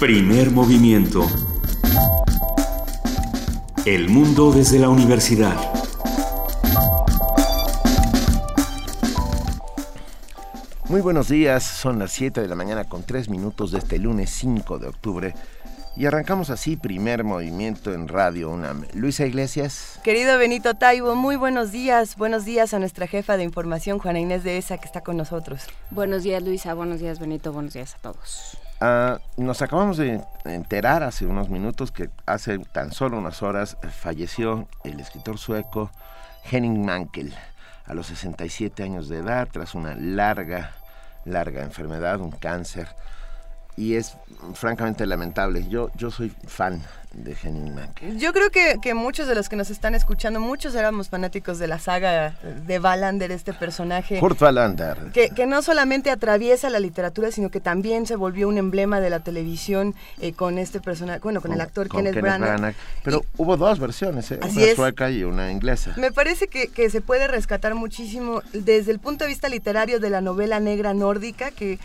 Primer movimiento. El mundo desde la universidad. Muy buenos días, son las 7 de la mañana con 3 minutos de este lunes 5 de octubre y arrancamos así primer movimiento en Radio UNAM. Luisa Iglesias. Querido Benito Taibo, muy buenos días. Buenos días a nuestra jefa de información, Juana Inés de ESA, que está con nosotros. Buenos días, Luisa. Buenos días, Benito. Buenos días a todos. Ah, nos acabamos de enterar hace unos minutos que hace tan solo unas horas falleció el escritor sueco Henning Mankell a los 67 años de edad tras una larga, larga enfermedad, un cáncer y es francamente lamentable. Yo, yo soy fan de Henning Mankell. Yo creo que, que, muchos de los que nos están escuchando, muchos éramos fanáticos de la saga de Wallander, este personaje. Kurt Wallander. Que, que no solamente atraviesa la literatura, sino que también se volvió un emblema de la televisión eh, con este personaje, bueno, con, con el actor con Kenneth, Kenneth Branagh. Branagh. Pero y, hubo dos versiones, ¿eh? Una es. sueca y una inglesa. Me parece que, que se puede rescatar muchísimo desde el punto de vista literario de la novela negra nórdica, que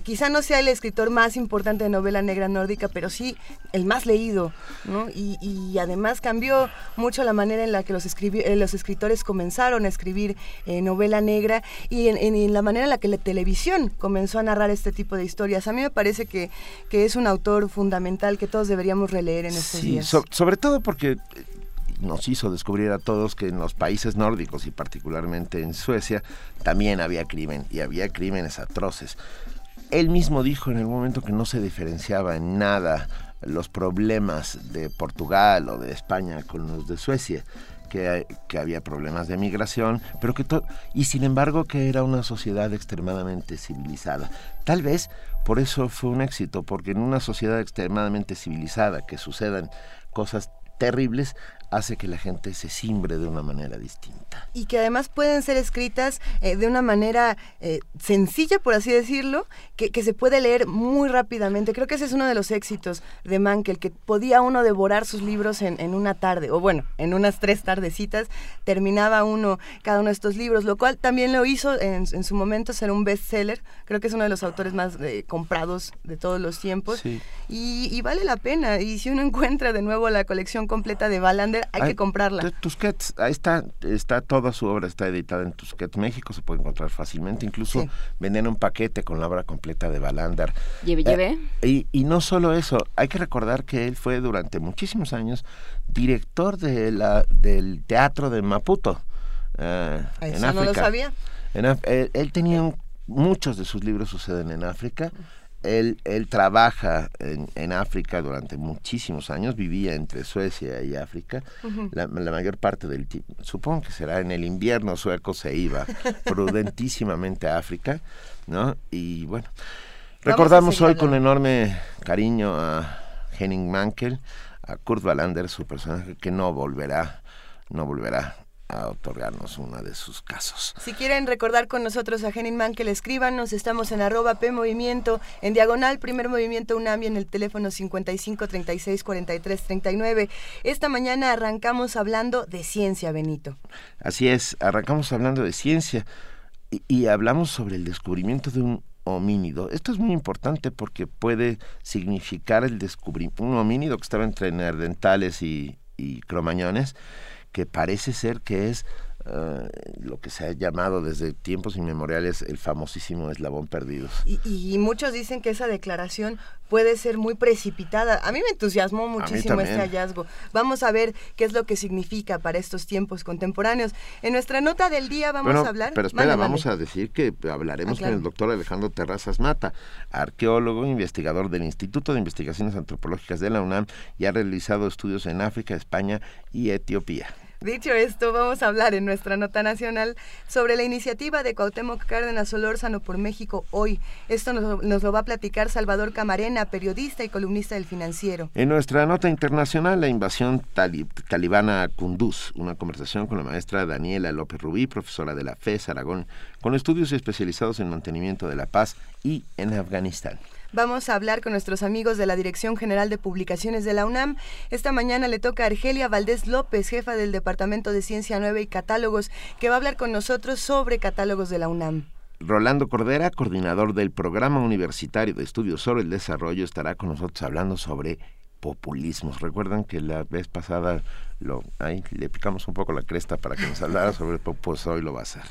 quizá no sea el escritor más importante de novela negra nórdica, pero sí el más leído, ¿no? Y, y además cambió mucho la manera en la que los, eh, los escritores comenzaron a escribir eh, novela negra y en, en, en, la manera en la que la televisión comenzó a narrar este tipo de historias. A mí me parece que, que es un autor fundamental que todos deberíamos releer en estos sí, días. So, sobre todo porque nos hizo descubrir a todos que en los países nórdicos y particularmente en Suecia también había crimen y había crímenes atroces él mismo dijo en el momento que no se diferenciaba en nada los problemas de Portugal o de España con los de Suecia, que, que había problemas de migración, pero que y sin embargo que era una sociedad extremadamente civilizada. Tal vez por eso fue un éxito, porque en una sociedad extremadamente civilizada que sucedan cosas terribles, hace que la gente se simbre de una manera distinta. Y que además pueden ser escritas eh, de una manera eh, sencilla, por así decirlo, que, que, se puede leer muy rápidamente. Creo que ese es uno de los éxitos de Mankel, que podía uno devorar sus libros en, en, una tarde, o bueno, en unas tres tardecitas, terminaba uno cada uno de estos libros, lo cual también lo hizo en, en su momento ser un bestseller. Creo que es uno de los autores más eh, comprados de todos los tiempos. Sí. Y, y, vale la pena. Y si uno encuentra de nuevo la colección completa de Hay, hay que comprarla. Tusquets, ahí está, está toda su obra, está editada en Tusquets, México, se puede encontrar fácilmente, incluso sí. venden un paquete con la obra completa de Wallander. Lleve, lleve. Eh, y, y, no solo eso, hay que recordar que él fue durante muchísimos años director de la, del teatro de Maputo. Eh, eso en África. no lo sabía. En, él, él, tenía un, muchos de sus libros suceden en África. Él, él trabaja en, en, África durante muchísimos años, vivía entre Suecia y África. Uh -huh. la, la, mayor parte del tiempo, supongo que será en el invierno sueco, se iba prudentísimamente a África, ¿no? Y bueno, recordamos hoy con enorme cariño a Henning Mankell, a Kurt Wallander, su personaje que no volverá, no volverá a otorgarnos uno de sus casos. Si quieren recordar con nosotros a Henning Mankel, escríbanos, estamos en arroba P Movimiento, en diagonal, primer movimiento UNAMI en el teléfono 55 36 43 39. Esta mañana arrancamos hablando de ciencia, Benito. Así es, arrancamos hablando de ciencia y, y hablamos sobre el descubrimiento de un homínido. Esto es muy importante porque puede significar el descubrimiento, un homínido que estaba entre neandertales y, y cromañones, que parece ser que es uh, lo que se ha llamado desde tiempos inmemoriales el famosísimo eslabón perdido. Y, y, muchos dicen que esa declaración puede ser muy precipitada. A mí me entusiasmó muchísimo este hallazgo. Vamos a ver qué es lo que significa para estos tiempos contemporáneos. En nuestra nota del día vamos bueno, a hablar... Pero espera, vamos a decir que hablaremos ah, claro. con el doctor Alejandro Terrazas Mata, arqueólogo, investigador del Instituto de Investigaciones Antropológicas de la UNAM y ha realizado estudios en África, España y Etiopía. Dicho esto, vamos a hablar en nuestra nota nacional sobre la iniciativa de Cuauhtémoc Cárdenas Solórzano por México hoy. Esto nos, lo va a platicar Salvador Camarena, periodista y columnista del Financiero. En nuestra nota internacional, la invasión talib talibana a Kunduz, una conversación con la maestra Daniela López Rubí, profesora de la FES Aragón, con estudios especializados en mantenimiento de la paz y en Afganistán. Vamos a hablar con nuestros amigos de la Dirección General de Publicaciones de la UNAM. Esta mañana le toca a Argelia Valdés López, jefa del Departamento de Ciencia Nueva y Catálogos, que va a hablar con nosotros sobre catálogos de la UNAM. Rolando Cordera, coordinador del Programa Universitario de Estudios sobre el Desarrollo, estará con nosotros hablando sobre populismos. Recuerdan que la vez pasada lo, ahí, le picamos un poco la cresta para que nos hablara sobre el pues hoy lo va a hacer.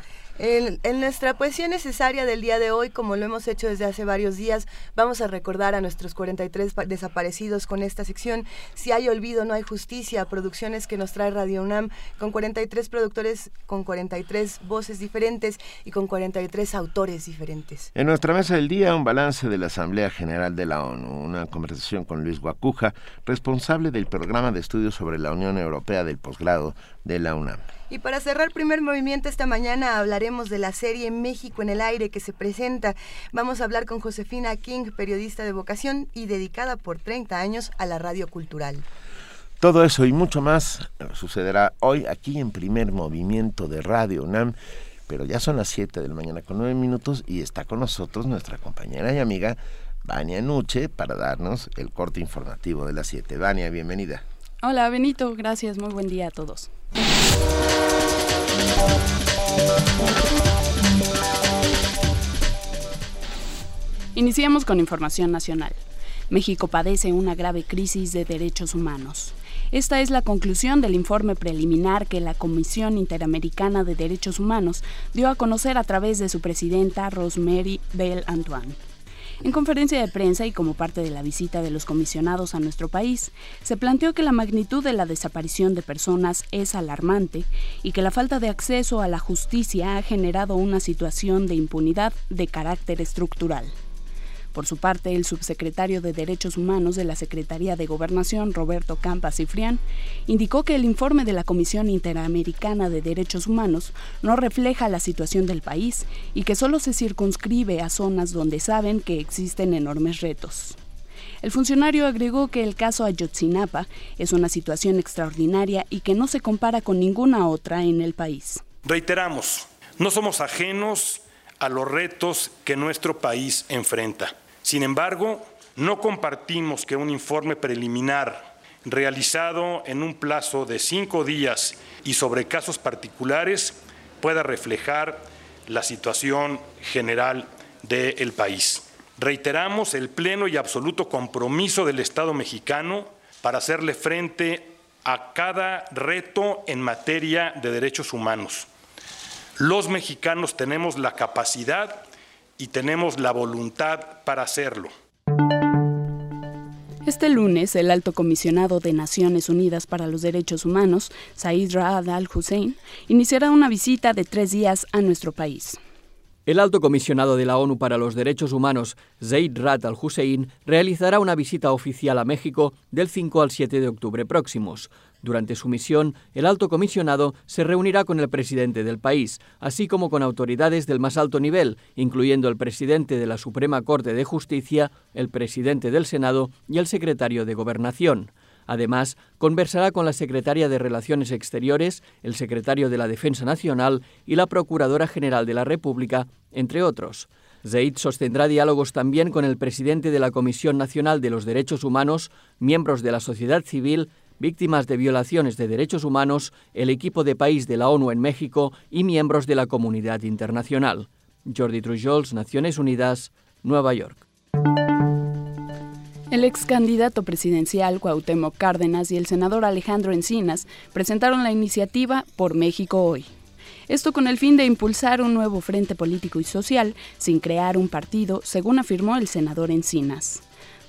En, nuestra poesía necesaria del día de hoy, como lo hemos hecho desde hace varios días, vamos a recordar a nuestros 43 desaparecidos con esta sección. Si hay olvido, no hay justicia. Producciones que nos trae Radio UNAM con 43 productores, con 43 voces diferentes y con 43 autores diferentes. En nuestra mesa del día, un balance de la Asamblea General de la ONU, una conversación con Luis Guacuja, responsable del programa de estudios sobre la Unión Europea del posgrado de la UNAM. Y para cerrar primer movimiento esta mañana hablaremos de la serie México en el aire que se presenta. Vamos a hablar con Josefina King, periodista de vocación y dedicada por 30 años a la radio cultural. Todo eso y mucho más sucederá hoy aquí en primer movimiento de Radio UNAM. Pero ya son las 7 de la mañana con 9 minutos y está con nosotros nuestra compañera y amiga Vania Nuche para darnos el corte informativo de las 7. Vania, bienvenida. Hola Benito, gracias, muy buen día a todos. Iniciamos con información nacional. México padece una grave crisis de derechos humanos. Esta es la conclusión del informe preliminar que la Comisión Interamericana de Derechos Humanos dio a conocer a través de su presidenta Rosemary Bell Antoine. En conferencia de prensa y como parte de la visita de los comisionados a nuestro país, se planteó que la magnitud de la desaparición de personas es alarmante y que la falta de acceso a la justicia ha generado una situación de impunidad de carácter estructural. Por su parte, el subsecretario de Derechos Humanos de la Secretaría de Gobernación, Roberto Campa Cifrián, indicó que el informe de la Comisión Interamericana de Derechos Humanos no refleja la situación del país y que solo se circunscribe a zonas donde saben que existen enormes retos. El funcionario agregó que el caso Ayotzinapa es una situación extraordinaria y que no se compara con ninguna otra en el país. Reiteramos, no somos ajenos a los retos que nuestro país enfrenta. Sin embargo, no compartimos que un informe preliminar realizado en un plazo de cinco días y sobre casos particulares pueda reflejar la situación general del país. Reiteramos el pleno y absoluto compromiso del Estado mexicano para hacerle frente a cada reto en materia de derechos humanos. Los mexicanos tenemos la capacidad y tenemos la voluntad para hacerlo. Este lunes, el alto comisionado de Naciones Unidas para los Derechos Humanos, Said Raad al-Hussein, iniciará una visita de tres días a nuestro país. El alto comisionado de la ONU para los Derechos Humanos, Zaid Rad al-Hussein, realizará una visita oficial a México del 5 al 7 de octubre próximos. Durante su misión, el alto comisionado se reunirá con el presidente del país, así como con autoridades del más alto nivel, incluyendo el presidente de la Suprema Corte de Justicia, el presidente del Senado y el secretario de Gobernación. Además, conversará con la secretaria de Relaciones Exteriores, el secretario de la Defensa Nacional y la Procuradora General de la República, entre otros. Zaid sostendrá diálogos también con el presidente de la Comisión Nacional de los Derechos Humanos, miembros de la sociedad civil víctimas de violaciones de derechos humanos, el equipo de país de la ONU en México y miembros de la comunidad internacional. Jordi Trujols, Naciones Unidas, Nueva York. El ex candidato presidencial Cuauhtémoc Cárdenas y el senador Alejandro Encinas presentaron la iniciativa Por México Hoy. Esto con el fin de impulsar un nuevo frente político y social sin crear un partido, según afirmó el senador Encinas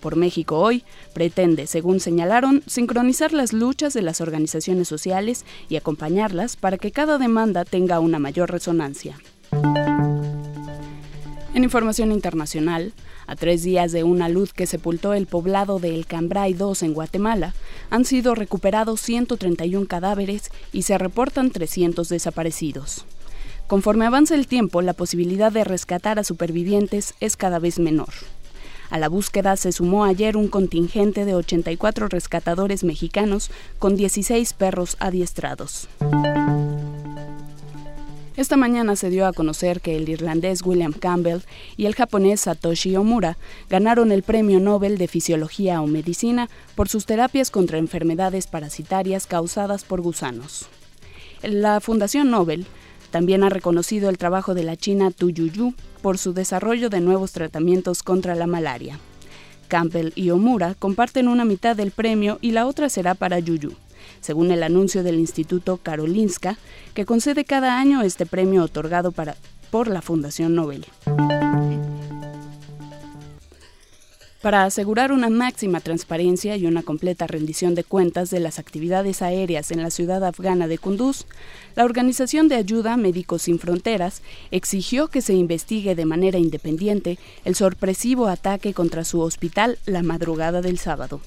por México hoy pretende, según señalaron, sincronizar las luchas de las organizaciones sociales y acompañarlas para que cada demanda tenga una mayor resonancia. En información internacional, a tres días de una luz que sepultó el poblado de El Cambray 2 en Guatemala, han sido recuperados 131 cadáveres y se reportan 300 desaparecidos. Conforme avanza el tiempo, la posibilidad de rescatar a supervivientes es cada vez menor. A la búsqueda se sumó ayer un contingente de 84 rescatadores mexicanos con 16 perros adiestrados. Esta mañana se dio a conocer que el irlandés William Campbell y el japonés Satoshi Omura ganaron el Premio Nobel de Fisiología o Medicina por sus terapias contra enfermedades parasitarias causadas por gusanos. La Fundación Nobel También ha reconocido el trabajo de la China Tuyuyu por su desarrollo de nuevos tratamientos contra la malaria. Campbell y Omura comparten una mitad del premio y la otra será para Yuyu, según el anuncio del Instituto Karolinska, que concede cada año este premio otorgado para, por la Fundación Nobel. Para asegurar una máxima transparencia y una completa rendición de cuentas de las actividades aéreas en la ciudad afgana de Kunduz, la Organización de Ayuda Médicos Sin Fronteras exigió que se investigue de manera independiente el sorpresivo ataque contra su hospital la madrugada del sábado.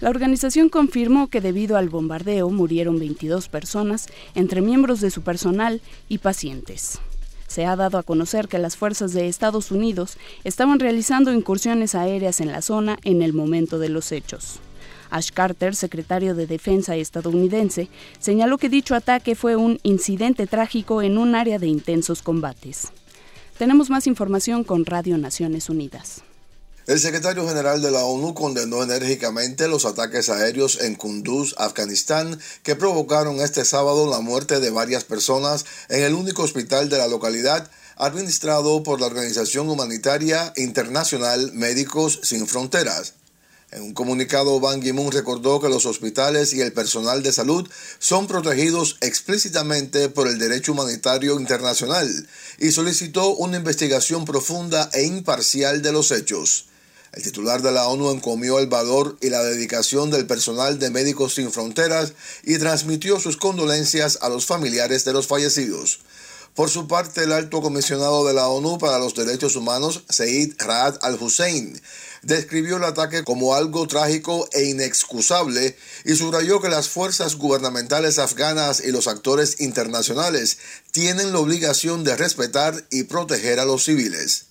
La organización confirmó que debido al bombardeo murieron 22 personas, entre miembros de su personal y pacientes se ha dado a conocer que las fuerzas de Estados Unidos estaban realizando incursiones aéreas en la zona en el momento de los hechos. Ash Carter, secretario de Defensa estadounidense, señaló que dicho ataque fue un incidente trágico en un área de intensos combates. Tenemos más información con Radio Naciones Unidas. El secretario general de la ONU condenó enérgicamente los ataques aéreos en Kunduz, Afganistán, que provocaron este sábado la muerte de varias personas en el único hospital de la localidad administrado por la Organización Humanitaria Internacional Médicos Sin Fronteras. En un comunicado, Ban Ki-moon recordó que los hospitales y el personal de salud son protegidos explícitamente por el derecho humanitario internacional y solicitó una investigación profunda e imparcial de los hechos. El titular de la ONU encomió el valor y la dedicación del personal de Médicos Sin Fronteras y transmitió sus condolencias a los familiares de los fallecidos. Por su parte, el alto comisionado de la ONU para los Derechos Humanos, Said Raad al-Hussein, describió el ataque como algo trágico e inexcusable y subrayó que las fuerzas gubernamentales afganas y los actores internacionales tienen la obligación de respetar y proteger a los civiles.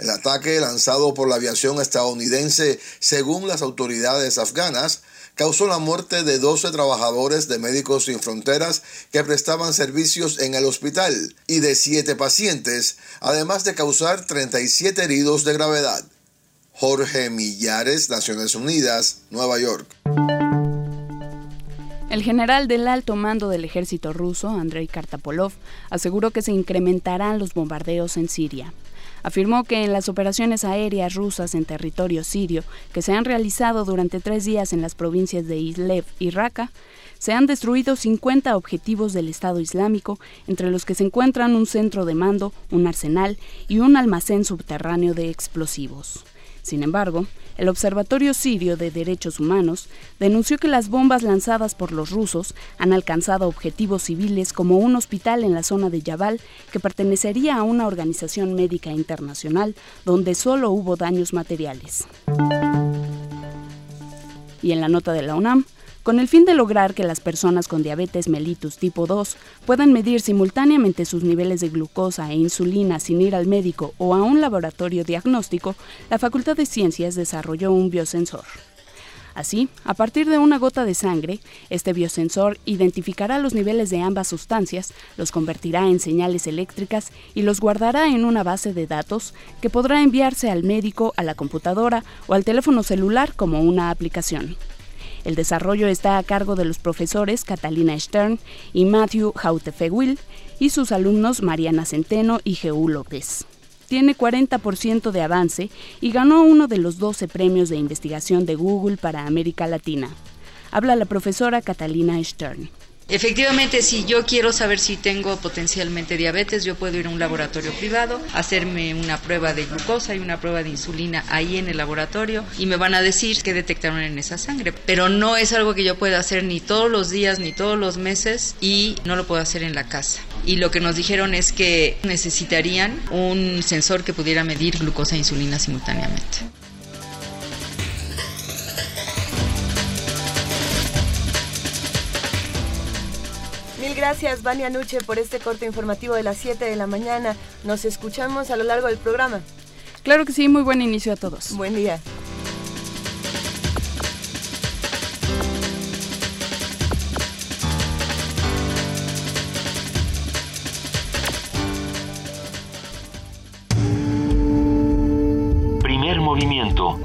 El ataque lanzado por la aviación estadounidense, según las autoridades afganas, causó la muerte de 12 trabajadores de Médicos Sin Fronteras que prestaban servicios en el hospital y de 7 pacientes, además de causar 37 heridos de gravedad. Jorge Millares, Naciones Unidas, Nueva York. El general del alto mando del ejército ruso, Andrei Kartapolov, aseguró que se incrementarán los bombardeos en Siria afirmó que en las operaciones aéreas rusas en territorio sirio que se han realizado durante tres días en las provincias de Idlib y Raqqa, se han destruido 50 objetivos del Estado Islámico, entre los que se encuentran un centro de mando, un arsenal y un almacén subterráneo de explosivos. Sin embargo, el Observatorio Sirio de Derechos Humanos denunció que las bombas lanzadas por los rusos han alcanzado objetivos civiles como un hospital en la zona de Yabal que pertenecería a una organización médica internacional donde solo hubo daños materiales. Y en la nota de la UNAM, con el fin de lograr que las personas con diabetes mellitus tipo 2 puedan medir simultáneamente sus niveles de glucosa e insulina sin ir al médico o a un laboratorio diagnóstico, la Facultad de Ciencias desarrolló un biosensor. Así, a partir de una gota de sangre, este biosensor identificará los niveles de ambas sustancias, los convertirá en señales eléctricas y los guardará en una base de datos que podrá enviarse al médico, a la computadora o al teléfono celular como una aplicación. El desarrollo está a cargo de los profesores Catalina Stern y Matthew Hautefeuil y sus alumnos Mariana Centeno y Jeú López. Tiene 40% de avance y ganó uno de los 12 premios de investigación de Google para América Latina. Habla la profesora Catalina Stern. Efectivamente, si yo quiero saber si tengo potencialmente diabetes, yo puedo ir a un laboratorio privado, hacerme una prueba de glucosa y una prueba de insulina ahí en el laboratorio y me van a decir qué detectaron en esa sangre. Pero no es algo que yo pueda hacer ni todos los días ni todos los meses y no lo puedo hacer en la casa. Y lo que nos dijeron es que necesitarían un sensor que pudiera medir glucosa e insulina simultáneamente. Gracias, Vania Nuche, por este corte informativo de las 7 de la mañana. Nos escuchamos a lo largo del programa. Claro que sí, muy buen inicio a todos. Buen día. Primer movimiento.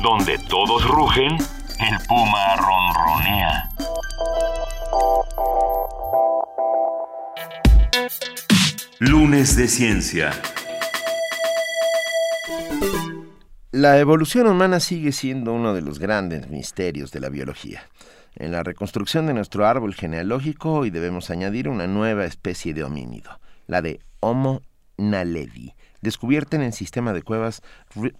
Donde todos rugen, el puma ronronea. Lunes de Ciencia. La evolución humana sigue siendo uno de los grandes misterios de la biología. En la reconstrucción de nuestro árbol genealógico hoy debemos añadir una nueva especie de homínido, la de Homo naledi, descubierta en el sistema de cuevas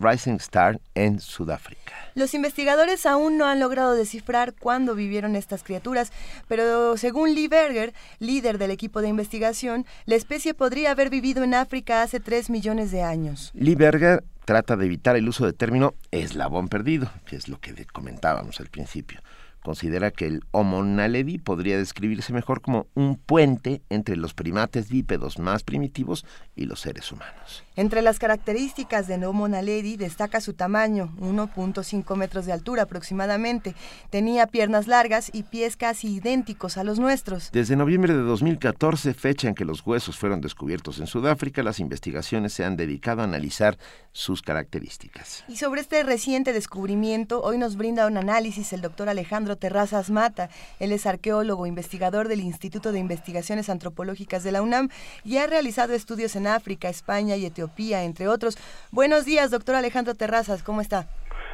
Rising Star en Sudáfrica. Los investigadores aún no han logrado descifrar cuándo vivieron estas criaturas, pero según Lee Berger, líder del equipo de investigación, la especie podría haber vivido en África hace 3 millones de años. Lee Berger trata de evitar el uso del término eslabón perdido, que es lo que comentábamos al principio. Considera que el Homo naledi podría describirse mejor como un puente entre los primates bípedos más primitivos y los seres humanos. Entre las características de Homo naledi destaca su tamaño, 1.5 metros de altura aproximadamente. Tenía piernas largas y pies casi idénticos a los nuestros. Desde noviembre de 2014, fecha en que los huesos fueron descubiertos en Sudáfrica, las investigaciones se han dedicado a analizar sus características. Y sobre este reciente descubrimiento, hoy nos brinda un análisis el doctor Alejandro Terrazas Mata. Él es arqueólogo, investigador del Instituto de Investigaciones Antropológicas de la UNAM y ha realizado estudios en África, España y Etiopía, entre otros. Buenos días, doctor Alejandro Terrazas, ¿cómo está?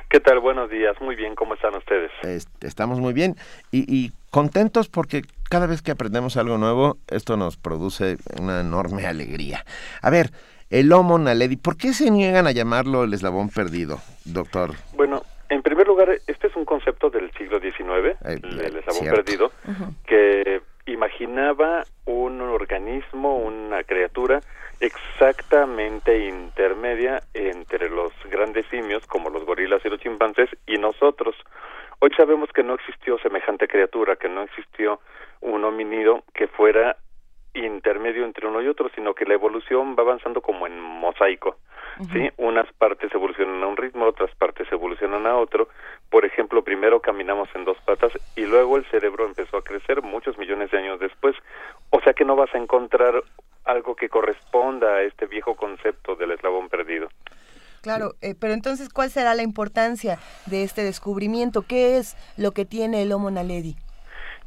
¿Qué tal? Buenos días, muy bien, ¿cómo están ustedes? estamos muy bien y, y contentos porque cada vez que aprendemos algo nuevo, esto nos produce una enorme alegría. A ver, el Homo naledi, ¿por qué se niegan a llamarlo el eslabón perdido, doctor? Bueno, en primer lugar, este es un concepto del siglo XIX, el, eslabón perdido, que imaginaba un organismo, una criatura exactamente intermedia entre los grandes simios, como los gorilas y los chimpancés, y nosotros. Hoy sabemos que no existió semejante criatura, que no existió un hominido que fuera intermedio entre uno y otro, sino que la evolución va avanzando como en mosaico. ¿sí? Unas partes evolucionan a un ritmo, otras partes evolucionan a otro. Por ejemplo, primero caminamos en dos patas y luego el cerebro empezó a crecer muchos millones de años después. O sea que no vas a encontrar algo que corresponda a este viejo concepto del eslabón perdido. Claro, eh, pero entonces, ¿cuál será la importancia de este descubrimiento? ¿Qué es lo que tiene el Homo naledi?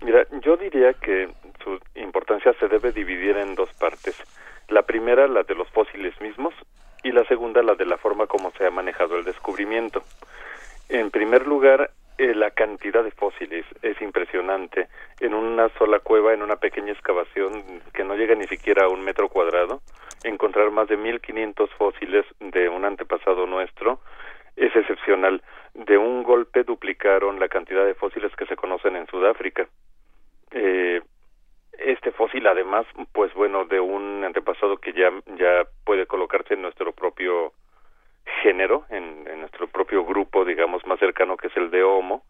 Mira, yo diría que su importancia se debe dividir en dos partes. La primera, la de los fósiles mismos, y la segunda, la de la forma como se ha manejado el descubrimiento. En primer lugar, eh, la cantidad de fósiles es impresionante. En una sola cueva, en una pequeña excavación que no llega ni siquiera a un metro cuadrado, encontrar más de 1500 fósiles de un antepasado nuestro es excepcional. De un golpe duplicaron la cantidad de fósiles que se conocen en Sudáfrica. Eh, este fósil además pues bueno de un antepasado que ya ya puede colocarse en nuestro propio género en, nuestro propio grupo digamos más cercano que es el de Homo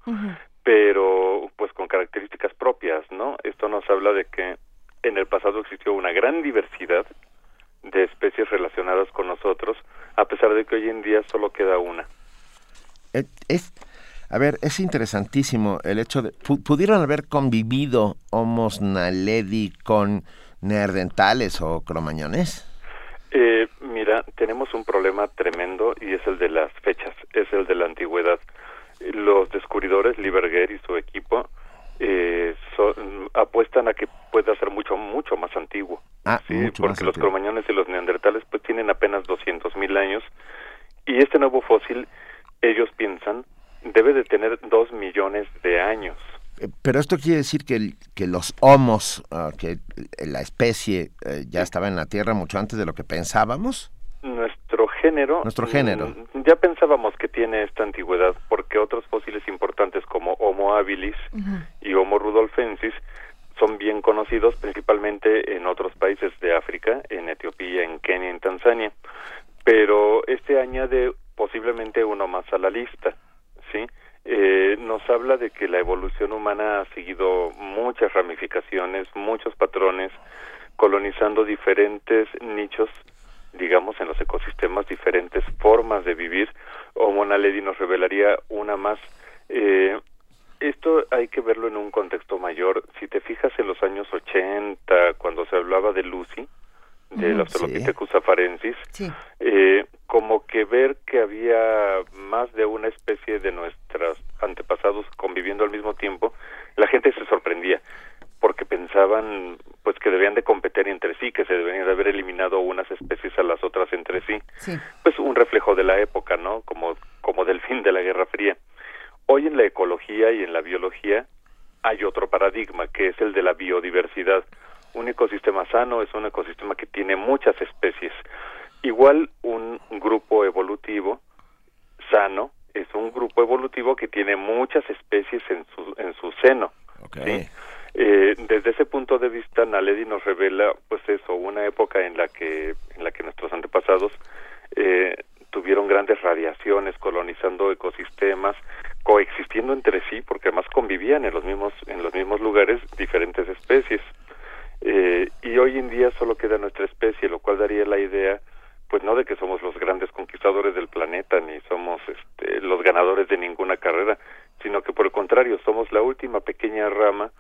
pero pues con características propias no esto nos habla de que en el pasado existió una gran diversidad de especies relacionadas con nosotros a pesar de que hoy en día solo queda una. Es a ver, es interesantísimo el hecho de... ¿Pudieron haber convivido Homos naledi con neandertales o cromañones? Eh, mira, tenemos un problema tremendo y es el de las fechas, es el de la antigüedad. Los descubridores, Liberger y su equipo, eh, apuestan a que pueda ser mucho, mucho más antiguo. Ah, ¿sí? Porque los cromañones y los neandertales pues tienen apenas 200.000 años y este nuevo fósil, ellos piensan, debe de tener dos millones de años. Eh, pero esto quiere decir que, que los homos, ah, que la especie eh, ya estaba en la Tierra mucho antes de lo que pensábamos. Nuestro género. Nuestro género. Mm, ya pensábamos que tiene esta antigüedad porque otros fósiles importantes como Homo habilis y Homo rudolfensis son bien conocidos principalmente en otros países de África, en Etiopía, en Kenia, en Tanzania. Pero este añade posiblemente uno más a la lista. ¿sí? Eh, nos habla de que la evolución humana ha seguido muchas ramificaciones, muchos patrones, colonizando diferentes nichos, digamos, en los ecosistemas, diferentes formas de vivir. Homo naledi nos revelaría una más. Eh, esto hay que verlo en un contexto mayor. Si te fijas en los años 80, cuando se hablaba de Lucy, de los Australopithecus afarensis, eh, como que ver que había más de una especie de nuestros antepasados conviviendo al mismo tiempo, la gente se sorprendía porque pensaban pues que debían de competir entre sí, que se deberían de haber eliminado unas especies a las otras entre sí. Pues un reflejo de la época, ¿no? Como, como del fin de la Guerra Fría. Hoy en la ecología y en la biología hay otro paradigma, que es el de la biodiversidad. Un ecosistema sano es un ecosistema que tiene muchas especies. Igual un grupo evolutivo sano es un grupo evolutivo que tiene muchas especies en su, en su seno. Eh, desde ese punto de vista, Naledi nos revela, pues eso, una época en la que, en la que nuestros antepasados eh, tuvieron grandes radiaciones, colonizando ecosistemas, coexistiendo entre sí, porque además convivían en los mismos, en los mismos lugares diferentes especies. Eh, y hoy en día solo queda nuestra especie, lo cual daría la idea pues no de que somos los grandes conquistadores del planeta ni somos este, los ganadores de ninguna carrera, sino que por el contrario somos la última pequeña rama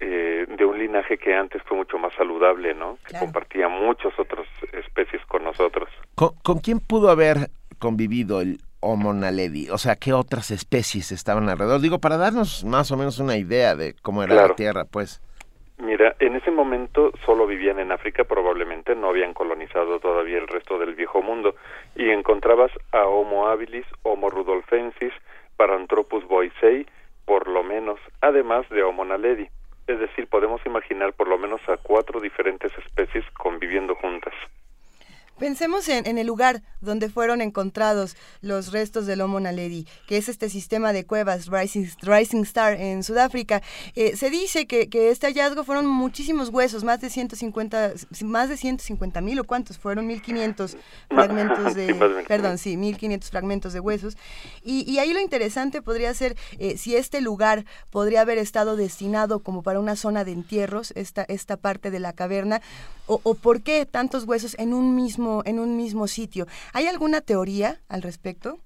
eh, de un linaje que antes fue mucho más saludable, ¿no? Que compartía muchas otras especies con nosotros. ¿Con, quién pudo haber convivido el Homo naledi? O sea, ¿qué otras especies estaban alrededor? Digo, para darnos más o menos una idea de cómo era la Tierra, pues. Mira, en ese momento solo vivían en África, probablemente no habían colonizado todavía el resto del viejo mundo, y encontrabas a Homo habilis, Homo rudolfensis, Paranthropus boisei, por lo menos, además de Homo naledi. Es decir, podemos imaginar por lo menos a cuatro diferentes especies conviviendo juntas. Pensemos en, el lugar donde fueron encontrados los restos del Homo naledi, que es este sistema de cuevas Rising, Rising Star en Sudáfrica. Eh, se dice que, este hallazgo fueron muchísimos huesos, más de 150, más de 150 mil o cuántos, fueron 1500 fragmentos de, perdón, sí, 1500 fragmentos de huesos. Y, ahí lo interesante podría ser eh, si este lugar podría haber estado destinado como para una zona de entierros, esta, esta parte de la caverna, o, o por qué tantos huesos en un mismo en un mismo sitio. ¿Hay alguna teoría al respecto?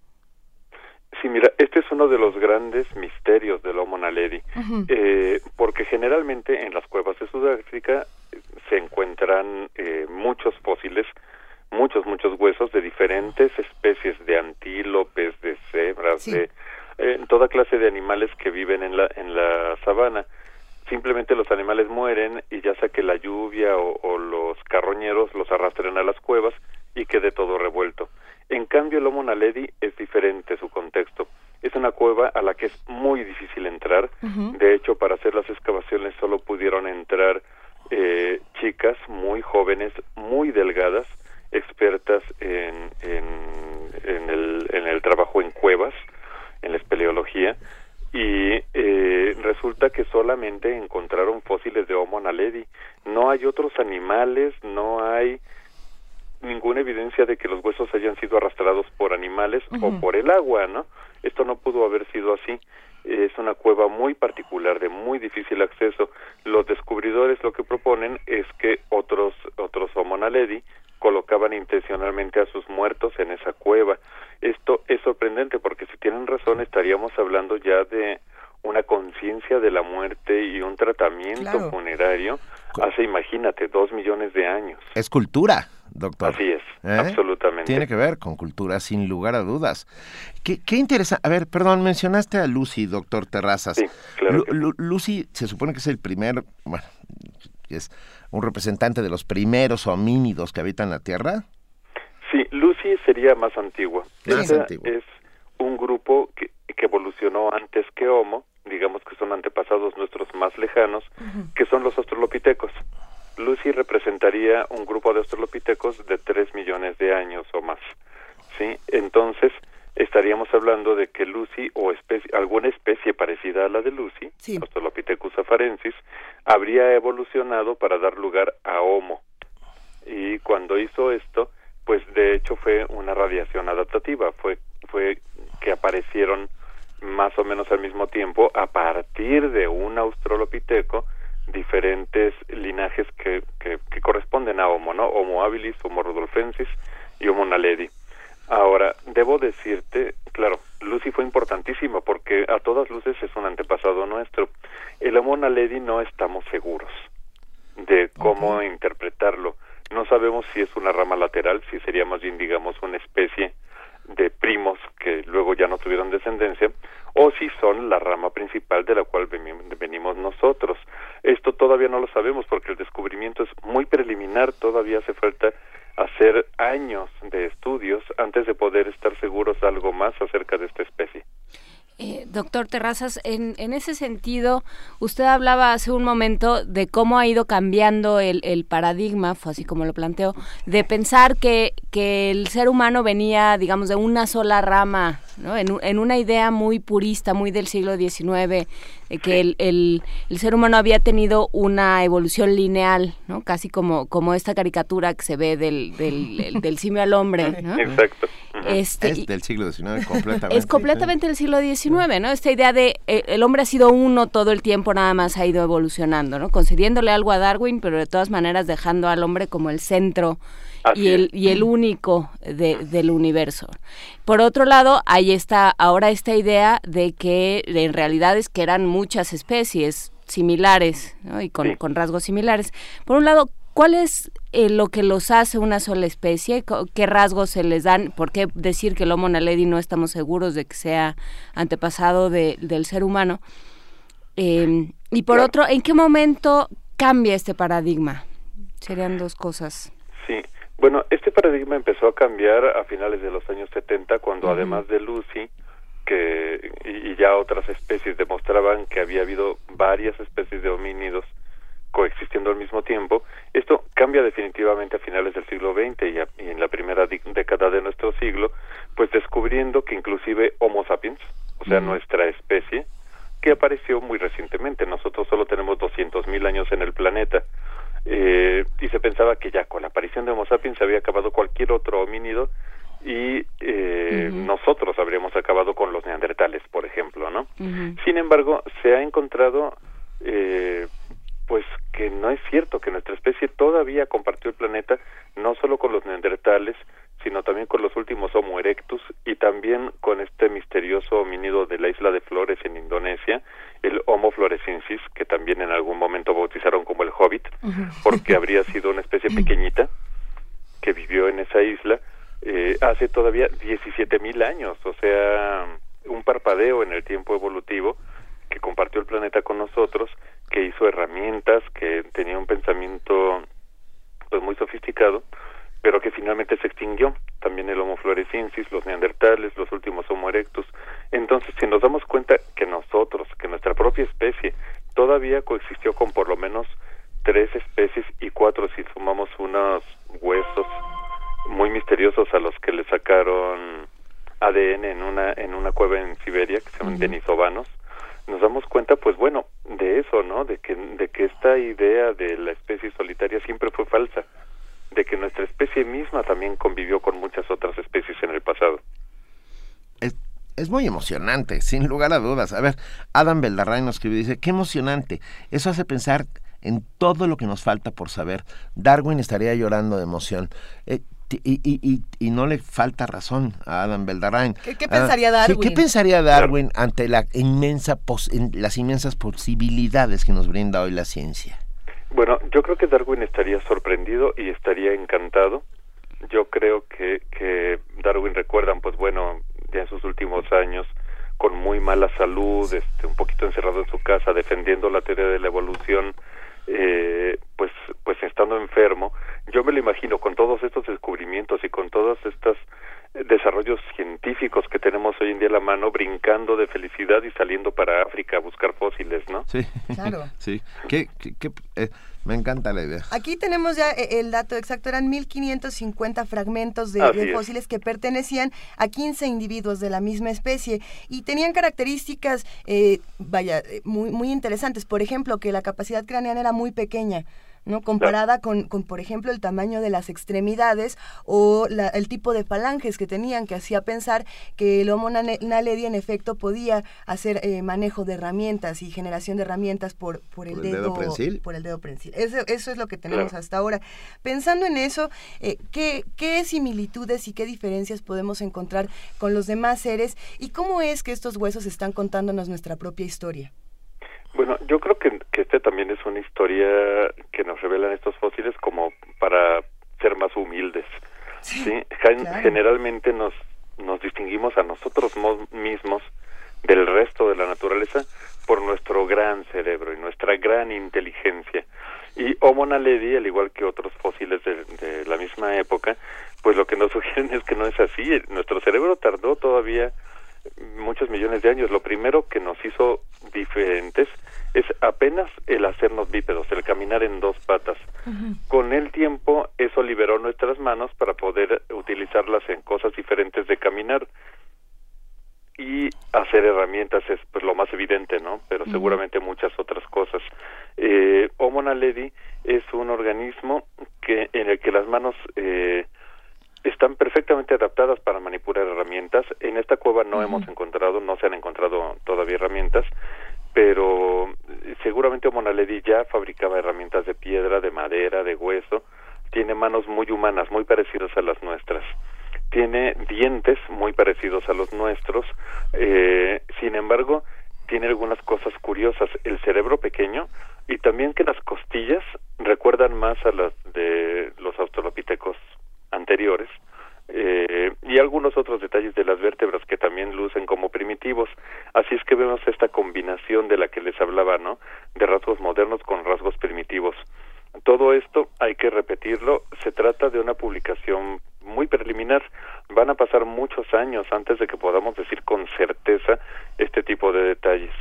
Sí, mira, este es uno de los grandes misterios del Homo naledi, eh, porque generalmente en las cuevas de Sudáfrica eh, se encuentran eh, muchos fósiles, muchos, muchos huesos de diferentes especies de antílopes, de cebras, de toda clase de animales que viven en la, en la sabana simplemente los animales mueren y ya sea que la lluvia o, los carroñeros los arrastren a las cuevas y quede todo revuelto. En cambio, el Homo naledi es diferente su contexto. Es una cueva a la que es muy difícil entrar. De hecho, para hacer las excavaciones solo pudieron entrar eh, chicas muy jóvenes, muy delgadas, expertas en, en, en, el, en el trabajo en cuevas, en la espeleología, y eh, resulta que solamente encontraron fósiles de Homo naledi. No hay otros animales, no hay ninguna evidencia de que los huesos hayan sido arrastrados por animales o por el agua, ¿no? Esto no pudo haber sido así. Es una cueva muy particular, de muy difícil acceso. Los descubridores lo que proponen es que otros otros Homo naledi colocaban intencionalmente a sus muertos en esa cueva. Esto es sorprendente porque si tienen razón estaríamos hablando ya de una conciencia de la muerte y un tratamiento funerario hace, imagínate, dos millones de años. Es cultura, doctor. Así es, ¿Eh? absolutamente. Tiene que ver con cultura, sin lugar a dudas. Qué, qué interesante. A ver, perdón, mencionaste a Lucy, doctor Terrazas. Sí, claro. Lucy se supone que es el primer, bueno, es un representante de los primeros homínidos que habitan la Tierra? Sí, Lucy sería más antigua. Más Es un grupo que, evolucionó antes que Homo, digamos que son antepasados nuestros más lejanos, que son los australopitecos. Lucy representaría un grupo de australopitecos de 3 millones de años o más. ¿sí? Entonces, estaríamos hablando de que Lucy o especie, alguna especie parecida a la de Lucy, sí. Australopithecus afarensis, habría evolucionado para dar lugar a Homo. Y cuando hizo esto, pues de hecho fue una radiación adaptativa, fue fue que aparecieron más o menos al mismo tiempo a partir de un australopiteco diferentes linajes que, que, corresponden a Homo, ¿no? Homo habilis, Homo rudolfensis y Homo naledi. Ahora, debo decirte, claro, Lucy fue importantísima porque a todas luces es un antepasado nuestro. El Homo naledi no estamos seguros de cómo interpretarlo. No sabemos si es una rama lateral, si sería más bien, digamos, una especie de primos que luego ya no tuvieron descendencia, o si son la rama principal de la cual venimos nosotros. Esto todavía no lo sabemos porque el descubrimiento es muy preliminar, todavía hace falta hacer años de estudios antes de poder estar seguros de algo más acerca de esta especie. Eh, doctor Terrazas, en, en, ese sentido, usted hablaba hace un momento de cómo ha ido cambiando el, el paradigma, fue así como lo planteó, de pensar que, que, el ser humano venía, digamos, de una sola rama, ¿no? en, en, una idea muy purista, muy del siglo XIX, que el, el, el, ser humano había tenido una evolución lineal, ¿no? casi como, como esta caricatura que se ve del, del, del simio al hombre. ¿no? Exacto. Este, es del siglo XIX completamente. Es completamente del siglo XIX, ¿no? Esta idea de eh, el hombre ha sido uno todo el tiempo, nada más ha ido evolucionando, ¿no? Concediéndole algo a Darwin, pero de todas maneras dejando al hombre como el centro y el, y el único de, del universo. Por otro lado, ahí está ahora esta idea de que en realidad es que eran muchas especies similares ¿no? y con, Sí. con rasgos similares. Por un lado, ¿cuál es eh, lo que los hace una sola especie? ¿Qué rasgos se les dan? ¿Por qué decir que el Homo naledi no estamos seguros de que sea antepasado de- del ser humano? Eh, y por Claro. otro, ¿en qué momento cambia este paradigma? Serían dos cosas. Sí, bueno, este paradigma empezó a cambiar a finales de los años 70 cuando además de Lucy que y, y ya otras especies demostraban que había habido varias especies de homínidos coexistiendo al mismo tiempo, esto cambia definitivamente a finales del siglo XX y, a- y en la primera década de nuestro siglo, pues descubriendo que inclusive Homo sapiens, o sea, nuestra especie, que apareció muy recientemente, nosotros solo tenemos 200.000 años en el planeta, eh, y se pensaba que ya con la aparición de Homo sapiens se había acabado cualquier otro homínido y eh, nosotros habríamos acabado con los neandertales, por ejemplo, ¿no? Sin embargo, se ha encontrado eh, pues que no es cierto que nuestra especie todavía compartió el planeta no solo con los neandertales, sino también con los últimos Homo erectus y también con este misterioso homínido de la isla de Flores en Indonesia, el Homo floresiensis, que también en algún momento bautizaron como el Hobbit, porque habría sido una especie pequeñita que vivió en esa isla eh, hace todavía 17.000 años, o sea, un parpadeo en el tiempo evolutivo que compartió el planeta con nosotros, que hizo herramientas, que tenía un pensamiento pues muy sofisticado, pero que finalmente se extinguió. También el Homo floresiensis, los neandertales, los últimos Homo erectus. Entonces, si nos damos cuenta que nosotros, que nuestra propia especie, todavía coexistió con por lo menos tres especies y cuatro si sumamos unos huesos muy misteriosos a los que le sacaron ADN en una en una cueva en Siberia que se llaman Ujú. denisovanos nos damos cuenta pues bueno de eso no de que de que esta idea de la especie solitaria siempre fue falsa de que nuestra especie misma también convivió con muchas otras especies en el pasado es, es muy emocionante, sin lugar a dudas. A ver, Adam Beldarrain nos escribe y dice, qué emocionante. Eso hace pensar en todo lo que nos falta por saber. Darwin estaría llorando de emoción. Eh, y, y, y, y no le falta razón a Adam Beldarrain. ¿Qué- qué Ah, pensaría sí, Darwin? ¿Qué pensaría Darwin ante la inmensa pos- en- las inmensas posibilidades que nos brinda hoy la ciencia? Bueno, yo creo que Darwin estaría sorprendido y estaría encantado. Yo creo que, que Darwin recuerdan, pues bueno, ya en sus últimos años, con muy mala salud, este, un poquito encerrado en su casa, defendiendo la teoría de la evolución, eh, pues, pues estando enfermo. Yo me lo imagino con todos estos descubrimientos y con todos estos eh, desarrollos científicos que tenemos hoy en día a la mano, brincando de felicidad y saliendo para África a buscar fósiles, ¿no? Sí, Claro. sí. ¿Qué, qué- qué- eh, me encanta la idea. Aquí tenemos ya eh, el dato exacto, eran 1550 fragmentos de, es. fósiles que pertenecían a 15 individuos de la misma especie y tenían características, eh, vaya, eh, muy, muy interesantes. Por ejemplo, que la capacidad craneana era muy pequeña. ¿No? comparada con, con, por ejemplo, el tamaño de las extremidades o la- el tipo de falanges que tenían, que hacía pensar que el Homo naledi en efecto podía hacer eh, manejo de herramientas y generación de herramientas por, por el, ¿Por el dedo prensil? por el dedo prensil. Eso, eso es lo que tenemos Claro. hasta ahora. Pensando en eso, eh, ¿qué, ¿qué similitudes y qué diferencias podemos encontrar con los demás seres y cómo es que estos huesos están contándonos nuestra propia historia? Bueno, yo creo que, que este también es una historia que nos revelan estos fósiles como para ser más humildes. Sí, claro. generalmente nos nos distinguimos a nosotros mo- mismos del resto de la naturaleza por nuestro gran cerebro y nuestra gran inteligencia. Lady, al igual que otros fósiles de, de la misma época, pues lo que nos sugieren es que no es así. Nuestro cerebro tardó todavía muchos millones de años. Lo primero que nos hizo diferentes es apenas el hacernos bípedos, el caminar en dos patas. Con el tiempo eso liberó nuestras manos para poder utilizarlas en cosas diferentes de caminar y hacer herramientas es pues lo más evidente, ¿no? Pero seguramente muchas otras cosas. Eh, Homo naledi es un organismo que en el que las manos eh, están perfectamente adaptadas para manipular herramientas. En esta cueva no hemos encontrado, no se han encontrado todavía herramientas, pero seguramente Homo naledi ya fabricaba herramientas de piedra, de madera, de hueso. Tiene manos muy humanas, muy parecidas a las nuestras tiene dientes muy parecidos a los nuestros, eh, sin embargo, tiene algunas cosas curiosas. El cerebro pequeño y también que las costillas recuerdan más a las de los australopitecos anteriores. Eh, y algunos otros detalles de las vértebras que también lucen como primitivos. Así es que vemos esta combinación de la que les hablaba, ¿no? De rasgos modernos con rasgos primitivos. Todo esto hay que repetirlo. Se trata de una publicación muy preliminar. Van a pasar muchos años antes de que podamos decir con certeza este tipo de detalles.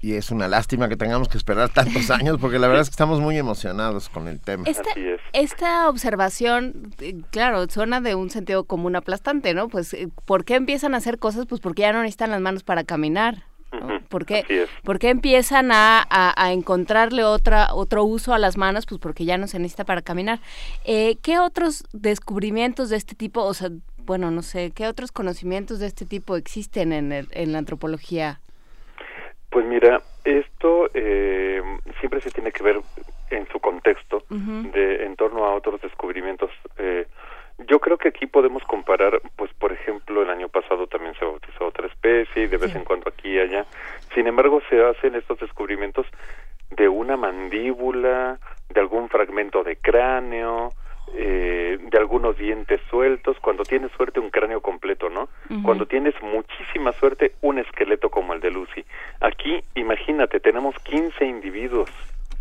Y es una lástima que tengamos que esperar tantos años, porque la verdad es que estamos muy emocionados con el tema. Esta, esta observación, eh, claro, suena de un sentido común aplastante, ¿no? Pues, eh, ¿por qué empiezan a hacer cosas? Pues porque ya no necesitan las manos para caminar. ¿Por, qué, empiezan a, encontrarle otra, otro uso a las manos? Pues porque ya no se necesita para caminar. Eh, ¿Qué otros descubrimientos de este tipo, o sea, bueno, no sé, qué otros conocimientos de este tipo existen en, en la antropología? Pues mira, esto eh, siempre se tiene que ver en su contexto, de, en torno a otros descubrimientos. Eh, yo creo que aquí podemos comparar, pues por ejemplo, el año pasado también se bautizó otra especie y de vez en cuando aquí y allá. Sin embargo, se hacen estos descubrimientos de una mandíbula, de algún fragmento de cráneo, eh, de algunos dientes sueltos, cuando tienes suerte un cráneo completo, ¿no? Cuando tienes muchísima suerte un esqueleto como el de Lucy. Aquí, imagínate, tenemos 15 individuos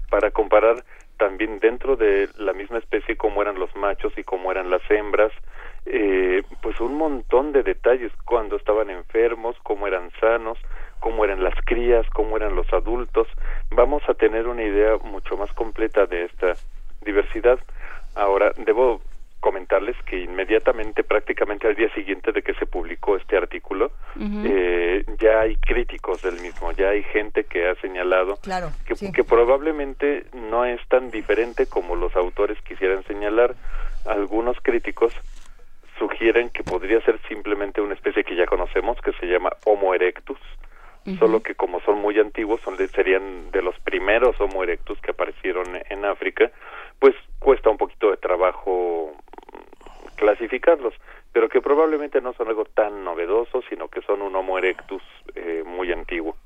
para comparar también dentro de la misma especie cómo eran los machos y cómo eran las hembras, eh, pues un montón de detalles, cuando estaban enfermos, cómo eran sanos, cómo eran las crías, cómo eran los adultos, vamos a tener una idea mucho más completa de esta diversidad. Ahora, debo comentarles que inmediatamente, prácticamente al día siguiente de que se publicó este artículo, eh, ya hay críticos del mismo, ya hay gente que ha señalado que, que, probablemente no es tan diferente como los autores quisieran señalar. Algunos críticos sugieren que podría ser simplemente una especie que ya conocemos, que se llama Homo erectus, solo que como son muy antiguos, son serían de los primeros Homo erectus que aparecieron en África, pues cuesta un poquito de trabajo clasificarlos, pero que probablemente no son algo tan novedoso, sino que son un Homo erectus eh, muy antiguo.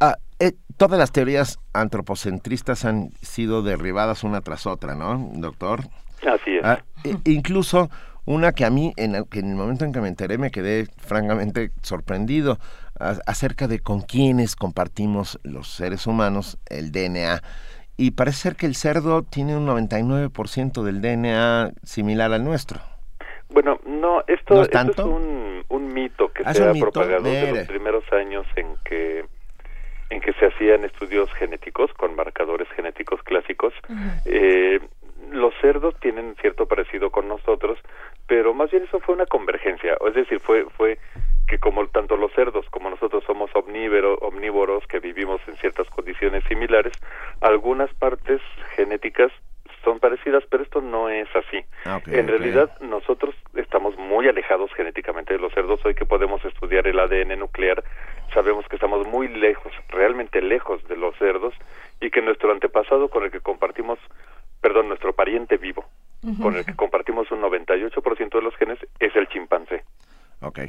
Ah, eh, todas las teorías antropocentristas han sido derribadas una tras otra, ¿no, doctor? Así es. Ah, e, incluso una que a mí, en el, en el, momento en que me enteré, me quedé francamente sorprendido acerca de con quiénes compartimos los seres humanos el DNA y parece ser que el cerdo tiene un 99% del DNA similar al nuestro. Bueno, no, esto, es, un, un, mito que ah, se ha propagado desde los primeros años en que en que se hacían estudios genéticos con marcadores genéticos clásicos. eh, los cerdos tienen cierto parecido con nosotros, pero más bien eso fue una convergencia, es decir, fue fue que como tanto los cerdos como nosotros somos omnívoros, omnívoros que vivimos en ciertas condiciones similares, algunas partes genéticas son parecidas, pero esto no es así. Ah, en realidad nosotros estamos muy alejados genéticamente de los cerdos. Hoy que podemos estudiar el ADN nuclear, sabemos que estamos muy lejos, realmente lejos de los cerdos y que nuestro antepasado con el que compartimos, perdón, nuestro pariente vivo, con el que compartimos un 98% de los genes, es el chimpancé. Ok,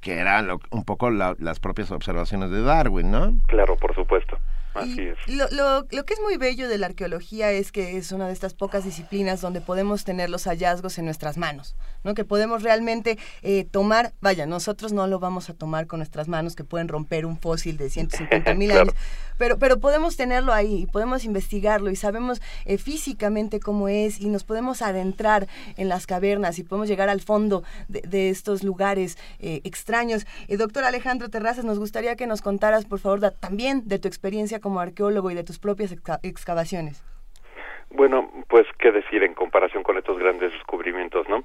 que eran un poco las propias observaciones de Darwin, ¿no? Claro, por supuesto. Así es. Lo, lo, lo, que es muy bello de la arqueología es que es una de estas pocas disciplinas donde podemos tener los hallazgos en nuestras manos, ¿no? Que podemos realmente eh, tomar, vaya, nosotros no lo vamos a tomar con nuestras manos que pueden romper un fósil de 150 mil años, pero, pero podemos tenerlo ahí y podemos investigarlo y sabemos eh, físicamente cómo es y nos podemos adentrar en las cavernas y podemos llegar al fondo de, de estos lugares eh, extraños. doctor Alejandro Terrazas, nos gustaría que nos contaras, por favor, da, también de tu experiencia como arqueólogo y de tus propias excavaciones. Bueno, pues qué decir en comparación con estos grandes descubrimientos, ¿no?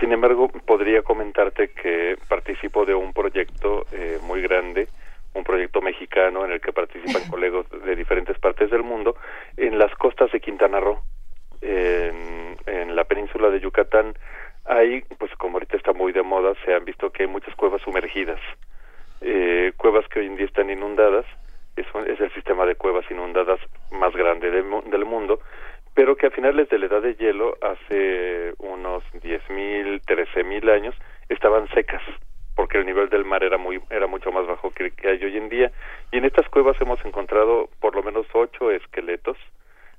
Sin embargo, podría comentarte que participo de un proyecto eh, muy grande, un proyecto mexicano en el que participan colegas de diferentes partes del mundo en las costas de Quintana Roo, en, en la península de Yucatán. Hay, pues como ahorita está muy de moda, se han visto que hay muchas cuevas sumergidas, eh, cuevas que hoy en día están inundadas es, es el sistema de cuevas inundadas más grande del mundo, pero que a finales de la edad de hielo, hace unos 10.000, 13.000 años, estaban secas porque el nivel del mar era muy era mucho más bajo que, que hay hoy en día. Y en estas cuevas hemos encontrado por lo menos ocho esqueletos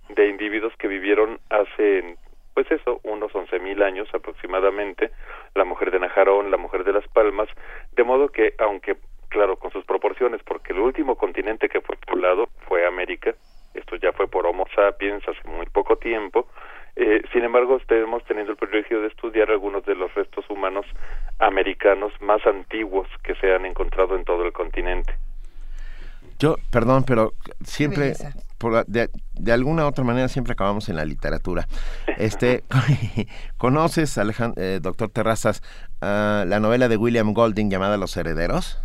de individuos que vivieron hace pues eso, unos once mil años aproximadamente, la mujer de Najarón, la mujer de las Palmas, de modo que aunque claro, con sus proporciones, porque el último continente que fue poblado fue América, esto ya fue por Homo sapiens hace muy poco tiempo, eh, sin embargo, hemos tenido el privilegio de estudiar algunos de los restos humanos americanos más antiguos que se han encontrado en todo el continente. Yo, perdón, pero siempre, por, de, de, alguna otra manera, siempre acabamos en la literatura. Este, ¿Conoces, Alejandro, eh, doctor Terrazas, uh, la novela de William Golding llamada Los Herederos?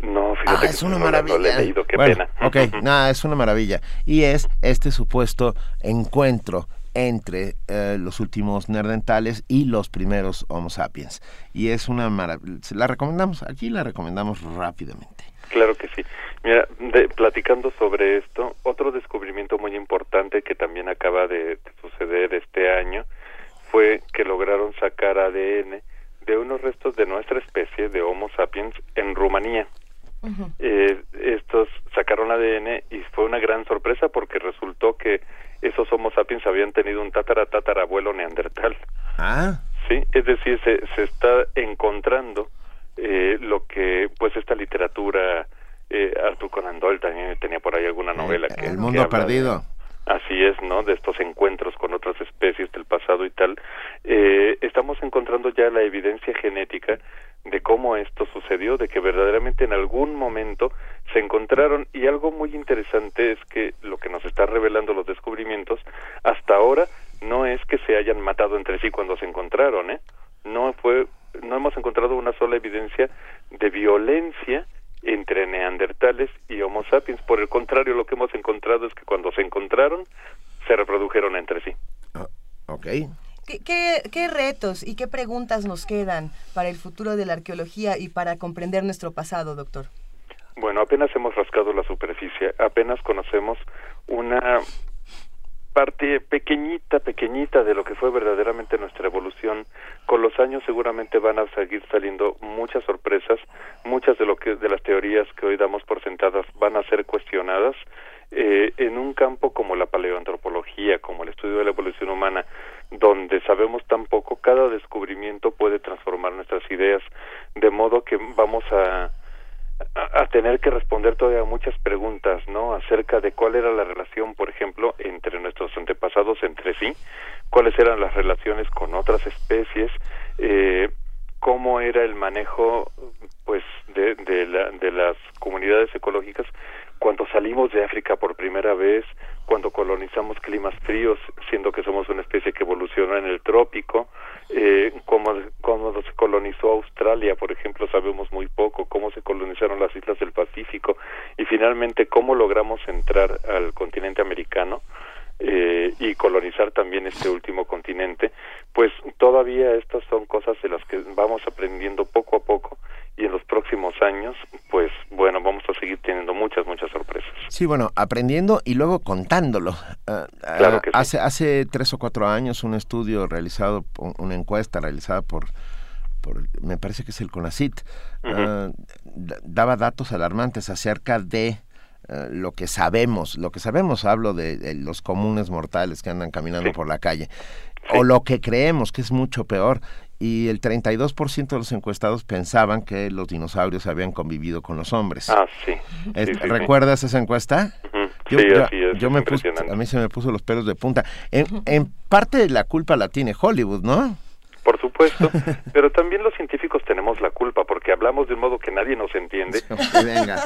No, fíjate ah, es una maravilla. No, he leído, qué pena. Ok, nada, es una maravilla. Y es este supuesto encuentro entre eh, los últimos nerdentales y los primeros Homo sapiens. Y es una maravilla. La recomendamos, aquí la recomendamos rápidamente. Claro que sí. Mira, de, platicando sobre esto, otro descubrimiento muy importante que también acaba de, de suceder este año fue que lograron sacar ADN de unos restos de nuestra especie de Homo sapiens en Rumanía. eh, estos sacaron ADN y fue una gran sorpresa porque resultó que esos Homo sapiens habían tenido un tatara tatarabuelo neandertal. Ah. Sí, es decir, se, se está encontrando eh, lo que pues esta literatura eh, Arthur Conan Doyle también tenía por ahí alguna novela el, que el mundo que perdido. Así es, ¿no? De estos encuentros con otras especies del pasado y tal. Eh, estamos encontrando ya la evidencia genética de cómo esto sucedió, de que verdaderamente en algún momento se encontraron y algo muy interesante es que lo que nos está revelando los descubrimientos hasta ahora no es que se hayan matado entre sí cuando se encontraron, ¿eh? No fue no hemos encontrado una sola evidencia de violencia entre neandertales y Homo sapiens. Por el contrario, lo que hemos encontrado es que cuando se encontraron, se reprodujeron entre sí. Uh, ok. ¿Qué, ¿Qué, qué, retos y qué preguntas nos quedan para el futuro de la arqueología y para comprender nuestro pasado, doctor? Bueno, apenas hemos rascado la superficie, apenas conocemos una parte pequeñita, pequeñita de lo que fue verdaderamente nuestra evolución. Con los años seguramente van a seguir saliendo muchas sorpresas, muchas de lo que de las teorías que hoy damos por sentadas van a ser cuestionadas eh, en un campo como la paleoantropología, como el estudio de la evolución humana, donde sabemos tan poco, cada descubrimiento puede transformar nuestras ideas, de modo que vamos a a, tener que responder todavía muchas preguntas, ¿no? Acerca de cuál era la relación, por ejemplo, entre nuestros antepasados entre sí, cuáles eran las relaciones con otras especies, eh, cómo era el manejo, pues, de, la, de las comunidades ecológicas cuando salimos de África por primera vez, cuando colonizamos climas fríos, siendo que somos una especie que evolucionó en el trópico, eh, cómo, cómo se colonizó Australia, por ejemplo, sabemos muy poco, cómo se colonizaron las islas del Pacífico y finalmente cómo logramos entrar al continente americano eh, y colonizar también este último continente, pues todavía estas son cosas de las que vamos aprendiendo poco a poco y en los próximos años, pues bueno, vamos a seguir teniendo muchas, muchas sorpresas. Sí, bueno, aprendiendo y luego contándolo. Uh, claro que uh, hace, sí. hace tres o cuatro años un estudio realizado, una encuesta realizada por, por me parece que es el CONACIT, uh -huh. daba datos alarmantes acerca de eh, lo que sabemos, lo que sabemos, hablo de, los comunes mortales que andan caminando por la calle, o lo que creemos que es mucho peor. Y el 32% de los encuestados pensaban que los dinosaurios habían convivido con los hombres. Ah, sí. ¿Recuerdas esa encuesta? Yo, yo, me puse, a mí se me puso los pelos de punta. En, en parte de la culpa la tiene Hollywood, ¿no? Por supuesto, pero también los científicos tenemos la culpa porque hablamos de un modo que nadie nos entiende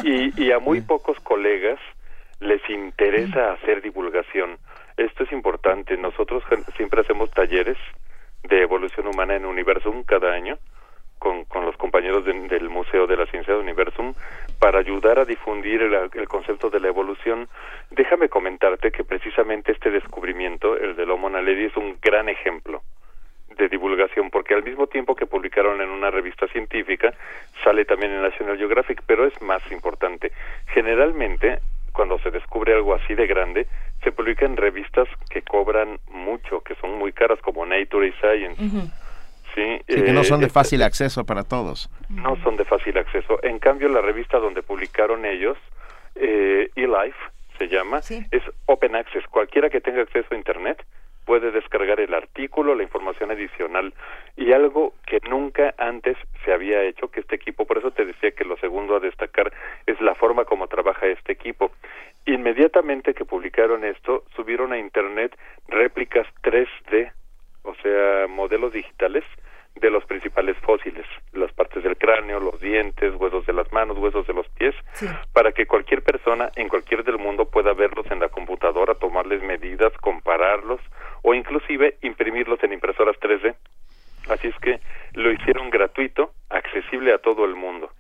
y, y a muy pocos colegas les interesa hacer divulgación. Esto es importante. Nosotros siempre hacemos talleres de evolución humana en Universum cada año con, con los compañeros del Museo de la Ciencia de Universum para ayudar a difundir el, el, concepto de la evolución. Déjame comentarte que precisamente este descubrimiento, el del Homo naledi, es un gran ejemplo de divulgación, porque al mismo tiempo que publicaron en una revista científica, sale también en National Geographic, pero es más importante. Generalmente, cuando se descubre algo así de grande, se publica en revistas que cobran mucho, que son muy caras, como Nature y Science. Sí, que no son de eh, fácil acceso para todos. No son de fácil acceso. En cambio, la revista donde publicaron ellos, eh, eLife se llama, es Open Access. Cualquiera que tenga acceso a Internet puede descargar el artículo, la información adicional y algo que nunca antes se había hecho que este equipo, por eso te decía que lo segundo a destacar es la forma como trabaja este equipo. Inmediatamente que publicaron esto, subieron a internet réplicas 3D, o sea, modelos digitales de los principales fósiles, las partes del cráneo, los dientes, huesos de las manos, huesos de los pies, para que cualquier persona en cualquier del mundo pueda verlos en la computadora, tomarles medidas, compararlos o inclusive imprimirlos en impresoras 3D. Así es que lo hicieron gratuito, accesible a todo el mundo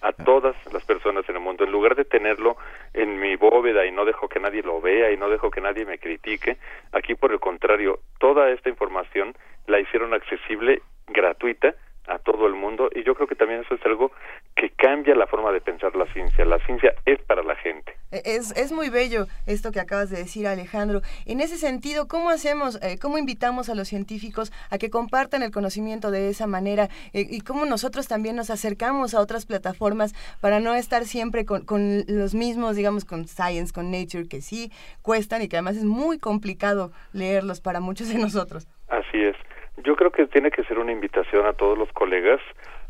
a todas las personas en el mundo. En lugar de tenerlo en mi bóveda y no dejo que nadie lo vea y no dejo que nadie me critique, aquí por el contrario, toda esta información la hicieron accesible gratuita a todo el mundo y yo creo que también eso es algo que cambia la forma de pensar la ciencia. La ciencia es para la gente. E, es, es muy bello esto que acabas de decir, Alejandro. En ese sentido, ¿cómo hacemos, eh, cómo invitamos a los científicos a que compartan el conocimiento de esa manera eh, y cómo nosotros también nos acercamos a otras plataformas para no estar siempre con, con los mismos, digamos, con Science, con Nature, que sí cuestan y que además es muy complicado leerlos para muchos de nosotros? Así es. Yo creo que tiene que ser una invitación a todos los colegas.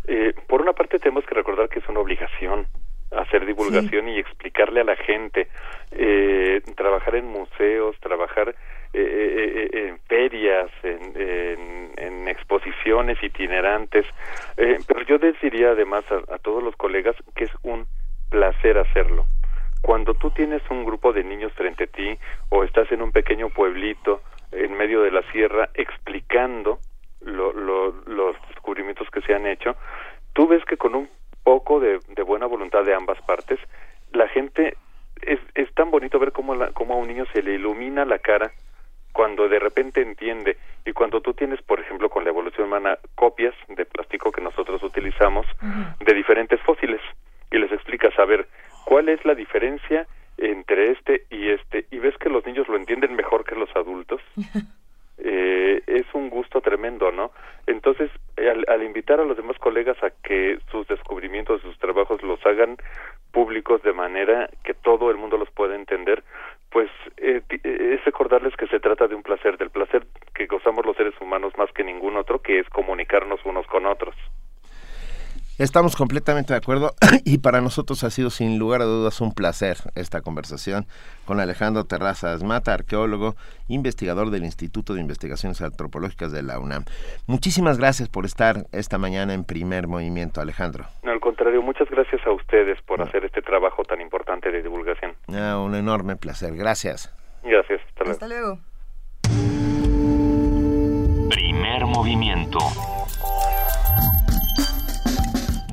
Eh, por una parte tenemos que recordar que es una obligación hacer divulgación y explicarle a la gente, eh, trabajar en museos, trabajar eh, en ferias, en, en, exposiciones itinerantes, pero yo les diría además a, a todos los colegas que es un placer hacerlo. Cuando tú tienes un grupo de niños frente a ti o estás en un pequeño pueblito en medio de la sierra explicando los descubrimientos que se han hecho, tú ves que con un poco de, buena voluntad de ambas partes, la gente es, es tan bonito ver cómo, la, cómo a un niño se le ilumina la cara cuando de repente entiende. Y cuando tú tienes, por ejemplo, con la evolución humana, copias de plástico que nosotros utilizamos de diferentes fósiles y les explicas, a ver, ¿cuál es la diferencia entre este y este y ves que los niños lo entienden mejor que los adultos, eh, es un gusto tremendo, ¿no? Entonces, al, invitar a los demás colegas a que sus descubrimientos, sus trabajos los hagan públicos de manera que todo el mundo los pueda entender, pues eh, es recordarles que se trata de un placer, del placer que gozamos los seres humanos más que ningún otro, que es comunicarnos unos con otros. Estamos completamente de acuerdo y para nosotros ha sido sin lugar a dudas un placer esta conversación con Alejandro Terrazas Mata, arqueólogo, investigador del Instituto de Investigaciones Antropológicas de la UNAM. Muchísimas gracias por estar esta mañana en primer movimiento, Alejandro. No, al contrario, muchas gracias a ustedes por hacer este trabajo tan importante de divulgación. Ah, un enorme placer, gracias. Gracias, Hasta luego. Primer movimiento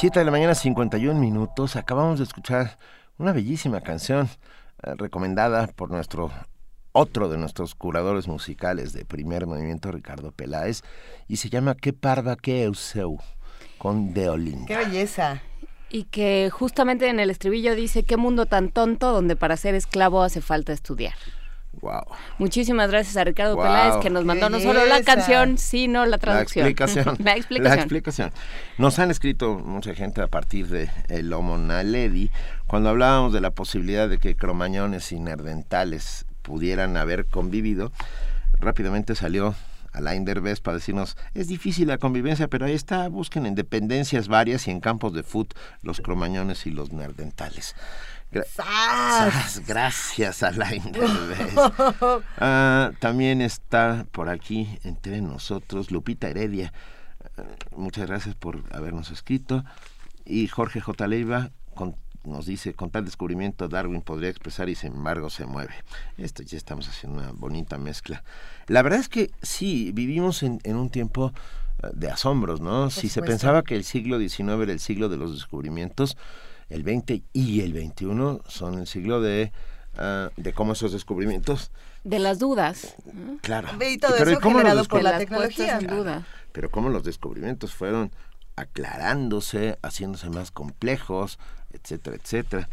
7 de la mañana, 51 minutos. Acabamos de escuchar una bellísima canción eh, recomendada por nuestro otro de nuestros curadores musicales de primer movimiento, Ricardo Peláez, y se llama Qué parva, qué euseu, con Deolín. Qué belleza. Y que justamente en el estribillo dice, qué mundo tan tonto donde para ser esclavo hace falta estudiar. Wow. Muchísimas gracias a Ricardo Wow. Peláez que nos mandó no solo la canción, sino la traducción. La explicación. la explicación. La explicación. Nos han escrito mucha gente a partir de el Homo naledi, cuando hablábamos de la posibilidad de que cromañones y nerdentales pudieran haber convivido, rápidamente salió Alain Derbez para decirnos, es difícil la convivencia, pero ahí está, busquen en dependencias varias y en campos de foot los cromañones y los nerdentales. Gra- Sas, Gracias, Alain. Ah, también está por aquí entre nosotros Lupita Heredia. Ah, muchas gracias por habernos escrito. Y Jorge J. Leiva con- nos dice, con tal descubrimiento Darwin podría expresar y sin embargo se mueve. Esto ya estamos haciendo una bonita mezcla. La verdad es que sí, vivimos en, en un tiempo eh, de asombros, ¿no? si se pensaba que el siglo XIX era el siglo de los descubrimientos, el 20 y el 21 son el siglo de, ah, de cómo esos descubrimientos De las dudas. Claro. Y todo Pero eso cómo generado por la tecnología. duda. Pero cómo los descubrimientos fueron aclarándose, haciéndose más complejos, etcétera, etcétera.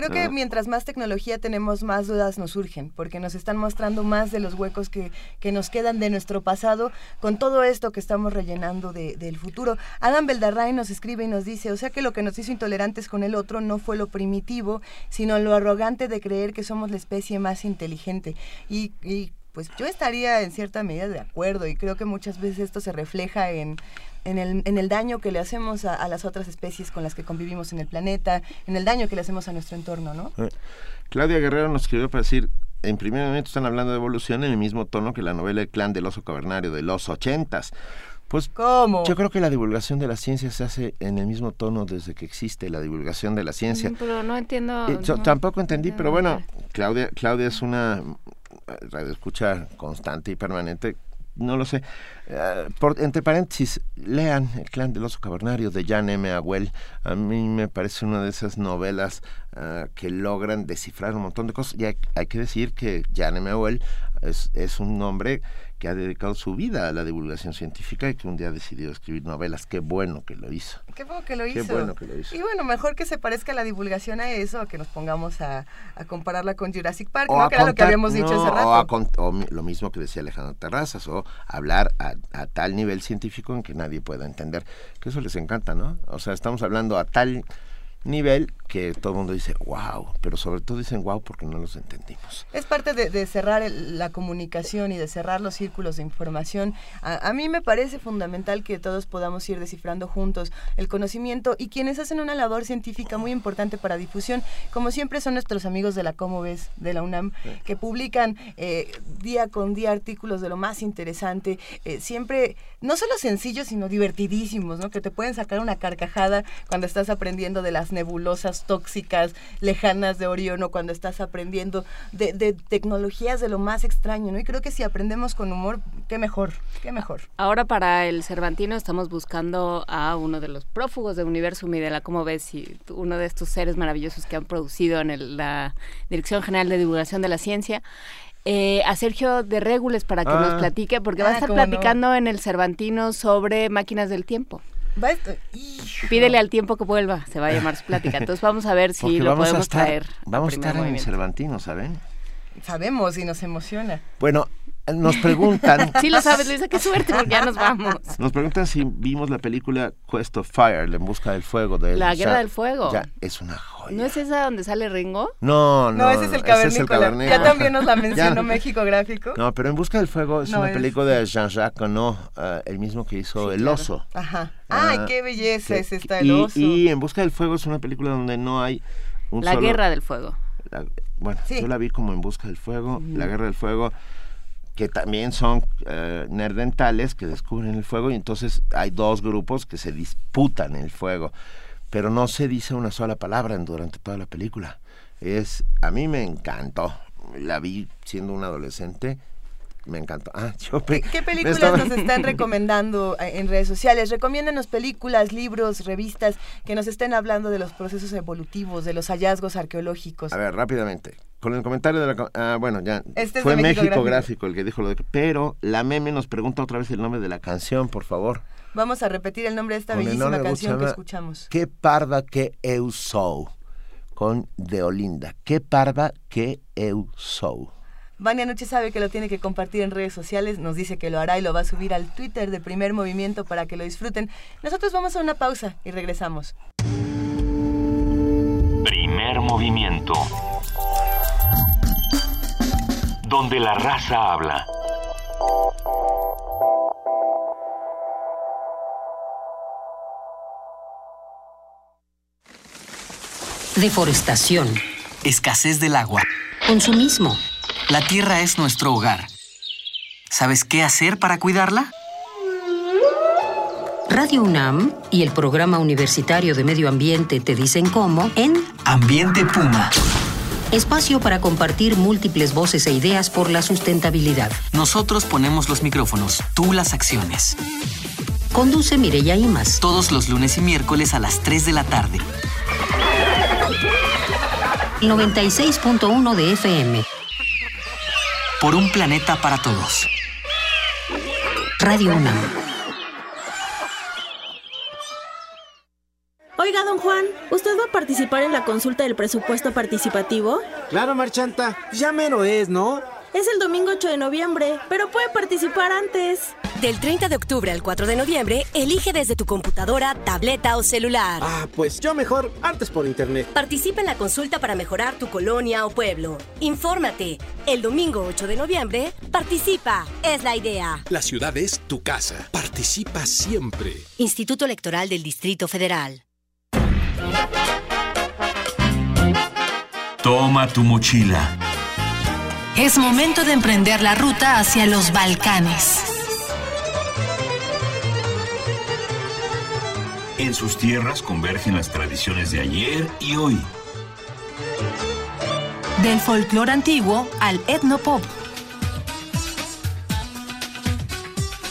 Creo que mientras más tecnología tenemos, más dudas nos surgen, porque nos están mostrando más de los huecos que, que nos quedan de nuestro pasado con todo esto que estamos rellenando de- del futuro. Adam Beldarrain nos escribe y nos dice, o sea que lo que nos hizo intolerantes con el otro no fue lo primitivo, sino lo arrogante de creer que somos la especie más inteligente. Y, y, pues yo estaría en cierta medida de acuerdo y creo que muchas veces esto se refleja en, en, el, en el daño que le hacemos a, a las otras especies con las que convivimos en el planeta, en el daño que le hacemos a nuestro entorno, ¿no? Eh, Claudia Guerrero nos escribió para decir, en primer momento están hablando de evolución en el mismo tono que la novela El clan del oso cavernario de los ochentas. Pues ¿Cómo? yo creo que la divulgación de la ciencia se hace en el mismo tono desde que existe la divulgación de la ciencia. Pero no entiendo. Eh, yo no. tampoco entendí, pero bueno, Claudia, Claudia es una eh, radioescucha constante y permanente. No lo sé. Eh, por, entre paréntesis, lean El clan del oso cavernario de Jan M. Agüel. A mí me parece una de esas novelas ah, que logran descifrar un montón de cosas. Y hay, que decir que Jan M. Agüel es, es un hombre que ha dedicado su vida a la divulgación científica y que un día decidió escribir novelas. Qué bueno que lo hizo. Qué bueno que lo Qué hizo. bueno que lo hizo. Y bueno, mejor que se parezca la divulgación a eso, a que nos pongamos a, a compararla con Jurassic Park, o que era lo que habíamos dicho no, hace rato. O, a con- o mi- lo mismo que decía Alejandro Terrazas, o hablar a, a tal nivel científico en que nadie pueda entender, que eso les encanta, ¿no? O sea, estamos hablando a tal nivel que todo el mundo dice, wow, pero sobre todo dicen wow porque no los entendimos. Es parte de, de cerrar el- la comunicación y de cerrar los círculos de información. A, a mí me parece fundamental que todos podamos ir descifrando juntos el conocimiento y quienes hacen una labor científica muy importante para difusión, como siempre son nuestros amigos de la Como Ves, de la UNAM, que publican eh, día con día artículos de lo más interesante, eh, siempre no solo sencillos, sino divertidísimos, ¿no? que te pueden sacar una carcajada cuando estás aprendiendo de las nebulosas tóxicas lejanas de Orión o cuando estás aprendiendo de, de tecnologías de lo más extraño, ¿no? Y creo que si aprendemos con humor, qué mejor, qué mejor. Ahora para el Cervantino estamos buscando a uno de los prófugos de Universum y de la Como ves y uno de estos seres maravillosos que han producido en el- la Dirección General de Divulgación de la Ciencia. eh, a Sergio de Régules para que Ah. nos platique, porque va a Ah, estar cómo no. platicando en el Cervantino sobre máquinas del tiempo. Pídele al tiempo que vuelva, se va a llamar su plática. Entonces vamos a ver si Porque lo vamos a podemos estar, traer. vamos a estar en movimiento. Cervantino, ¿saben? Sabemos y nos emociona. Bueno, nos preguntan... Sí lo sabes, Luisa, qué suerte, porque ya nos vamos. Nos preguntan si vimos la película Quest of Fire, En Busca del Fuego. De La Guerra del Fuego. Ya, es una joya. ¿No es esa donde sale Ringo? No, no, No, ese es el cavernícola. Ya cavernícola. también nos la mencionó Ya. México Gráfico. No, pero En Busca del Fuego es No, una es- película de Jean-Jacques Gounod, eh, el mismo que hizo El Oso. Ajá. Ay, Ah, qué belleza que- es esta y, el oso. Y En Busca del Fuego es una película donde no hay un La solo- Guerra del Fuego. la- bueno, Sí. yo la vi como En Busca del Fuego, La Guerra del Fuego, que también son eh, nerdentales que descubren el fuego y entonces hay dos grupos que se disputan el fuego, pero no se dice una sola palabra durante toda la película. Es a mí me encantó. La vi siendo un adolescente, me encantó. Ah, yo pe- ¿Qué películas estaba- nos están recomendando eh, en redes sociales? Recomiéndanos películas, libros, revistas que nos estén hablando de los procesos evolutivos, de los hallazgos arqueológicos. A ver, rápidamente. Con el comentario de la... Ah, bueno, ya. Este es fue México México, Gráfico. El que dijo lo de... Pero la meme nos pregunta otra vez el nombre de la canción, por favor. Vamos a repetir el nombre de esta Con bellísima canción que llama escuchamos. Qué parva que eu sou. Con De Olinda. Qué parva que eu sou. Vania Noche sabe que lo tiene que compartir en redes sociales, nos dice que lo hará y lo va a subir al Twitter de Primer Movimiento para que lo disfruten. Nosotros vamos a una pausa y regresamos. Primer movimiento. Donde la raza habla. Deforestación. Escasez del agua. Consumismo. La tierra es nuestro hogar. ¿Sabes qué hacer para cuidarla? Radio UNAM y el Programa Universitario de Medio Ambiente te dicen cómo en Ambiente Puma. Espacio para compartir múltiples voces e ideas por la sustentabilidad. Nosotros ponemos los micrófonos, tú las acciones. Conduce Mireya Imas. Todos los lunes y miércoles a las 3 de la tarde. 96.1 de FM. Por un planeta para todos. Radio UNAM. Oiga, don Juan, ¿usted va a participar en la consulta del presupuesto participativo? Claro, Marchanta, ya mero es, ¿no? Es el domingo 8 de noviembre, pero puede participar antes. Del 30 de octubre al 4 de noviembre, elige desde tu computadora, tableta o celular. Ah, pues yo mejor antes por internet. Participa en la consulta para mejorar tu colonia o pueblo. Infórmate. El domingo 8 de noviembre, participa. Es la idea. La ciudad es tu casa. Participa siempre. Instituto Electoral del Distrito Federal. Toma tu mochila. Es momento de emprender la ruta hacia los Balcanes. En sus tierras convergen las tradiciones de ayer y hoy. Del folclore antiguo al etnopop.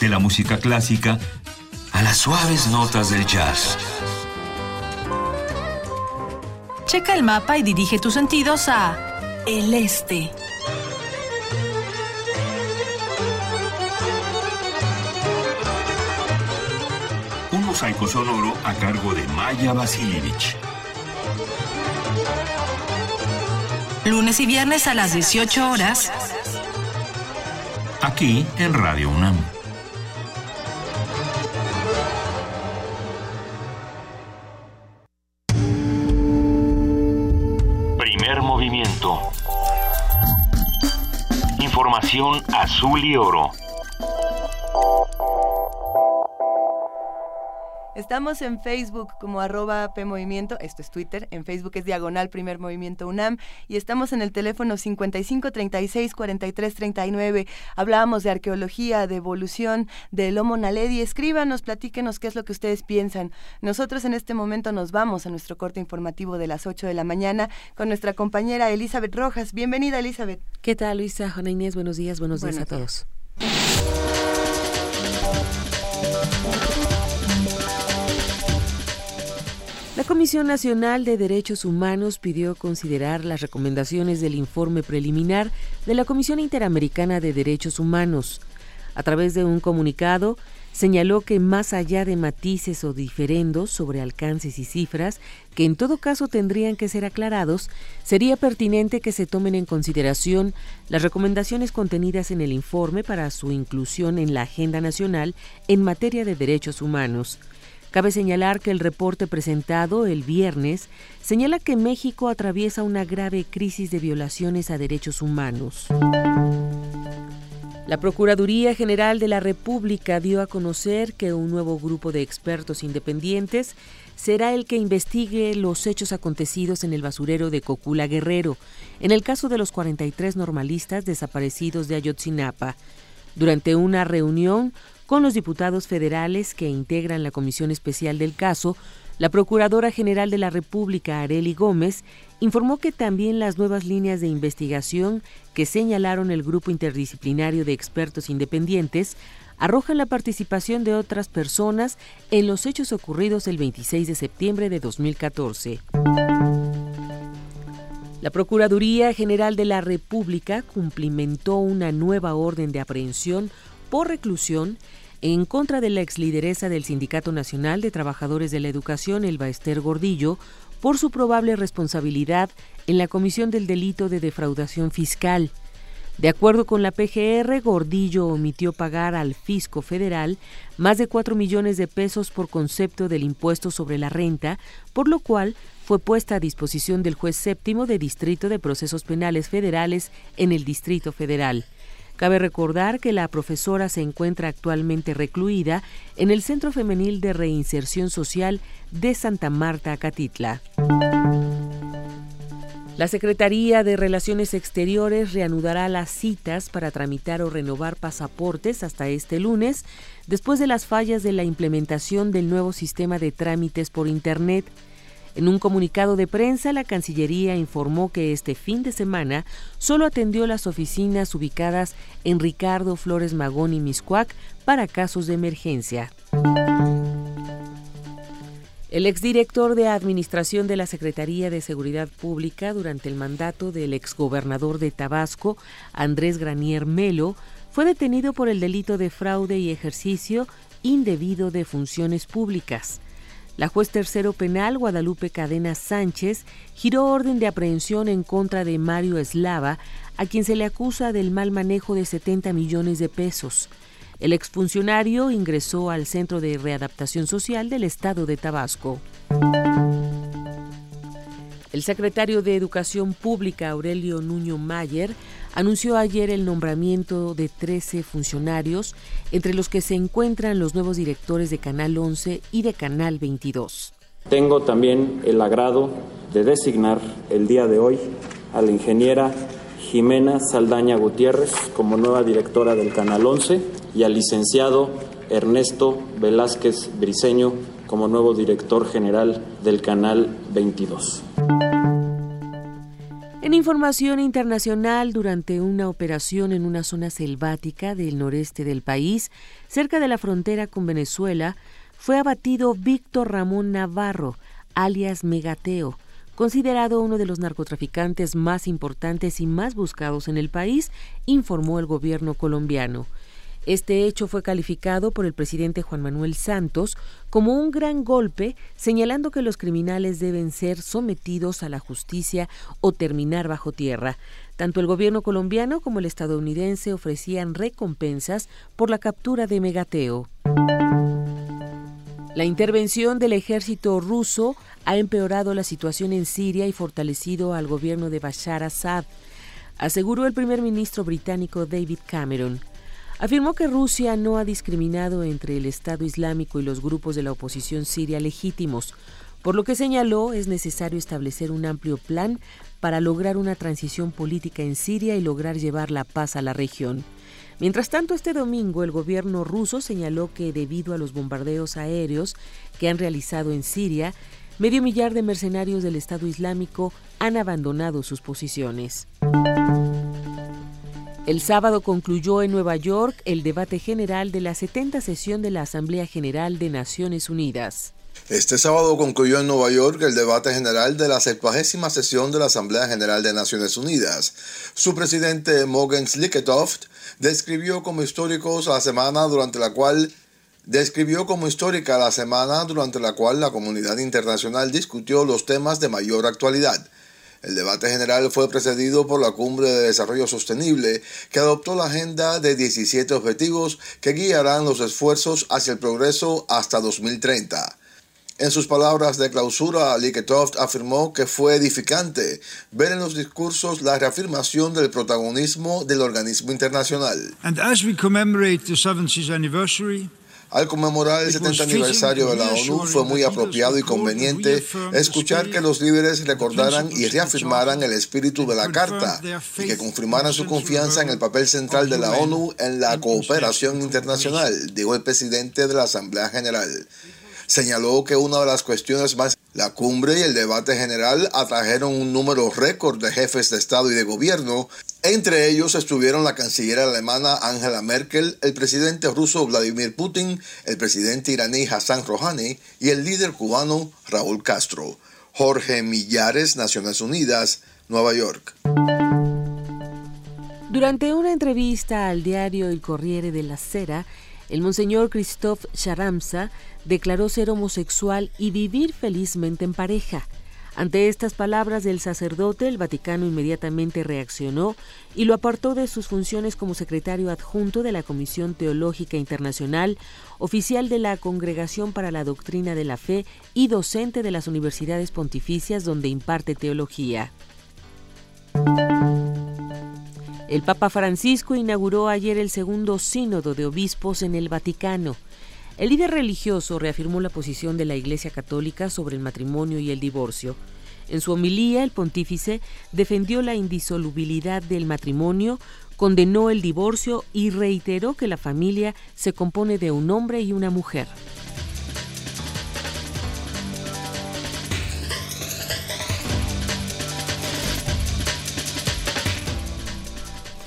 De la música clásica a las suaves notas del jazz. Checa el mapa y dirige tus sentidos a el este. Un mosaico sonoro a cargo de Maya Vasilievich. Lunes y viernes a las 18 horas. Aquí en Radio UNAM. Azul y oro. Estamos en Facebook como arroba PMovimiento, esto es Twitter, en Facebook es diagonal Primer Movimiento UNAM y estamos en el teléfono 55 36 43 39. Hablábamos de arqueología, de evolución, del Homo naledi. Escríbanos, platíquenos qué es lo que ustedes piensan. Nosotros en este momento nos vamos a nuestro corte informativo de las 8 de la mañana con nuestra compañera Elizabeth Rojas. Bienvenida, Elizabeth. ¿Qué tal, Luisa? Juana Inés, buenos días, buenos, días a todos. Comisión Nacional de Derechos Humanos pidió considerar las recomendaciones del informe preliminar de la Comisión Interamericana de Derechos Humanos. A través de un comunicado, señaló que más allá de matices o diferendos sobre alcances y cifras, que en todo caso tendrían que ser aclarados, sería pertinente que se tomen en consideración las recomendaciones contenidas en el informe para su inclusión en la Agenda Nacional en materia de derechos humanos. Cabe señalar que el reporte presentado el viernes señala que México atraviesa una grave crisis de violaciones a derechos humanos. La Procuraduría General de la República dio a conocer que un nuevo grupo de expertos independientes será el que investigue los hechos acontecidos en el basurero de Cocula Guerrero, en el caso de los 43 normalistas desaparecidos de Ayotzinapa. Durante una reunión con los diputados federales que integran la Comisión Especial del caso, la Procuradora General de la República, Areli Gómez, informó que también las nuevas líneas de investigación que señalaron el Grupo Interdisciplinario de Expertos Independientes arrojan la participación de otras personas en los hechos ocurridos el 26 de septiembre de 2014. La Procuraduría General de la República cumplimentó una nueva orden de aprehensión por reclusión en contra de la exlideresa del Sindicato Nacional de Trabajadores de la Educación, Elba Ester Gordillo, por su probable responsabilidad en la comisión del delito de defraudación fiscal. De acuerdo con la PGR, Gordillo omitió pagar al fisco federal más de 4 millones de pesos por concepto del impuesto sobre la renta, por lo cual fue puesta a disposición del juez séptimo de Distrito de Procesos Penales Federales en el Distrito Federal. Cabe recordar que la profesora se encuentra actualmente recluida en el Centro Femenil de Reinserción Social de Santa Marta, Acatitla. La Secretaría de Relaciones Exteriores reanudará las citas para tramitar o renovar pasaportes hasta este lunes, después de las fallas de la implementación del nuevo sistema de trámites por Internet. En un comunicado de prensa, la Cancillería informó que este fin de semana solo atendió las oficinas ubicadas en Ricardo Flores Magón y Miscuac para casos de emergencia. El exdirector de Administración de la Secretaría de Seguridad Pública durante el mandato del exgobernador de Tabasco, Andrés Granier Melo, fue detenido por el delito de fraude y ejercicio indebido de funciones públicas. La juez tercero penal Guadalupe Cadena Sánchez giró orden de aprehensión en contra de Mario Eslava, a quien se le acusa del mal manejo de 70 millones de pesos. El exfuncionario ingresó al Centro de Readaptación Social del Estado de Tabasco. El secretario de Educación Pública, Aurelio Nuño Mayer, anunció ayer el nombramiento de 13 funcionarios, entre los que se encuentran los nuevos directores de Canal 11 y de Canal 22. Tengo también el agrado de designar el día de hoy a la ingeniera Jimena Saldaña Gutiérrez como nueva directora del Canal 11 y al licenciado Ernesto Velázquez Briceño como nuevo director general del Canal 22. En información internacional, durante una operación en una zona selvática del noreste del país, cerca de la frontera con Venezuela, fue abatido Víctor Ramón Navarro, alias Megateo, considerado uno de los narcotraficantes más importantes y más buscados en el país, informó el gobierno colombiano. Este hecho fue calificado por el presidente Juan Manuel Santos como un gran golpe, señalando que los criminales deben ser sometidos a la justicia o terminar bajo tierra. Tanto el gobierno colombiano como el estadounidense ofrecían recompensas por la captura de Megateo. La intervención del ejército ruso ha empeorado la situación en Siria y fortalecido al gobierno de Bashar Assad, aseguró el primer ministro británico David Cameron afirmó que Rusia no ha discriminado entre el Estado Islámico y los grupos de la oposición siria legítimos, por lo que señaló es necesario establecer un amplio plan para lograr una transición política en Siria y lograr llevar la paz a la región. Mientras tanto, este domingo el gobierno ruso señaló que debido a los bombardeos aéreos que han realizado en Siria, medio millar de mercenarios del Estado Islámico han abandonado sus posiciones. El sábado concluyó en Nueva York el debate general de la 70 sesión de la Asamblea General de Naciones Unidas. Este sábado concluyó en Nueva York el debate general de la 70 sesión de la Asamblea General de Naciones Unidas. Su presidente Morgan Slicketoft describió como históricos la semana durante la cual describió como histórica la semana durante la cual la comunidad internacional discutió los temas de mayor actualidad el debate general fue precedido por la Cumbre de Desarrollo Sostenible, que adoptó la agenda de 17 objetivos que guiarán los esfuerzos hacia el progreso hasta 2030. En sus palabras de clausura, Liketoft afirmó que fue edificante ver en los discursos la reafirmación del protagonismo del organismo internacional. And as we commemorate the 70th anniversary, al conmemorar el 70 aniversario de la ONU fue muy apropiado y conveniente escuchar que los líderes recordaran y reafirmaran el espíritu de la Carta y que confirmaran su confianza en el papel central de la ONU en la cooperación internacional, dijo el presidente de la Asamblea General señaló que una de las cuestiones más la cumbre y el debate general atrajeron un número récord de jefes de Estado y de gobierno. Entre ellos estuvieron la canciller alemana Angela Merkel, el presidente ruso Vladimir Putin, el presidente iraní Hassan Rouhani y el líder cubano Raúl Castro. Jorge Millares, Naciones Unidas, Nueva York. Durante una entrevista al diario El Corriere de la Sera, el monseñor Christophe Charamza declaró ser homosexual y vivir felizmente en pareja. Ante estas palabras del sacerdote, el Vaticano inmediatamente reaccionó y lo apartó de sus funciones como secretario adjunto de la Comisión Teológica Internacional, oficial de la Congregación para la Doctrina de la Fe y docente de las universidades pontificias donde imparte teología. El Papa Francisco inauguró ayer el segundo sínodo de obispos en el Vaticano. El líder religioso reafirmó la posición de la Iglesia Católica sobre el matrimonio y el divorcio. En su homilía, el pontífice defendió la indisolubilidad del matrimonio, condenó el divorcio y reiteró que la familia se compone de un hombre y una mujer.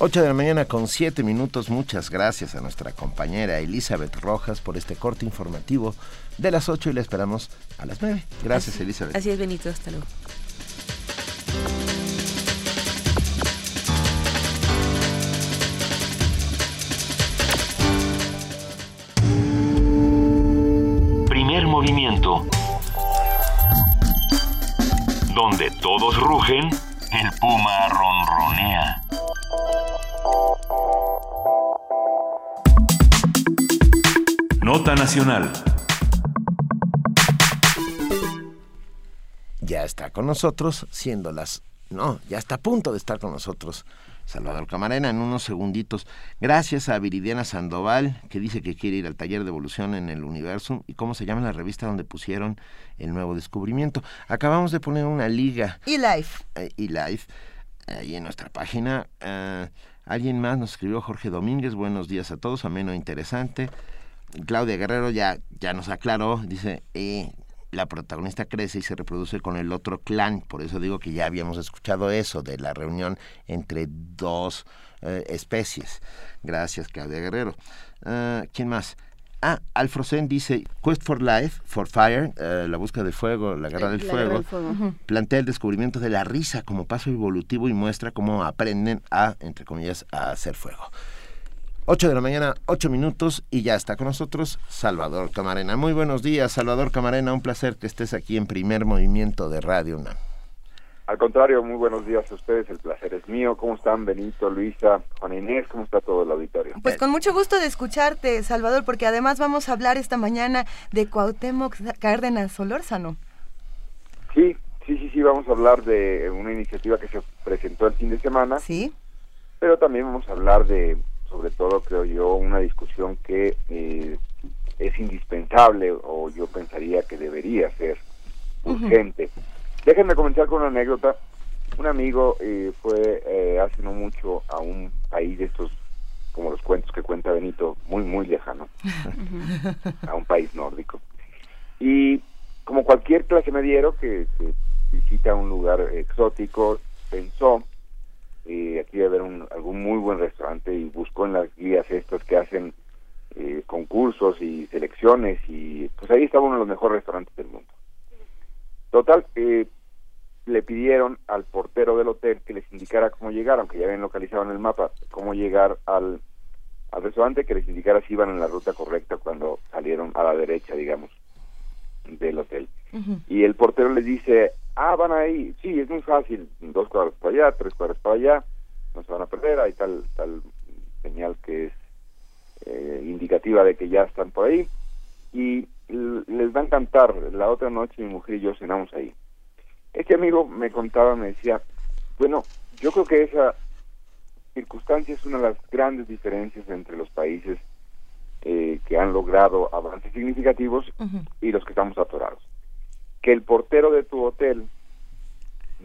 8 de la mañana con 7 minutos. Muchas gracias a nuestra compañera Elizabeth Rojas por este corte informativo de las 8 y la esperamos a las 9. Gracias, Elizabeth. Así es, Benito. Hasta luego. Primer movimiento Donde todos rugen, el puma ronronea. Nota Nacional. Ya está con nosotros, siendo las... No, ya está a punto de estar con nosotros. Salvador Camarena en unos segunditos. Gracias a Viridiana Sandoval, que dice que quiere ir al taller de evolución en el universo. ¿Y cómo se llama la revista donde pusieron el nuevo descubrimiento? Acabamos de poner una liga. E-Life. Eh, E-Life, ahí en nuestra página. Eh, Alguien más nos escribió Jorge Domínguez. Buenos días a todos, ameno e interesante. Claudia Guerrero ya, ya nos aclaró, dice, eh, la protagonista crece y se reproduce con el otro clan, por eso digo que ya habíamos escuchado eso de la reunión entre dos eh, especies. Gracias, Claudia Guerrero. Ah, ¿Quién más? Ah, Alfrosen dice, Quest for Life, for Fire, eh, la búsqueda del fuego, la guerra Eh, del la fuego, guerra del fuego, ujú. plantea el descubrimiento de la risa como paso evolutivo y muestra cómo aprenden a, entre comillas, a hacer fuego. 8 de la mañana, 8 minutos y ya está con nosotros Salvador Camarena. Muy buenos días, Salvador Camarena. Un placer que estés aquí en primer movimiento de Radio UNAM. Al contrario, muy buenos días a ustedes, el placer es mío. ¿Cómo están Benito, Luisa, Juana Inés? ¿Cómo está todo el auditorio? Pues con mucho gusto de escucharte, Salvador, porque además vamos a hablar esta mañana de Cuauhtémoc Cárdenas Solórzano. Sí, sí, sí, sí, vamos a hablar de una iniciativa que se presentó el fin de semana. Sí. Pero también vamos a hablar de, sobre todo, creo yo, una discusión que eh, es indispensable o yo pensaría que debería ser urgente. Déjenme comenzar con una anécdota. Un amigo eh, fue eh, hace no mucho a un país de estos, como los cuentos que cuenta Benito, muy, muy lejano, a un país nórdico. Y como cualquier clase mediero que, que visita un lugar exótico, pensó, eh, aquí debe haber un, algún muy buen restaurante y buscó en las guías estas que hacen eh, concursos y selecciones y pues ahí estaba uno de los mejores restaurantes del mundo. Total, eh, le pidieron al portero del hotel que les indicara cómo llegar, aunque ya habían localizado en el mapa, cómo llegar al, al restaurante, que les indicara si iban en la ruta correcta cuando salieron a la derecha, digamos, del hotel. Y el portero les dice, ah, van ahí, sí, es muy fácil, dos cuadras para allá, tres cuadras para allá, no se van a perder, hay tal, tal señal que es eh, indicativa de que ya están por ahí, y les va a encantar, la otra noche mi mujer y yo cenamos ahí. Este amigo me contaba, me decía, bueno, yo creo que esa circunstancia es una de las grandes diferencias entre los países eh, que han logrado avances significativos y los que estamos atorados. Que el portero de tu hotel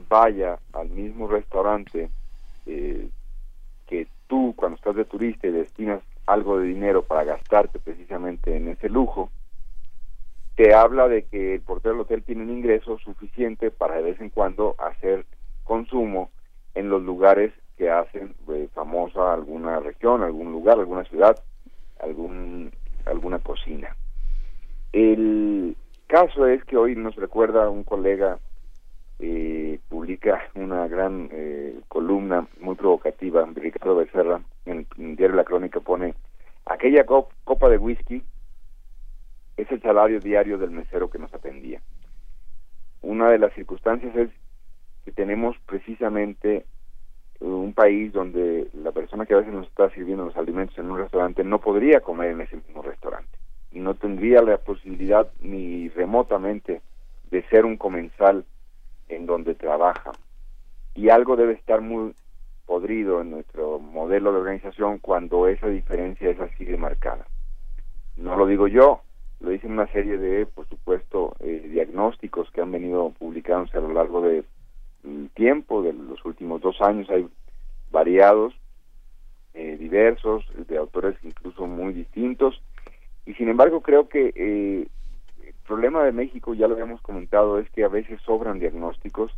vaya al mismo restaurante eh, que tú cuando estás de turista y destinas algo de dinero para gastarte precisamente en ese lujo, te habla de que el portero del hotel tiene un ingreso suficiente para de vez en cuando hacer consumo en los lugares que hacen eh, famosa alguna región, algún lugar, alguna ciudad, algún alguna cocina. El caso es que hoy nos recuerda un colega eh, publica una gran eh, columna muy provocativa, Ricardo Becerra, en el diario La Crónica pone, aquella cop- copa de whisky es el salario diario del mesero que nos atendía. Una de las circunstancias es que tenemos precisamente un país donde la persona que a veces nos está sirviendo los alimentos en un restaurante no podría comer en ese mismo restaurante y no tendría la posibilidad ni remotamente de ser un comensal en donde trabaja. Y algo debe estar muy podrido en nuestro modelo de organización cuando esa diferencia es así de marcada. No lo digo yo, lo dicen una serie de, por supuesto, eh, diagnósticos que han venido publicándose a lo largo de el tiempo, de los últimos dos años, hay variados, eh, diversos, de autores incluso muy distintos, y sin embargo creo que eh, el problema de México, ya lo habíamos comentado, es que a veces sobran diagnósticos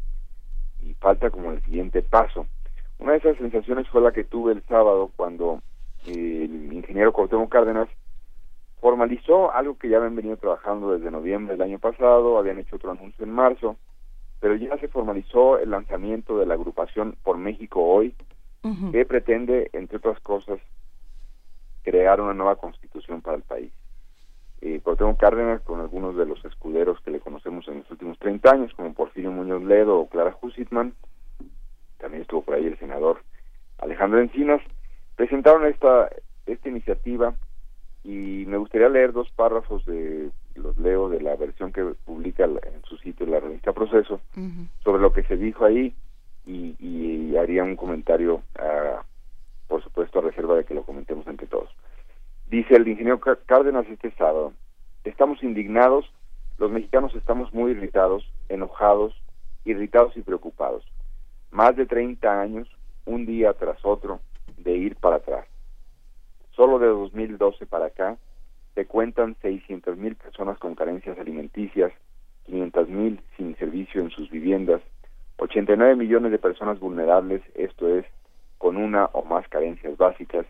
y falta como el siguiente paso. Una de esas sensaciones fue la que tuve el sábado cuando eh, el ingeniero Cuauhtémoc Cárdenas formalizó algo que ya habían venido trabajando desde noviembre del año pasado, habían hecho otro anuncio en marzo, pero ya se formalizó el lanzamiento de la agrupación Por México Hoy, que pretende, entre otras cosas, crear una nueva constitución para el país. Eh, Cuauhtémoc Cárdenas, con algunos de los escuderos que le conocemos en los últimos 30 años, como Porfirio Porfirio Muñoz Ledo o Clara Hussitman, también estuvo por ahí el senador Alejandro Encinas, presentaron esta, esta iniciativa y me gustaría leer dos párrafos de los leo de la versión que publica en su sitio la revista Proceso sobre lo que se dijo ahí y, y haría un comentario a, por supuesto a reserva de que lo comentemos entre todos. Dice el ingeniero Cárdenas este sábado, estamos indignados, los mexicanos estamos muy irritados, enojados, irritados y preocupados. Más de 30 años, un día tras otro, de ir para atrás. Solo de 2012 para acá, se cuentan 600 mil personas con carencias alimenticias, 500 mil sin servicio en sus viviendas, 89 millones de personas vulnerables, esto es, con una o más carencias básicas,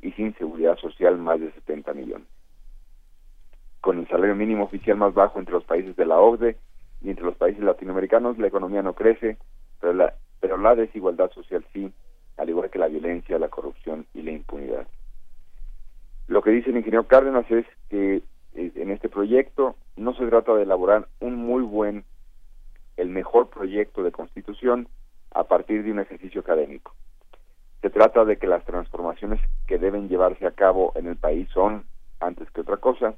y sin seguridad social más de 70 millones. Con el salario mínimo oficial más bajo entre los países de la OCDE y entre los países latinoamericanos, la economía no crece, pero la, pero la desigualdad social sí, al igual que la violencia, la corrupción y la impunidad. Lo que dice el ingeniero Cárdenas es que eh, en este proyecto no se trata de elaborar un muy buen, el mejor proyecto de constitución a partir de un ejercicio académico. Se trata de que las transformaciones que deben llevarse a cabo en el país son, antes que otra cosa,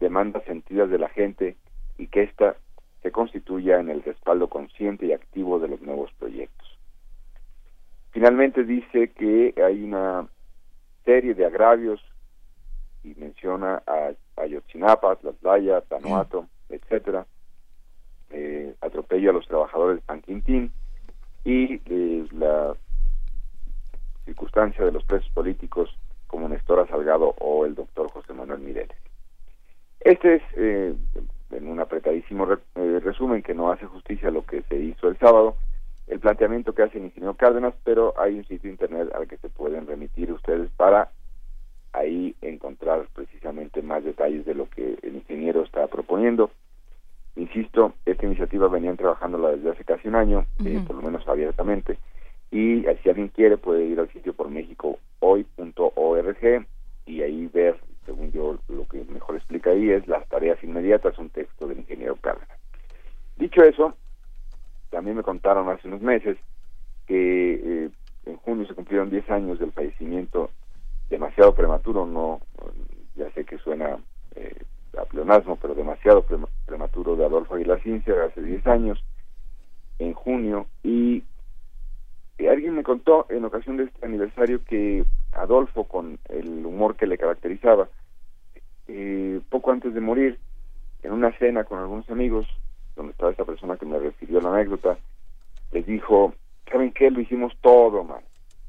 demandas sentidas de la gente y que ésta se constituya en el respaldo consciente y activo de los nuevos proyectos. Finalmente dice que hay una serie de agravios y menciona a Ayotzinapa, Tlatlaya, Tanuato, etcétera, eh, atropello a los trabajadores de San Quintín y eh, la circunstancia de los presos políticos como Nestora Salgado o el doctor José Manuel Mireles. Este es, eh, en un apretadísimo resumen que no hace justicia a lo que se hizo el sábado, el planteamiento que hace el ingeniero Cárdenas, pero hay un sitio internet al que se pueden remitir ustedes para ahí encontrar precisamente más detalles de lo que el ingeniero está proponiendo. Insisto, esta iniciativa venían trabajándola desde hace casi un año, eh, por lo menos abiertamente, y si alguien quiere puede ir al sitio por mexicohoy.org y ahí ver, según yo, lo que mejor explica ahí es las tareas inmediatas, un texto del ingeniero Cárdenas. Dicho eso, también me contaron hace unos meses que eh, en junio se cumplieron 10 años del fallecimiento demasiado prematuro, no, ya sé que suena eh, a pleonasmo, pero demasiado prematuro de Adolfo Aguilar Cincia hace 10 años, en junio, y alguien me contó en ocasión de este aniversario que Adolfo, con el humor que le caracterizaba, eh, poco antes de morir, en una cena con algunos amigos, donde estaba esta persona que me refirió la anécdota, les dijo, ¿saben qué? Lo hicimos todo mal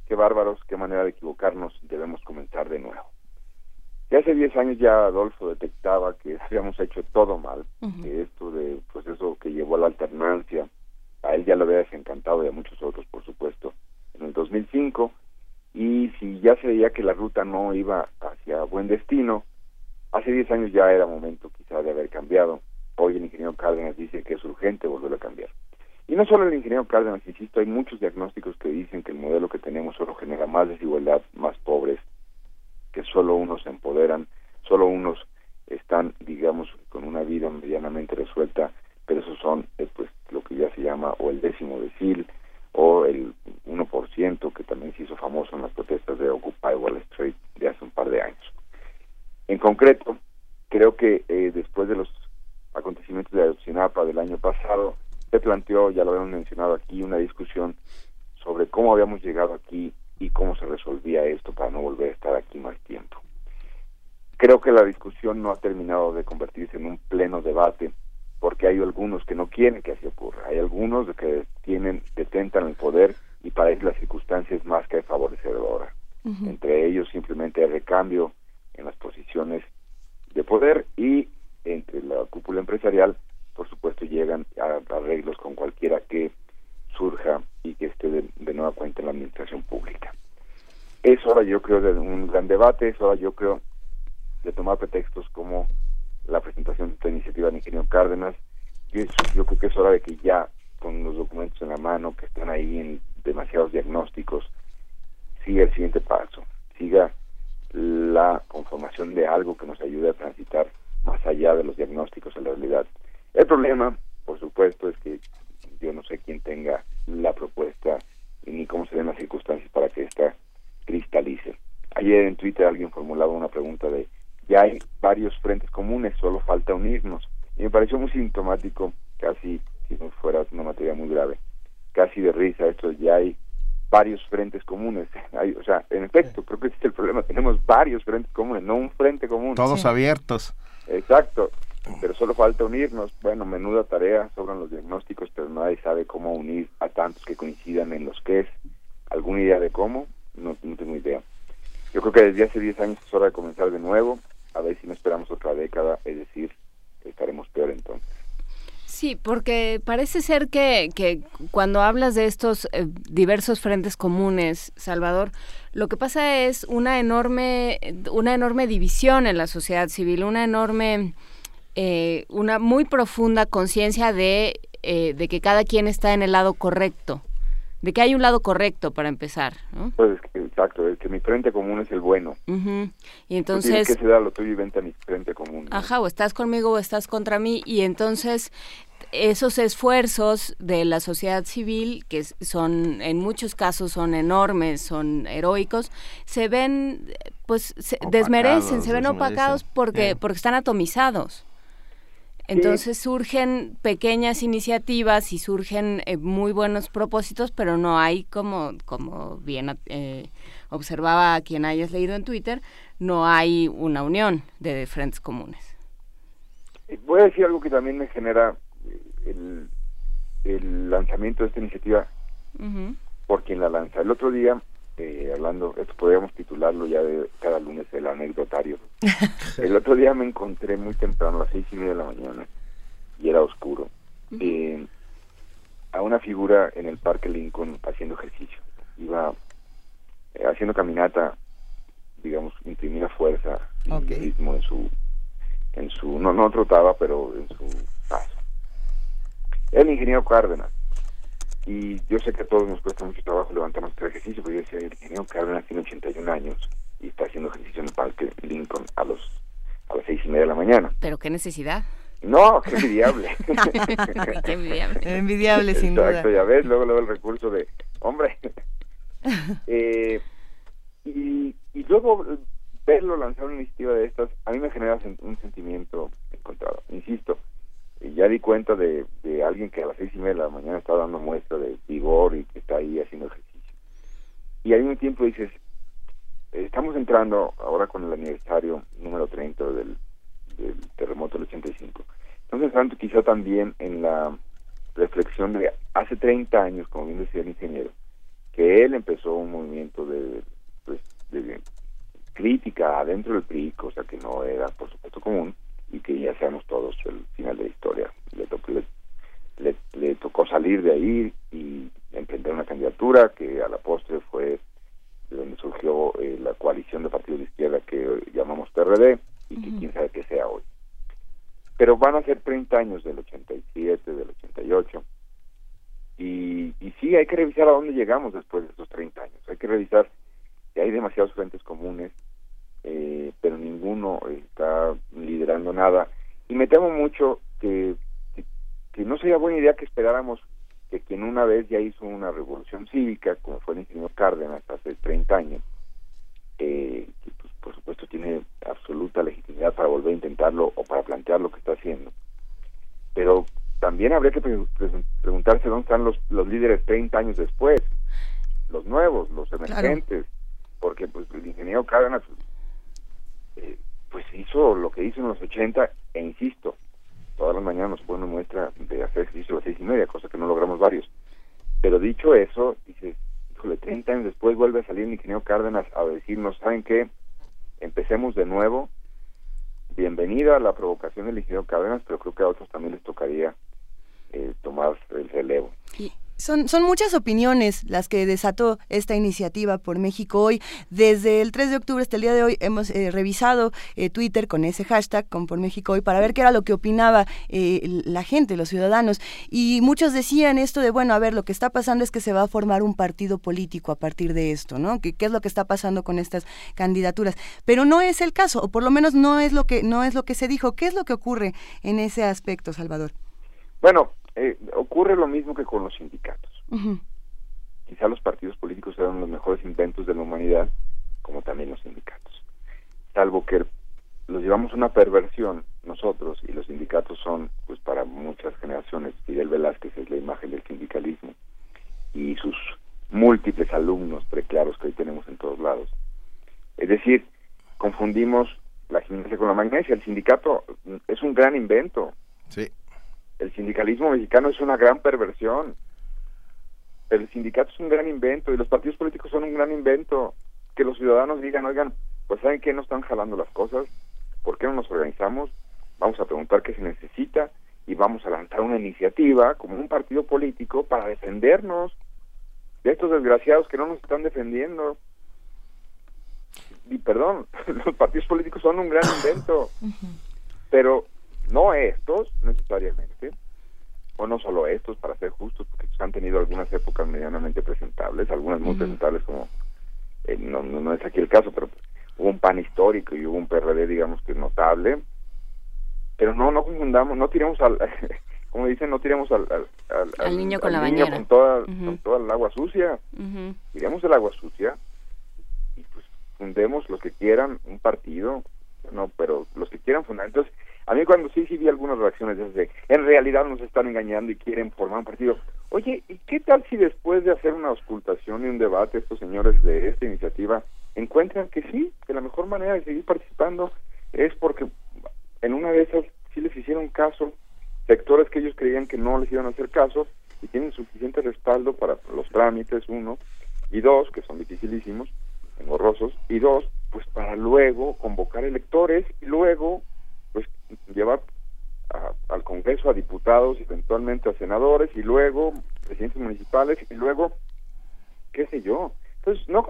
qué bárbaros, qué manera de equivocarnos, debemos comenzar de nuevo. Y hace 10 años ya Adolfo detectaba que habíamos hecho todo mal, que esto de, pues eso que llevó a la alternancia, a él ya lo había desencantado y a muchos otros, por supuesto, en el 2005, y si ya se veía que la ruta no iba hacia buen destino, hace 10 años ya era momento quizá de haber cambiado. Hoy el ingeniero Cárdenas dice que es urgente volver a cambiar. Y no solo el ingeniero Cárdenas, insisto, hay muchos diagnósticos que dicen que el modelo que tenemos solo genera más desigualdad, más pobres, que solo unos se empoderan, solo unos están, digamos, con una vida medianamente resuelta, pero esos son, eh, pues, lo que ya se llama o el décimo decil o el 1% que también se hizo famoso en las protestas de Occupy Wall Street de hace un par de años. En concreto, creo que eh, después de los acontecimientos de Ayotzinapa del año pasado, se planteó, ya lo habíamos mencionado aquí, una discusión sobre cómo habíamos llegado aquí y cómo se resolvía esto para no volver a estar aquí más tiempo. Creo que la discusión no ha terminado de convertirse en un pleno debate porque hay algunos que no quieren que así ocurra, hay algunos que tienen, detentan el poder y para ellos la circunstancia es más que favorecedora. Entre ellos simplemente el recambio en las posiciones de poder y entre la cúpula empresarial por supuesto llegan a, arreglos con cualquiera que surja y que esté de, nueva cuenta en la administración pública. Es hora, yo creo, de un gran debate, es hora, yo creo, de tomar pretextos como la presentación de esta iniciativa del ingeniero Cárdenas. Yo, yo creo que es hora de que ya, con los documentos en la mano, que están ahí en demasiados diagnósticos, siga el siguiente paso, siga la conformación de algo que nos ayude a transitar más allá de los diagnósticos en la realidad. El problema, por supuesto, es que yo no sé quién tenga la propuesta ni cómo se den las circunstancias para que esta cristalice. Ayer en Twitter alguien formulaba una pregunta de, ya hay varios frentes comunes, solo falta unirnos. Y me pareció muy sintomático, casi, si no fuera una materia muy grave, casi de risa, esto ya hay varios frentes comunes. Hay, o sea, en efecto, creo que ese es el problema, tenemos varios frentes comunes, no un frente común. Todos abiertos. Exacto pero solo falta unirnos. Bueno, menuda tarea, sobran los diagnósticos, pero nadie sabe cómo unir a tantos que coincidan en los que es. ¿Alguna idea de cómo? No, no tengo idea. Yo creo que desde hace 10 años es hora de comenzar de nuevo, a ver si no esperamos otra década, es decir, estaremos peor entonces. Sí, porque parece ser que, que cuando hablas de estos eh, diversos frentes comunes, Salvador, lo que pasa es una enorme, una enorme división en la sociedad civil, una enorme, eh, una muy profunda conciencia de, eh, de que cada quien está en el lado correcto, de que hay un lado correcto para empezar, ¿no? Pues exacto, es que mi frente común es el bueno. Y Tú entonces... tienes que dar lo tuyo y vente a mi frente común. ¿no? Ajá, o estás conmigo o estás contra mí y entonces esos esfuerzos de la sociedad civil, que son en muchos casos son enormes, son heroicos, se ven, pues, se desmerecen, se ven desmerecen. opacados porque, Eh. porque están atomizados. Entonces surgen pequeñas iniciativas y surgen eh, muy buenos propósitos, pero no hay como, como bien eh, observaba quien hayas leído en Twitter, no hay una unión de frentes comunes. Voy a decir algo que también me genera eh, el, el lanzamiento de esta iniciativa por quien la lanza. El otro día, eh, hablando, esto podríamos titularlo ya de cada lunes el anecdotario. el otro día me encontré muy temprano, a las seis y media de la mañana, y era oscuro, eh, a una figura en el Parque Lincoln haciendo ejercicio. Iba eh, haciendo caminata, digamos, imprimía fuerza y Ok. ritmo en su, en su, no, no trotaba, pero en su paso. Era el ingeniero Cárdenas. Y yo sé que a todos nos cuesta mucho trabajo levantarnos este ejercicio, pero yo decía, el ingeniero Cárdenas tiene 81 años y está haciendo ejercicio en el Parque Lincoln a los a las seis y media de la mañana. Pero qué necesidad. No, qué envidiable. qué envidiable. Envidiable, sin duda. Exacto, ya ves, luego, luego el recurso de, hombre. Eh, y, y luego eh, verlo lanzar una iniciativa de estas, a mí me genera un sentimiento encontrado. Insisto, ya di cuenta de, de alguien que a las seis y media de la mañana está dando muestra de vigor y que está ahí haciendo ejercicio. Y al mismo tiempo dices, estamos entrando ahora con el aniversario número 30 del, del terremoto del 85. Estamos entrando quizá también en la reflexión de hace 30 años, como bien decía el ingeniero, que él empezó un movimiento de, pues, de crítica adentro del PRI, cosa que no era, por supuesto, común, y que ya sabemos todos el final de la historia. Le, tocó, le, le- le tocó salir de ahí y emprender una candidatura que a la postre fue de donde surgió eh, la coalición de partidos de izquierda que hoy llamamos PRD y que quién sabe qué sea hoy. Pero van a ser 30 años del 87, del 88. Y, y sí, hay que revisar a dónde llegamos después de esos 30 años. Hay que revisar que hay demasiados frentes comunes, eh, pero ninguno está liderando nada. Y me temo mucho que, que, que no sería buena idea que esperáramos que quien una vez ya hizo una revolución cívica, como fue el ingeniero Cárdenas hace 30 años, eh, que pues, por supuesto tiene absoluta legitimidad para volver a intentarlo o para plantear lo que está haciendo. Pero también habría que pre- pre- preguntarse dónde están los, los líderes 30 años después, los nuevos, los emergentes, porque pues el ingeniero Cárdenas eh, pues hizo lo que hizo en los 80 e insisto, todas las mañanas nos pone muestra de hacer ejercicio a las seis y media, cosa que no logramos varios. Pero dicho eso, dices, híjole, 30 años después vuelve a salir el ingeniero Cárdenas a decirnos, ¿saben qué? Empecemos de nuevo. Bienvenida a la provocación del ingeniero Cárdenas, pero creo que a otros también les tocaría eh, tomar el relevo. Son, son muchas opiniones las que desató esta iniciativa por México hoy. Desde el 3 de octubre hasta el día de hoy hemos eh, revisado eh, Twitter con ese hashtag, con por México hoy, para ver qué era lo que opinaba eh, la gente, los ciudadanos. Y muchos decían esto de, bueno, a ver, lo que está pasando es que se va a formar un partido político a partir de esto, ¿no? ¿Qué, qué es lo que está pasando con estas candidaturas? Pero no es el caso, o por lo menos no es lo que, no es lo que se dijo. ¿Qué es lo que ocurre en ese aspecto, Salvador? Bueno, eh, ocurre lo mismo que con los sindicatos. Quizá los partidos políticos eran los mejores inventos de la humanidad, como también los sindicatos. salvo que los llevamos a una perversión nosotros y los sindicatos son, pues para muchas generaciones, Fidel Velázquez es la imagen del sindicalismo y sus múltiples alumnos preclaros que hoy tenemos en todos lados. Es decir, confundimos la gimnasia con la magnesia. El sindicato es un gran invento. Sí. El sindicalismo mexicano es una gran perversión. El sindicato es un gran invento y los partidos políticos son un gran invento. Que los ciudadanos digan, oigan, pues ¿saben qué no están jalando las cosas? ¿Por qué no nos organizamos? Vamos a preguntar qué se necesita y vamos a lanzar una iniciativa como un partido político para defendernos de estos desgraciados que no nos están defendiendo. Y perdón, los partidos políticos son un gran invento, pero no estos necesariamente, o no solo estos, para ser justos, porque han tenido algunas épocas medianamente presentables, algunas muy presentables como, eh, no, no, no es aquí el caso, pero hubo un PAN histórico y hubo un PRD, digamos que notable, pero no, no confundamos, no tiremos al, como dicen, no tiremos al, al, Al niño con la niño bañera. con toda, con toda el agua sucia Ujú. tiremos el agua sucia y pues fundemos los que quieran un partido, no, pero los que quieran fundar. Entonces, a mí cuando sí, sí vi algunas reacciones de esas de, en realidad nos están engañando y quieren formar un partido. Oye, ¿y qué tal si después de hacer una auscultación y un debate estos señores de esta iniciativa encuentran que sí, que la mejor manera de seguir participando es porque en una de esas sí les hicieron caso sectores que ellos creían que no les iban a hacer caso y tienen suficiente respaldo para los trámites, uno, y dos, que son dificilísimos, engorrosos, y dos, pues para luego convocar electores y luego, pues llevar a- al Congreso a diputados, eventualmente a senadores, y luego presidentes municipales, y luego, qué sé yo. Entonces, no,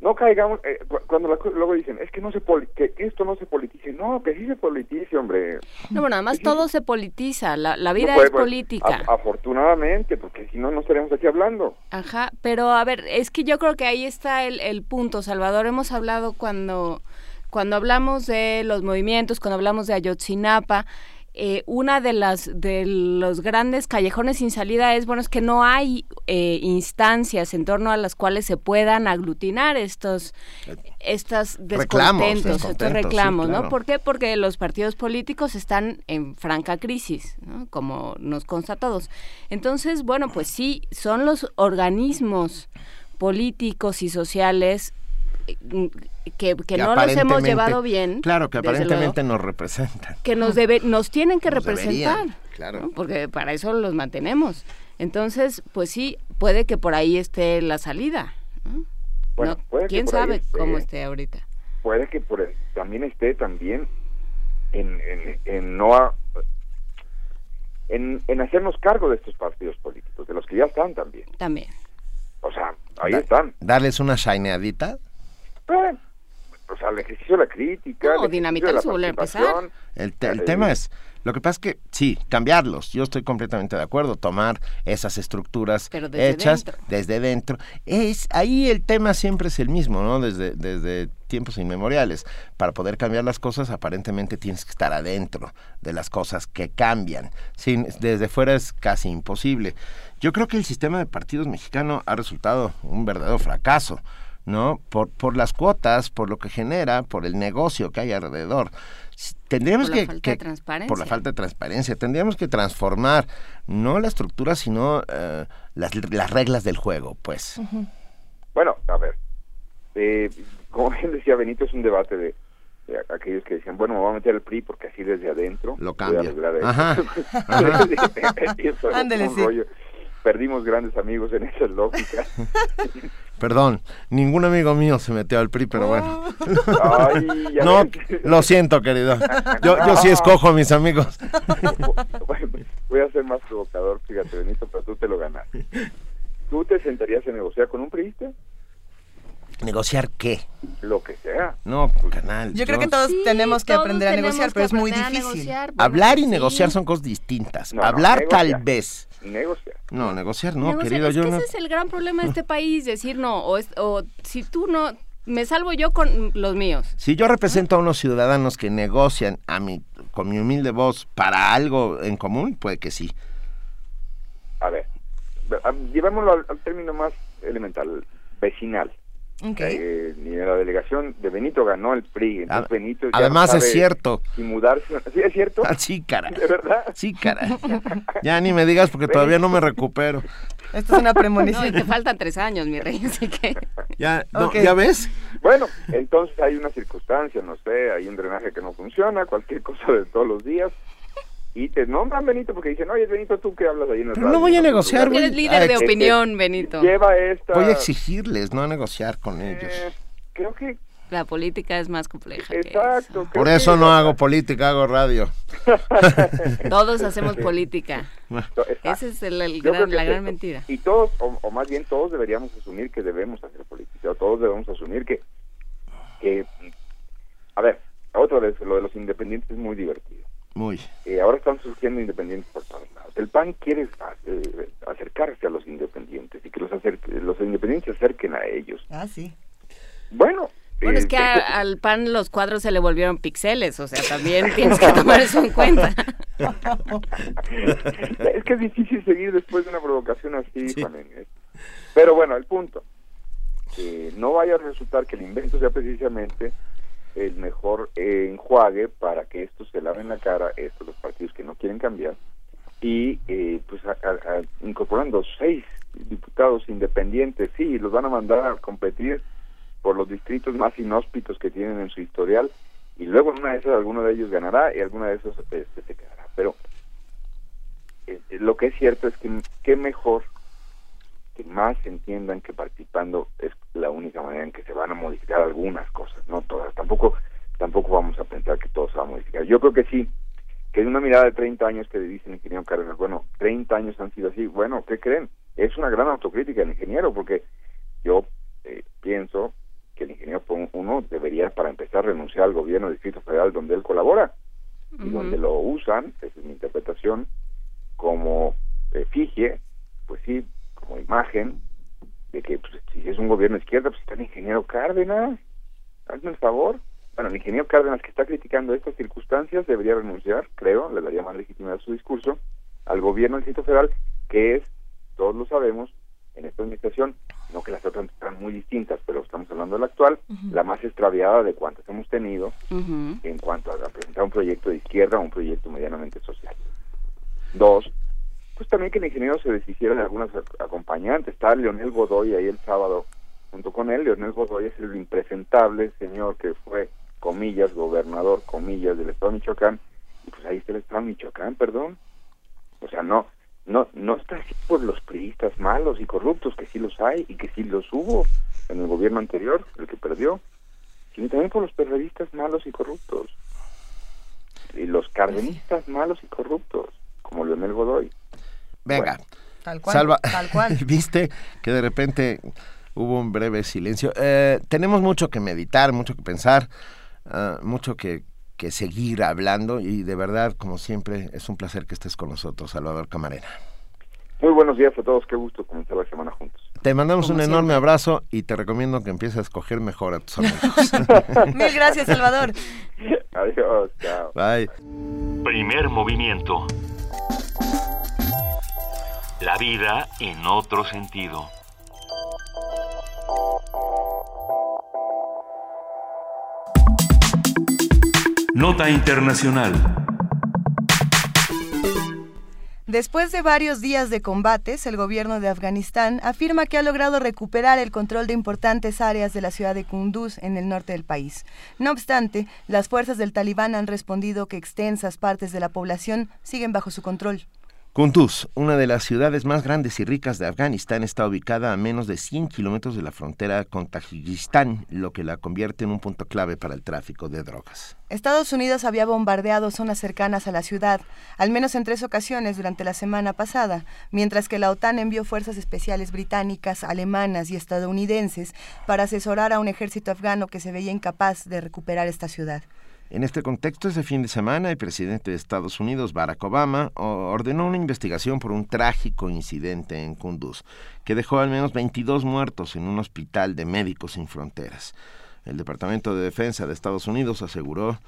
no caigamos, eh, cu- cuando luego dicen, es que no se poli- que esto no se politice, no, que sí se politice, hombre. No, bueno, además todo se politiza, la, la vida No puede, es pues, política. a- afortunadamente, porque si no, no estaríamos aquí hablando. Ajá, pero a ver, es que yo creo que ahí está el, el punto, Salvador. Hemos hablado cuando, cuando hablamos de los movimientos, cuando hablamos de Ayotzinapa, eh, una de las de los grandes callejones sin salida es bueno es que no hay eh, instancias en torno a las cuales se puedan aglutinar estos estas Reclamos, descontentos, estos sí, reclamos, claro. ¿no? ¿Por qué? Porque los partidos políticos están en franca crisis, ¿no? Como nos consta a todos. Entonces, bueno, pues sí, son los organismos políticos y sociales que, que no los hemos llevado bien. Claro, que luego, aparentemente nos representan. que nos debe, nos tienen que Nos representar, deberían, claro. ¿no? porque para eso los mantenemos. Entonces, pues sí, puede que por ahí esté la salida. ¿no? Bueno, No, puede que ¿Quién sabe esté. cómo esté ahorita? Puede que por el- también esté también en, en, en no a- en, en hacernos cargo de estos partidos políticos, de los que ya están también. También. O sea, ahí Da- están. Darles una shineadita. Eh, o sea, el ejercicio de la crítica. No, el dinamitar su volver a empezar. El, te- el Eh, tema es, lo que pasa es que sí, cambiarlos. Yo estoy completamente de acuerdo. Tomar esas estructuras Pero desde hechas dentro. desde dentro. Es ahí el tema siempre es el mismo, ¿no? Desde desde tiempos inmemoriales. Para poder cambiar las cosas, aparentemente tienes que estar adentro de las cosas que cambian. Sin, desde fuera es casi imposible. Yo creo que el sistema de partidos mexicano ha resultado un verdadero fracaso. ¿No? Por, por las cuotas, por lo que genera, por el negocio que hay alrededor. Tendríamos Por la que, falta que- de transparencia. por la falta de transparencia, tendríamos que transformar no la estructura, sino eh, las, las reglas del juego, pues. Bueno, a ver, eh, como bien decía Benito, es un debate de, de aquellos que decían, bueno, me voy a meter el PRI porque así desde adentro Lo voy a cambia. arreglar esto. Ajá, ajá. Y eso es Ándele, un sí. rollo. Perdimos grandes amigos en esa lógica. Perdón, ningún amigo mío se metió al PRI, pero bueno. Ay, ya no, ves. lo siento, querido. Yo, yo sí escojo a mis amigos. Voy a ser más provocador, fíjate, Benito, pero tú te lo ganas. ¿Tú te sentarías a negociar con un priista? ¿Negociar qué? Lo que sea. No, canal. Yo creo que todos tenemos que todos aprender a negociar, pero es muy difícil. negociar. Bueno, Hablar y sí. negociar son cosas distintas. No, no, Hablar tal vez. Negociar. No, negociar no, Negociar. querido. es Yo que no. ese es el gran problema de este país, decir no, o, es- o si tú no, me salvo yo con los míos. Si yo represento a unos ciudadanos que negocian a mi, con mi humilde voz para algo en común, puede que sí. A ver, llevémoslo al, al término más elemental, vecinal. Ok. Eh, ni en la delegación de Benito ganó el PRI. Entonces Benito ya además no es cierto. Si mudarse. ¿Sí es cierto? Ah, sí, cara. ¿De verdad? Sí, cara. Ya ni me digas porque todavía no me recupero. Esto es una No, y premonición. te faltan tres años, mi rey, así que... Ya, no, Ok. ¿ya ves? Bueno, entonces hay una circunstancia, no sé, hay un drenaje que no funciona, cualquier cosa de todos los días. Y te nombran Benito porque dicen, oye Benito, tú que hablas ahí en el Pero no radio, voy a otro negociar, lugar?" voy- Eres líder de este, opinión, Benito. Lleva esta... Voy a exigirles, no a negociar con ellos. Eh, creo que... La política es más compleja. que Exacto. Por creo eso que- no hago política, hago radio. Todos hacemos política. Esa es el- gran- que la es gran esto. mentira. Y todos, o, o más bien todos deberíamos asumir que debemos hacer política, o todos debemos asumir que, que a ver, otra vez, lo de los independientes es muy divertido. Muy. Eh, ahora están surgiendo independientes por todos lados. El PAN quiere eh, acercarse a los independientes y que los, acerque- los independientes se acerquen a ellos. Ah, sí. Bueno, Bueno, eh, es que a- al pan los cuadros se le volvieron pixeles, o sea, también tienes que tomar eso en cuenta. es que es difícil seguir después de una provocación así, Juan Inés. Pero bueno, el punto. Que no vaya a resultar que el invento sea precisamente el mejor eh, enjuague para que estos se laven la cara, estos los partidos que no quieren cambiar, y eh, pues incorporando seis diputados independientes, sí, los van a mandar a competir por los distritos más inhóspitos que tienen en su historial, y luego en una de esas alguno de ellos ganará y alguna de esos este, se quedará. Pero eh, eh, lo que es cierto es que qué mejor que más entiendan que participando es la única manera en que se van a modificar algunas cosas, no todas. Tampoco tampoco vamos a pensar que todo se va a modificar. Yo creo que sí, que en una mirada de 30 años que le dice el ingeniero Cárdenas, bueno, 30 años han sido así, bueno, ¿qué creen? Es una gran autocrítica del ingeniero, porque yo eh, pienso que el ingeniero uno debería, para empezar, renunciar al gobierno del Distrito Federal donde él colabora y donde lo usan, esa es mi interpretación, como efigie, pues sí, como imagen de que pues, si es un gobierno de izquierda, pues está el ingeniero Cárdenas, hazme el favor. Bueno, el ingeniero Cárdenas que está criticando estas circunstancias debería renunciar, creo, le daría más legitimidad a su discurso, al gobierno del Distrito Federal, que es, todos lo sabemos, en esta administración, no que las otras están muy distintas, pero estamos hablando de la actual, la más extraviada de cuantas hemos tenido en cuanto a presentar un proyecto de izquierda o un proyecto medianamente social. Dos, pues también que el ingeniero se deshiciera de algunos ac- acompañantes. Está Leonel Godoy ahí el sábado junto con él. Leonel Godoy es el impresentable señor que fue, comillas, gobernador, comillas, del estado de Michoacán. Y pues ahí está el estado de Michoacán, perdón. O sea, no, no, no está así por los priistas malos y corruptos, que sí los hay y que sí los hubo en el gobierno anterior, el que perdió, sino también por los periodistas malos y corruptos. Y los cardenistas malos y corruptos, como Leonel Godoy. Venga. Tal cual, Salva, tal cual. ¿viste que de repente hubo un breve silencio? Eh, tenemos mucho que meditar, mucho que pensar, ah, mucho que, que seguir hablando y de verdad, como siempre, es un placer que estés con nosotros, Salvador Camarena. Muy buenos días a todos, qué gusto comenzar la semana juntos. Te mandamos Como un enorme abrazo y te recomiendo que empieces a escoger mejor a tus amigos. Mil gracias, Salvador. Adiós, chao. Bye. Primer movimiento. La vida en otro sentido. Nota Internacional. Después de varios días de combates, el gobierno de Afganistán afirma que ha logrado recuperar el control de importantes áreas de la ciudad de Kunduz en el norte del país. No obstante, las fuerzas del talibán han respondido que extensas partes de la población siguen bajo su control. Kunduz, una de las ciudades más grandes y ricas de Afganistán, está ubicada a menos de 100 kilómetros de la frontera con Tayikistán, lo que la convierte en un punto clave para el tráfico de drogas. Estados Unidos había bombardeado zonas cercanas a la ciudad, al menos en tres ocasiones durante la semana pasada, mientras que la OTAN envió fuerzas especiales británicas, alemanas y estadounidenses para asesorar a un ejército afgano que se veía incapaz de recuperar esta ciudad. En este contexto, ese fin de semana, el presidente de Estados Unidos, Barack Obama, ordenó una investigación por un trágico incidente en Kunduz, que dejó al menos 22 muertos en un hospital de Médicos Sin Fronteras. El Departamento de Defensa de Estados Unidos aseguró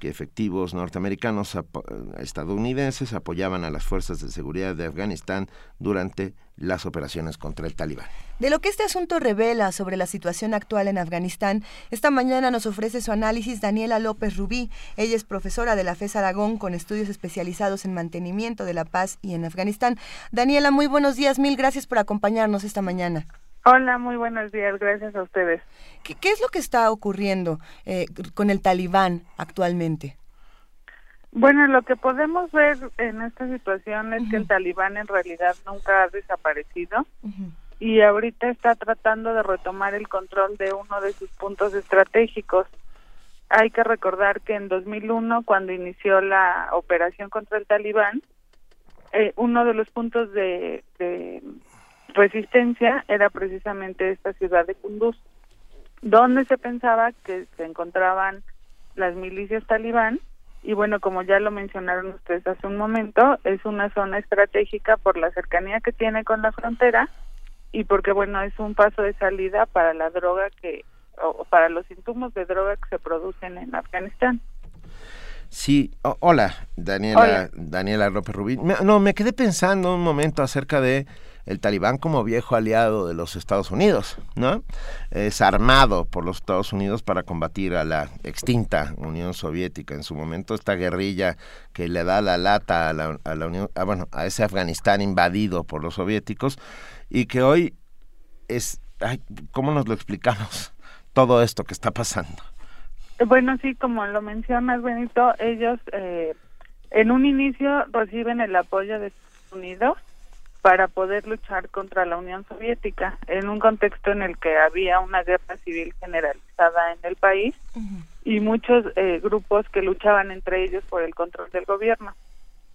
que efectivos norteamericanos estadounidenses apoyaban a las fuerzas de seguridad de Afganistán durante las operaciones contra el talibán. De lo que este asunto revela sobre la situación actual en Afganistán, esta mañana nos ofrece su análisis Daniela López Rubí. Ella es profesora de la FES Aragón con estudios especializados en mantenimiento de la paz y en Afganistán. Daniela, muy buenos días, mil gracias por acompañarnos esta mañana. Hola, muy buenos días, gracias a ustedes. ¿Qué, es lo que está ocurriendo eh, con el talibán actualmente? Bueno, lo que podemos ver en esta situación es que el talibán en realidad nunca ha desaparecido y ahorita está tratando de retomar el control de uno de sus puntos estratégicos. Hay que recordar que en 2001, cuando inició la operación contra el talibán, eh, uno de los puntos de, de resistencia era precisamente esta ciudad de Kunduz, donde se pensaba que se encontraban las milicias talibán y bueno, como ya lo mencionaron ustedes hace un momento, es una zona estratégica por la cercanía que tiene con la frontera y porque bueno, es un paso de salida para la droga que o para los insumos de droga que se producen en Afganistán. Sí, hola, Daniela, Daniela López Rubí. no, me quedé pensando un momento acerca de el talibán como viejo aliado de los Estados Unidos, ¿no? Es armado por los Estados Unidos para combatir a la extinta Unión Soviética en su momento, esta guerrilla que le da la lata a la, a la Unión, bueno, a ese Afganistán invadido por los soviéticos y que hoy es, ay, ¿cómo nos lo explicamos? Todo esto que está pasando. Bueno, sí, como lo mencionas, Benito, ellos eh, en un inicio reciben el apoyo de Estados Unidos para poder luchar contra la Unión Soviética en un contexto en el que había una guerra civil generalizada en el país y muchos eh, grupos que luchaban entre ellos por el control del gobierno.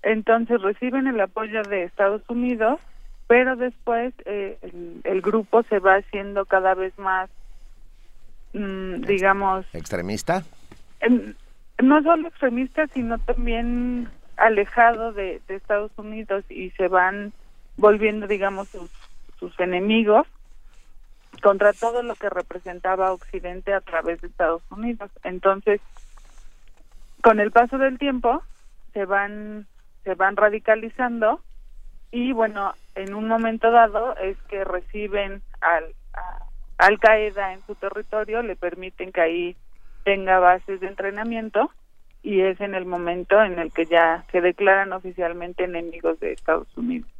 Entonces reciben el apoyo de Estados Unidos, pero después eh, el, grupo se va haciendo cada vez más, mm, digamos... ¿Extremista? no solo extremista, sino también alejado de Estados Unidos y se van volviendo, digamos, sus, sus enemigos contra todo lo que representaba Occidente a través de Estados Unidos. Entonces, con el paso del tiempo, se van, se van radicalizando y bueno, en un momento dado es que reciben al, Al Qaeda en su territorio, le permiten que ahí tenga bases de entrenamiento y es en el momento en el que ya se declaran oficialmente enemigos de Estados Unidos.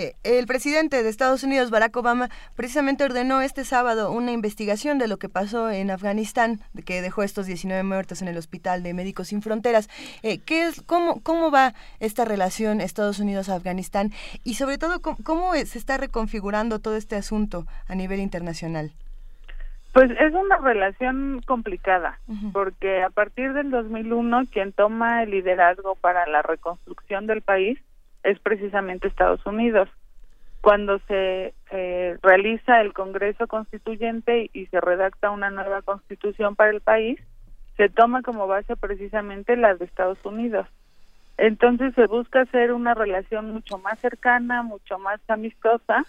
Eh, el presidente de Estados Unidos, Barack Obama, precisamente ordenó este sábado una investigación de lo que pasó en Afganistán, que dejó estos 19 muertos en el Hospital de Médicos Sin Fronteras. Eh, ¿qué es, cómo, ¿Cómo va esta relación Estados Unidos-Afganistán? Y sobre todo, ¿cómo, se está reconfigurando todo este asunto a nivel internacional? Pues es una relación complicada, porque a partir del 2001 quien toma el liderazgo para la reconstrucción del país es precisamente Estados Unidos. Cuando se realiza el Congreso Constituyente y se redacta una nueva constitución para el país, se toma como base precisamente la de Estados Unidos. Entonces se busca hacer una relación mucho más cercana, mucho más amistosa,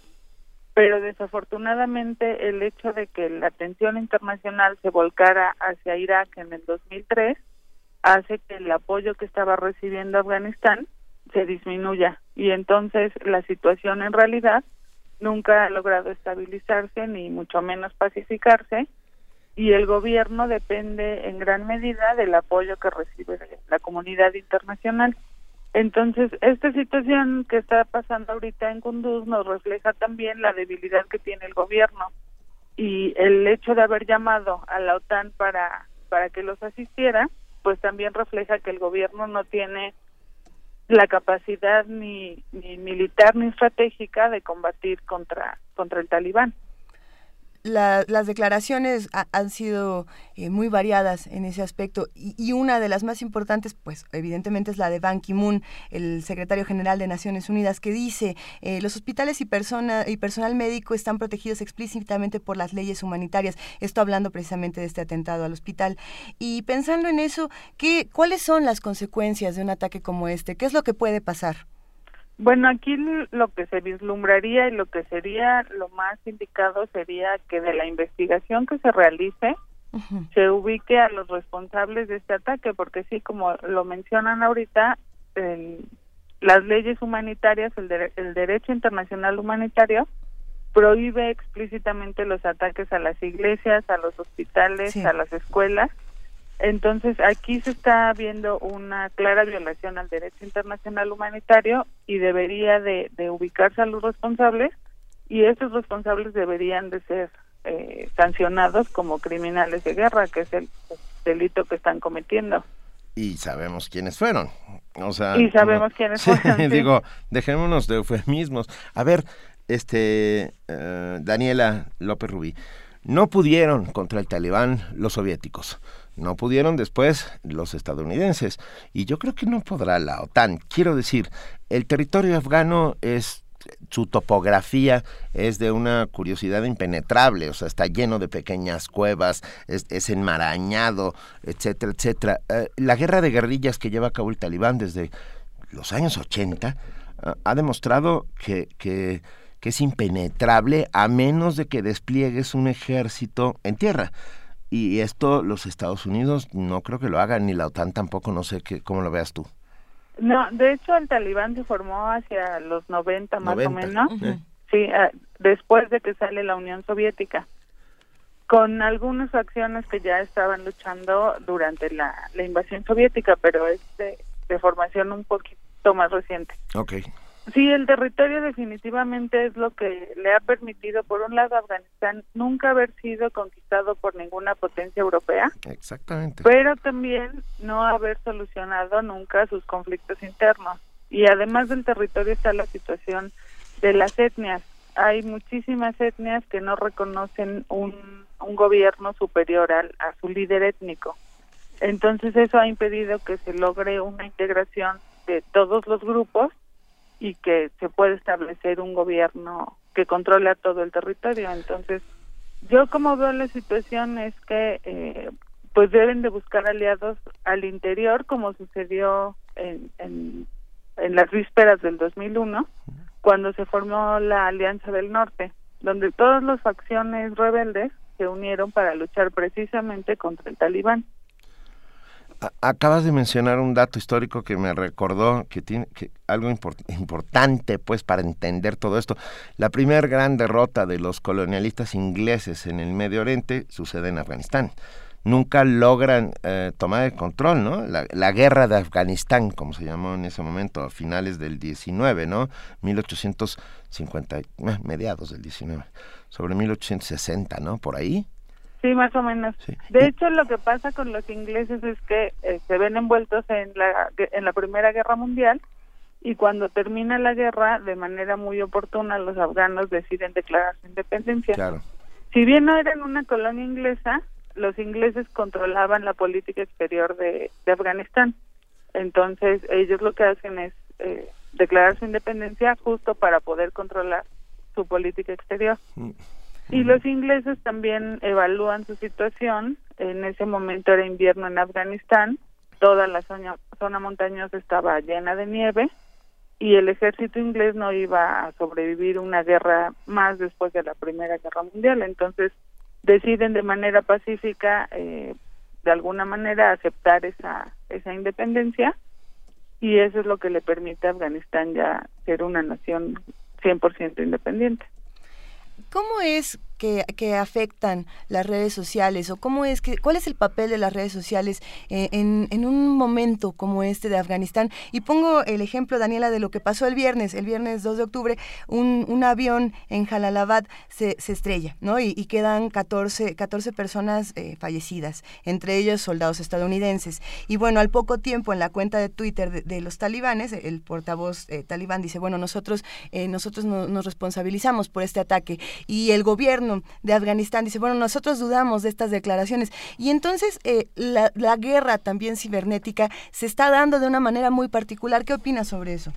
pero desafortunadamente el hecho de que la atención internacional se volcara hacia Irak en el 2003 hace que el apoyo que estaba recibiendo Afganistán se disminuya y entonces la situación en realidad nunca ha logrado estabilizarse ni mucho menos pacificarse y el gobierno depende en gran medida del apoyo que recibe la comunidad internacional. Entonces, esta situación que está pasando ahorita en Kunduz nos refleja también la debilidad que tiene el gobierno y el hecho de haber llamado a la OTAN para para que los asistiera, pues también refleja que el gobierno no tiene la capacidad ni, ni militar ni estratégica de combatir contra contra el talibán las declaraciones han sido eh, muy variadas en ese aspecto y, una de las más importantes, pues evidentemente es la de Ban Ki-moon, el secretario general de Naciones Unidas, que dice eh, los hospitales y, persona, y personal médico están protegidos explícitamente por las leyes humanitarias. Esto hablando precisamente de este atentado al hospital. Y pensando en eso, ¿qué, ¿cuáles son las consecuencias de un ataque como este? ¿Qué es lo que puede pasar? Bueno, aquí lo que se vislumbraría y lo que sería lo más indicado sería que de la investigación que se realice se ubique a los responsables de este ataque, porque sí, como lo mencionan ahorita, las leyes humanitarias, el, el derecho internacional humanitario, prohíbe explícitamente los ataques a las iglesias, a los hospitales, a las escuelas. Entonces aquí se está viendo una clara violación al derecho internacional humanitario y debería de, ubicarse a los responsables y esos responsables deberían de ser eh, sancionados como criminales de guerra, que es el delito que están cometiendo. Y sabemos quiénes fueron. O sea, y sabemos quiénes fueron. Digo, dejémonos de eufemismos. A ver, este eh, Daniela López Rubí, no pudieron contra el talibán los soviéticos, no pudieron después los estadounidenses y yo creo que no podrá la OTAN. Quiero decir, el territorio afgano es su topografía es de una curiosidad impenetrable, o sea, está lleno de pequeñas cuevas, es, enmarañado, etcétera, etcétera. Eh, la guerra de guerrillas que lleva a cabo el talibán desde los años 80 eh, ha demostrado que, que que es impenetrable a menos de que despliegues un ejército en tierra. Y esto los Estados Unidos no creo que lo hagan, ni la OTAN tampoco, no sé qué, cómo lo veas tú. No, de hecho el talibán se formó hacia los 90 más o menos, sí, ah, después de que sale la Unión Soviética, con algunas acciones que ya estaban luchando durante la, invasión soviética, pero es de, de formación un poquito más reciente. Okay. Sí, el territorio definitivamente es lo que le ha permitido, por un lado, a Afganistán nunca haber sido conquistado por ninguna potencia europea. Exactamente. Pero también no haber solucionado nunca sus conflictos internos. Y además del territorio está la situación de las etnias. Hay muchísimas etnias que no reconocen un, un gobierno superior al, a su líder étnico. Entonces eso ha impedido que se logre una integración de todos los grupos y que se puede establecer un gobierno que controle a todo el territorio. Entonces, yo como veo la situación es que eh, pues deben de buscar aliados al interior, como sucedió en, en, en las vísperas del 2001, cuando se formó la Alianza del Norte, donde todas las facciones rebeldes se unieron para luchar precisamente contra el talibán acabas de mencionar un dato histórico que me recordó que tiene que, algo importante pues para entender todo esto. La primera gran derrota de los colonialistas ingleses en el Medio Oriente sucede en Afganistán. Nunca logran eh, tomar el control, ¿no? La, guerra de Afganistán, como se llamó en ese momento, a finales del 19, ¿no? 1850, eh, mediados del 19, sobre 1860, ¿no? Por ahí. Sí, más o menos. De hecho, lo que pasa con los ingleses es que eh, se ven envueltos en la, en la Primera Guerra Mundial y cuando termina la guerra, de manera muy oportuna, los afganos deciden declarar su independencia. Claro. Si bien no eran una colonia inglesa, los ingleses controlaban la política exterior de, de Afganistán. Entonces, ellos lo que hacen es eh, declarar su independencia justo para poder controlar su política exterior. Mm. Y los ingleses también evalúan su situación. En ese momento era invierno en Afganistán, toda la zona, zona montañosa estaba llena de nieve y el ejército inglés no iba a sobrevivir una guerra más después de la Primera Guerra Mundial. Entonces deciden de manera pacífica, eh, de alguna manera, aceptar esa, esa independencia y eso es lo que le permite a Afganistán ya ser una nación 100% independiente. ¿Cómo es que, que, afectan las redes sociales o cómo es que cuál es el papel de las redes sociales eh, en, en, un momento como este de Afganistán y pongo el ejemplo Daniela de lo que pasó el viernes el viernes 2 de octubre un, un avión en Jalalabad se, se estrella no y, quedan 14 14 personas eh, fallecidas entre ellos soldados estadounidenses. Y bueno al poco tiempo en la cuenta de Twitter de, los talibanes el portavoz eh, talibán dice bueno nosotros nosotros nos responsabilizamos por este ataque y el gobierno de Afganistán dice, bueno, nosotros dudamos de estas declaraciones. Y entonces eh, la, la guerra también cibernética se está dando de una manera muy particular. ¿Qué opinas sobre eso?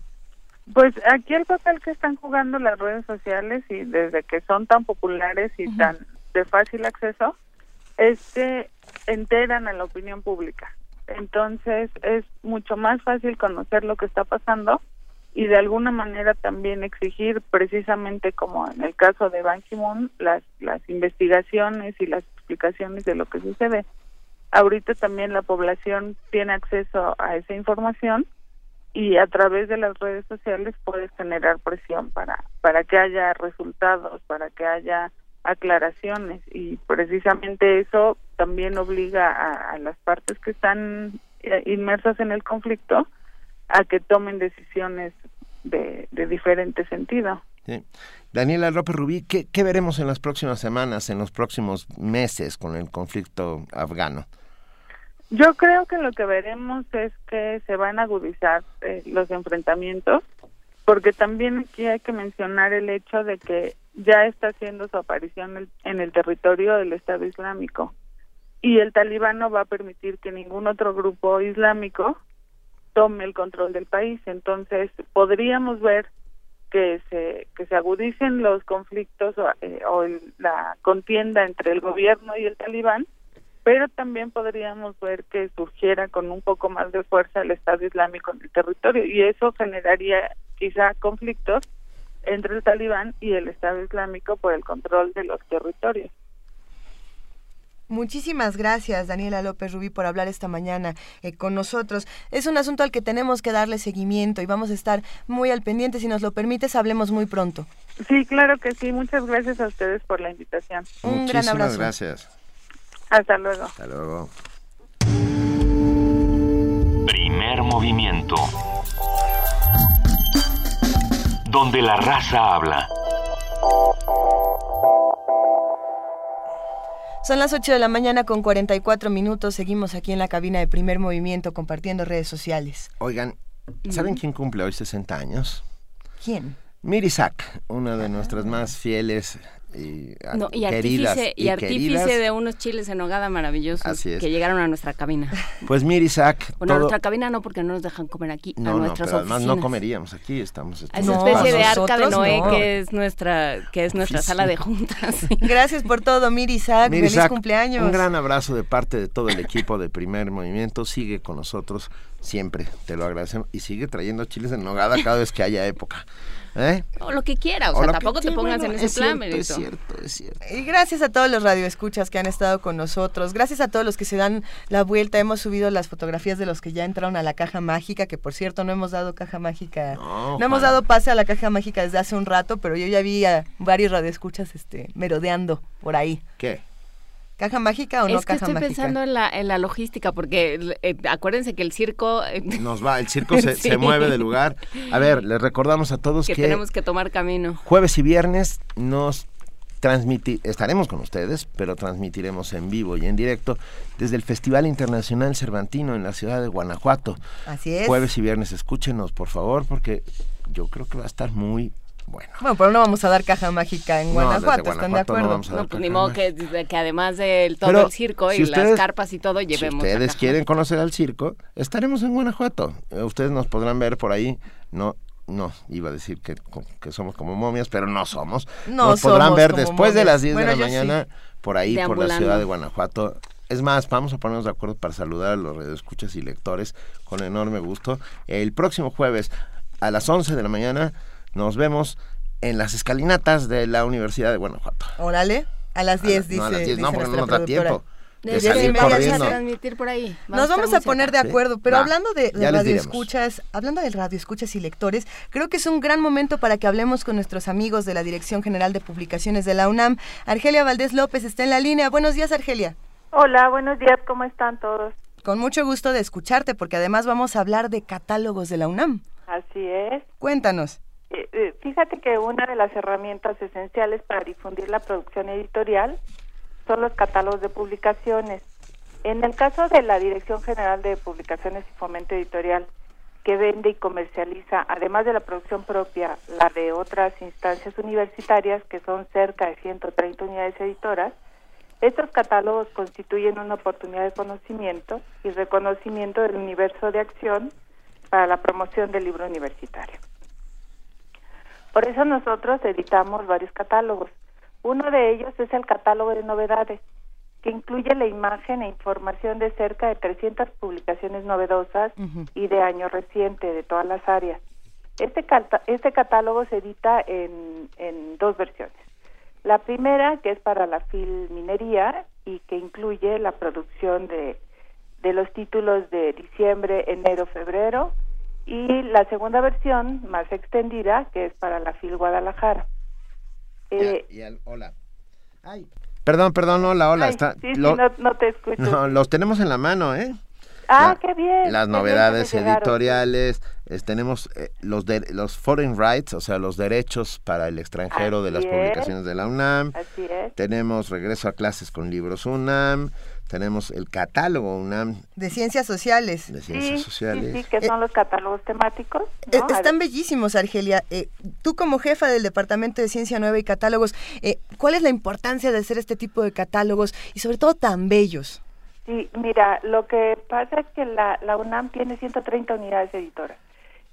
Pues aquí el papel que están jugando las redes sociales y desde que son tan populares y tan de fácil acceso, es que enteran a la opinión pública. Entonces es mucho más fácil conocer lo que está pasando y de alguna manera también exigir precisamente como en el caso de Ban Ki-moon las las investigaciones y las explicaciones de lo que sucede. Ahorita también la población tiene acceso a esa información y a través de las redes sociales puedes generar presión para para que haya resultados, para que haya aclaraciones y precisamente eso también obliga a, a las partes que están eh, inmersas en el conflicto a que tomen decisiones de, de diferente sentido. Sí. Daniela López Rubí, ¿qué, ¿qué veremos en las próximas semanas, en los próximos meses con el conflicto afgano? Yo creo que lo que veremos es que se van a agudizar eh, los enfrentamientos, porque también aquí hay que mencionar el hecho de que ya está haciendo su aparición en, en el territorio del Estado Islámico y el talibán no va a permitir que ningún otro grupo islámico tome el control del país. Entonces podríamos ver que se que se agudicen los conflictos o, eh, o el- la contienda entre el gobierno y el talibán pero también podríamos ver que surgiera con un poco más de fuerza el Estado Islámico en el territorio y eso generaría quizá conflictos entre el talibán y el Estado Islámico por el control de los territorios. Muchísimas gracias, Daniela López Rubí, por hablar esta mañana eh, con nosotros. Es un asunto al que tenemos que darle seguimiento y vamos a estar muy al pendiente. Si nos lo permites, hablemos muy pronto. Sí, claro que sí. Muchas gracias a ustedes por la invitación. Un gran Muchísimas abrazo. gracias. Hasta luego. Hasta luego. Primer movimiento. Donde la raza habla. Son las 8 de la mañana con 44 minutos. Seguimos aquí en la cabina de primer movimiento compartiendo redes sociales. Oigan, ¿saben quién cumple hoy 60 años? ¿Quién? Miri Sack, una de nuestras más fieles y, No, y queridas artífice, y y artífice queridas. de unos chiles en hogada maravillosos Así es. que llegaron a nuestra cabina. Pues Miri Sack, Bueno, a nuestra cabina no, porque no nos dejan comer aquí, a no, no, nuestras además oficinas. no comeríamos aquí, estamos... A esa estamos especie de arca de Noé no. que es nuestra que es nuestra sala de juntas. Gracias por todo, Miri Isaac. Miri Feliz cumpleaños. Un gran abrazo de parte de todo el equipo de Primer Movimiento. Sigue con nosotros siempre, te lo agradecemos. Y sigue trayendo chiles en nogada cada vez que haya época. ¿Eh? O lo que quiera, o O sea, que- tampoco te sí, pongas bueno, en ese es plan, cierto, es cierto, es cierto. Y gracias a todos los radioescuchas que han estado con nosotros. Gracias a todos los que se dan la vuelta. Hemos subido las fotografías de los que ya entraron a la caja mágica, que por cierto no hemos dado caja mágica. No, hemos dado pase a la caja mágica desde hace un rato, pero yo ya vi a varios radioescuchas este, merodeando por ahí. ¿Qué? ¿Caja mágica o no es que caja estoy mágica? pensando en la, en la logística, porque eh, acuérdense que el circo... eh, Nos va, el circo se, Sí. se mueve de lugar. A ver, les recordamos a todos que que, tenemos que tomar camino. jueves y viernes nos transmiti estaremos con ustedes, pero transmitiremos en vivo y en directo desde el Festival Internacional Cervantino en la ciudad de Guanajuato. Así es. Jueves y viernes, escúchenos por favor, porque yo creo que va a estar muy bueno. Bueno, pero no vamos a dar caja mágica en No, Guanajuato, ¿están de Guanajuato acuerdo? No, pues ni modo que, que además del todo Pero el circo si y ustedes- las carpas y todo, llevemos Si ustedes quieren conocer al circo, estaremos en Guanajuato. Eh, Ustedes nos podrán ver por ahí. No, no, iba a decir que, que somos como momias, pero no somos. No nos podrán somos ver como después de las 10 Bueno, de la sí. mañana por ahí, por la ciudad de Guanajuato. Es más, vamos a ponernos de acuerdo para saludar a los radioescuchas y lectores con enorme gusto. El próximo jueves a las 11 de la mañana nos vemos en las escalinatas de la Universidad de Guanajuato. Órale, a las 10 dice, no, a las 10 dice no, porque no nos da tiempo de De salir corriendo. transmitir por ahí. Nos vamos a poner de Sí. acuerdo, pero Va. hablando de, de radioescuchas, hablando de radioescuchas y lectores, creo que es un gran momento para que hablemos con nuestros amigos de la Dirección General de Publicaciones de la UNAM. Argelia Valdés López está en la línea. Buenos días, Argelia. Hola, buenos días, ¿cómo están todos? Con mucho gusto de escucharte, porque además vamos a hablar de catálogos de la UNAM. Así es. Cuéntanos. Eh, eh, fíjate que una de las herramientas esenciales para difundir la producción editorial son los catálogos de publicaciones. En el caso de la Dirección General de Publicaciones y Fomento Editorial, que vende y comercializa, además de la producción propia, la de otras instancias universitarias, que son cerca de 130 unidades editoras, estos catálogos constituyen una oportunidad de conocimiento y reconocimiento del universo de acción para la promoción del libro universitario. Por eso nosotros editamos varios catálogos. Uno de ellos es el catálogo de novedades, que incluye la imagen e información de cerca de 300 publicaciones novedosas y de año reciente de todas las áreas. Este, este catálogo se edita en, en dos versiones. La primera, que es para la filminería, y que incluye la producción de, de los títulos de diciembre, enero, febrero y la segunda versión más extendida que es para la FIL Guadalajara. Eh, hola. Perdón, perdón, hola, hola. está, sí, no, no, te escucho. No, los tenemos en la mano, ¿eh? Ah, qué bien. Las novedades editoriales, tenemos eh, los de, los foreign rights, o sea, los derechos para el extranjero de las publicaciones de la UNAM. Así es. Tenemos regreso a clases con libros UNAM. Tenemos el catálogo UNAM. De ciencias sociales. De ciencias sociales. Sí, sí, que son los catálogos temáticos. Están bellísimos, Argelia. Eh, tú como jefa del Departamento de Ciencia Nueva y Catálogos, eh, ¿cuál es la importancia de hacer este tipo de catálogos y sobre todo tan bellos? Sí, mira, lo que pasa es que la, la UNAM tiene 130 unidades editoras.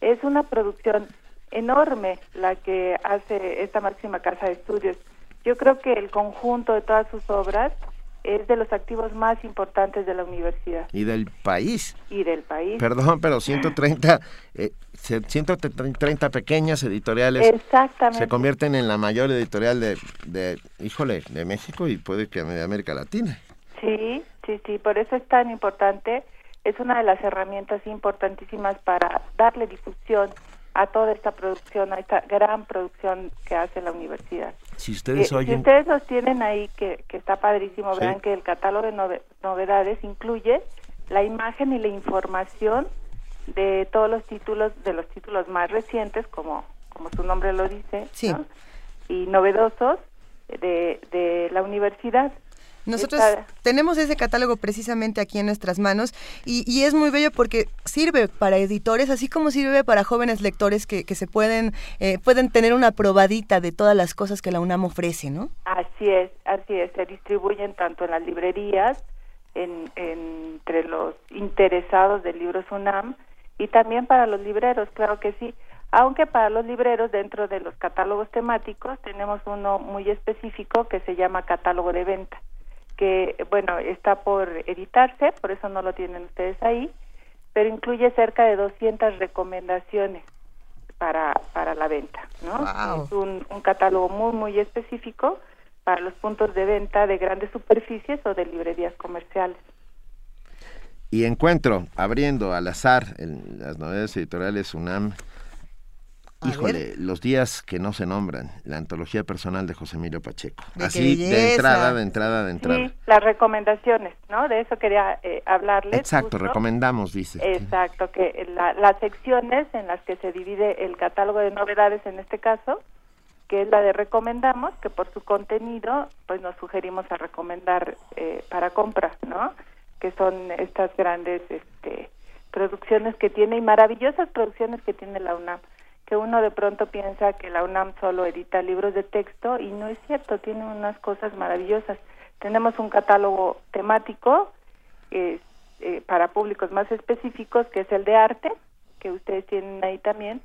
Es una producción enorme la que hace esta máxima casa de estudios. Yo creo que el conjunto de todas sus obras es de los activos más importantes de la universidad. Y del país. Y del país. Perdón, pero 130, eh, 130 pequeñas editoriales Exactamente. se convierten en la mayor editorial de, de, híjole, de México y puede que de América Latina. Sí, sí, sí, por eso es tan importante. Es una de las herramientas importantísimas para darle difusión a toda esta producción, a esta gran producción que hace la universidad. Si ustedes oyen... Si ustedes los tienen ahí, que, que está padrísimo, vean que el catálogo de novedades incluye la imagen y la información de todos los títulos, de los títulos más recientes, como, como su nombre lo dice, y novedosos de, de la universidad. Nosotros tenemos ese catálogo precisamente aquí en nuestras manos y, es muy bello porque sirve para editores, así como sirve para jóvenes lectores que, se pueden, eh, pueden tener una probadita de todas las cosas que la UNAM ofrece, ¿no? Así es, así es. Se distribuyen tanto en las librerías, en, entre los interesados de libros UNAM y también para los libreros, claro que sí aunque para los libreros dentro de los catálogos temáticos tenemos uno muy específico que se llama catálogo de venta que, bueno, está por editarse, por eso no lo tienen ustedes ahí, pero incluye cerca de 200 recomendaciones para, para la venta, ¿no? Es un, un catálogo muy, muy específico para los puntos de venta de grandes superficies o de librerías comerciales. Y encuentro, abriendo al azar en las novedades editoriales UNAM, Híjole, los días que no se nombran, la antología personal de José Emilio Pacheco. Así de entrada, de entrada, de entrada. Sí, las recomendaciones, ¿no? De eso quería eh, hablarles. Exacto, recomendamos, dice. Exacto, que las secciones en las que se divide el catálogo de novedades en este caso, que es la de recomendamos, que por su contenido, pues nos sugerimos a recomendar eh, para compra, ¿no? Que son estas grandes este, producciones que tiene y maravillosas producciones que tiene la UNAM que uno de pronto piensa que la UNAM solo edita libros de texto y no es cierto, tiene unas cosas maravillosas. Tenemos un catálogo temático eh, para públicos más específicos, que es el de arte, que ustedes tienen ahí también,